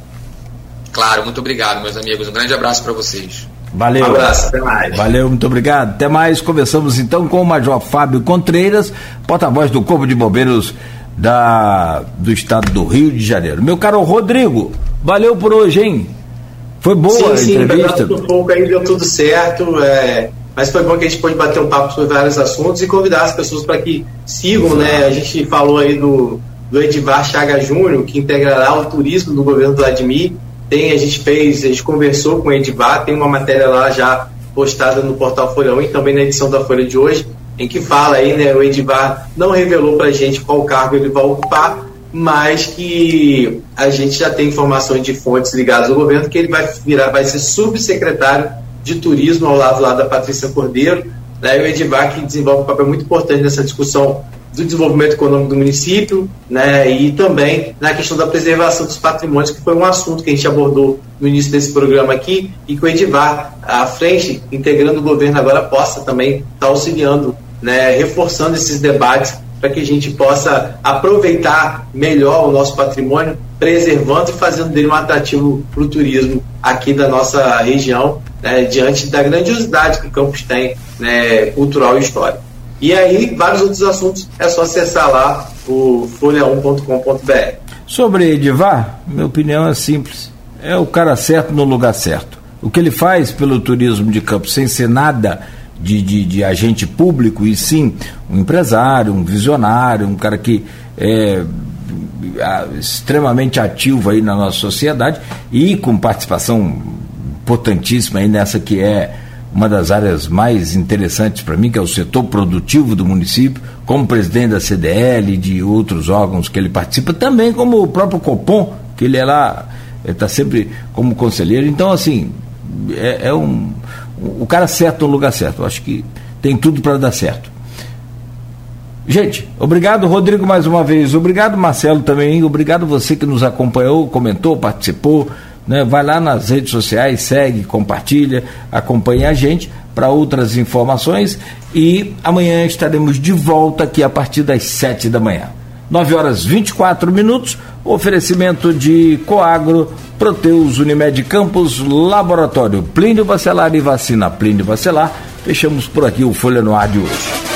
Claro, muito obrigado, meus amigos. Um grande abraço para vocês. Valeu. Um abraço, até mais. Valeu, muito obrigado. Até mais. Conversamos então com o Major Fábio Contreiras, porta-voz do Corpo de Bombeiros da, do estado do Rio de Janeiro. Meu caro Rodrigo, valeu por hoje, hein? Foi boa sim, a entrevista? Sim, um pouco aí deu tudo certo, é, mas foi bom que a gente pôde bater um papo sobre vários assuntos e convidar as pessoas para que sigam, né? A gente falou aí do, do Edivar Chaga Júnior, que integrará o turismo do governo Vladimir. Tem, a gente fez, a gente conversou com o Edivar, tem uma matéria lá já postada no portal Folha 1 e também na edição da Folha de hoje, em que fala aí, né, o Edivar não revelou para a gente qual cargo ele vai ocupar, mas que a gente já tem informações de fontes ligadas ao governo que ele vai virar, vai ser subsecretário de turismo ao lado lá da Patrícia Cordeiro, né, e o Edivar que desenvolve um papel muito importante nessa discussão do desenvolvimento econômico do município, né, e também na questão da preservação dos patrimônios, que foi um assunto que a gente abordou no início desse programa aqui, e que o Edivar, à frente, integrando o governo agora, possa também estar tá auxiliando, né, reforçando esses debates para que a gente possa aproveitar melhor o nosso patrimônio, preservando e fazendo dele um atrativo para o turismo aqui da nossa região, né, diante da grandiosidade que o campus tem, né, cultural e histórico. E aí, vários outros assuntos, é só acessar lá o folha1.com.br. Sobre Edivar, minha opinião é simples. É o cara certo no lugar certo. O que ele faz pelo turismo de campo, sem ser nada de, de, de agente público, e sim um empresário, um visionário, um cara que é extremamente ativo aí na nossa sociedade e com participação importantíssima aí nessa que é uma das áreas mais interessantes para mim, que é o setor produtivo do município, como presidente da CDL e de outros órgãos que ele participa, também como o próprio Copom, que ele é lá, está sempre como conselheiro. Então, assim, é, é um, o cara certo no lugar certo. Eu acho que tem tudo para dar certo. Gente, obrigado Rodrigo mais uma vez, obrigado Marcelo também, obrigado você que nos acompanhou, comentou, participou. Né? Vai lá nas redes sociais, segue, compartilha, acompanha a gente para outras informações e amanhã estaremos de volta aqui a partir das 7 da manhã. 9 horas 24 minutos, oferecimento de Coagro, Proteus, Unimed Campos, Laboratório Plínio Bacelar e Vacina Plínio Bacelar. Fechamos por aqui o Folha no Ar de hoje.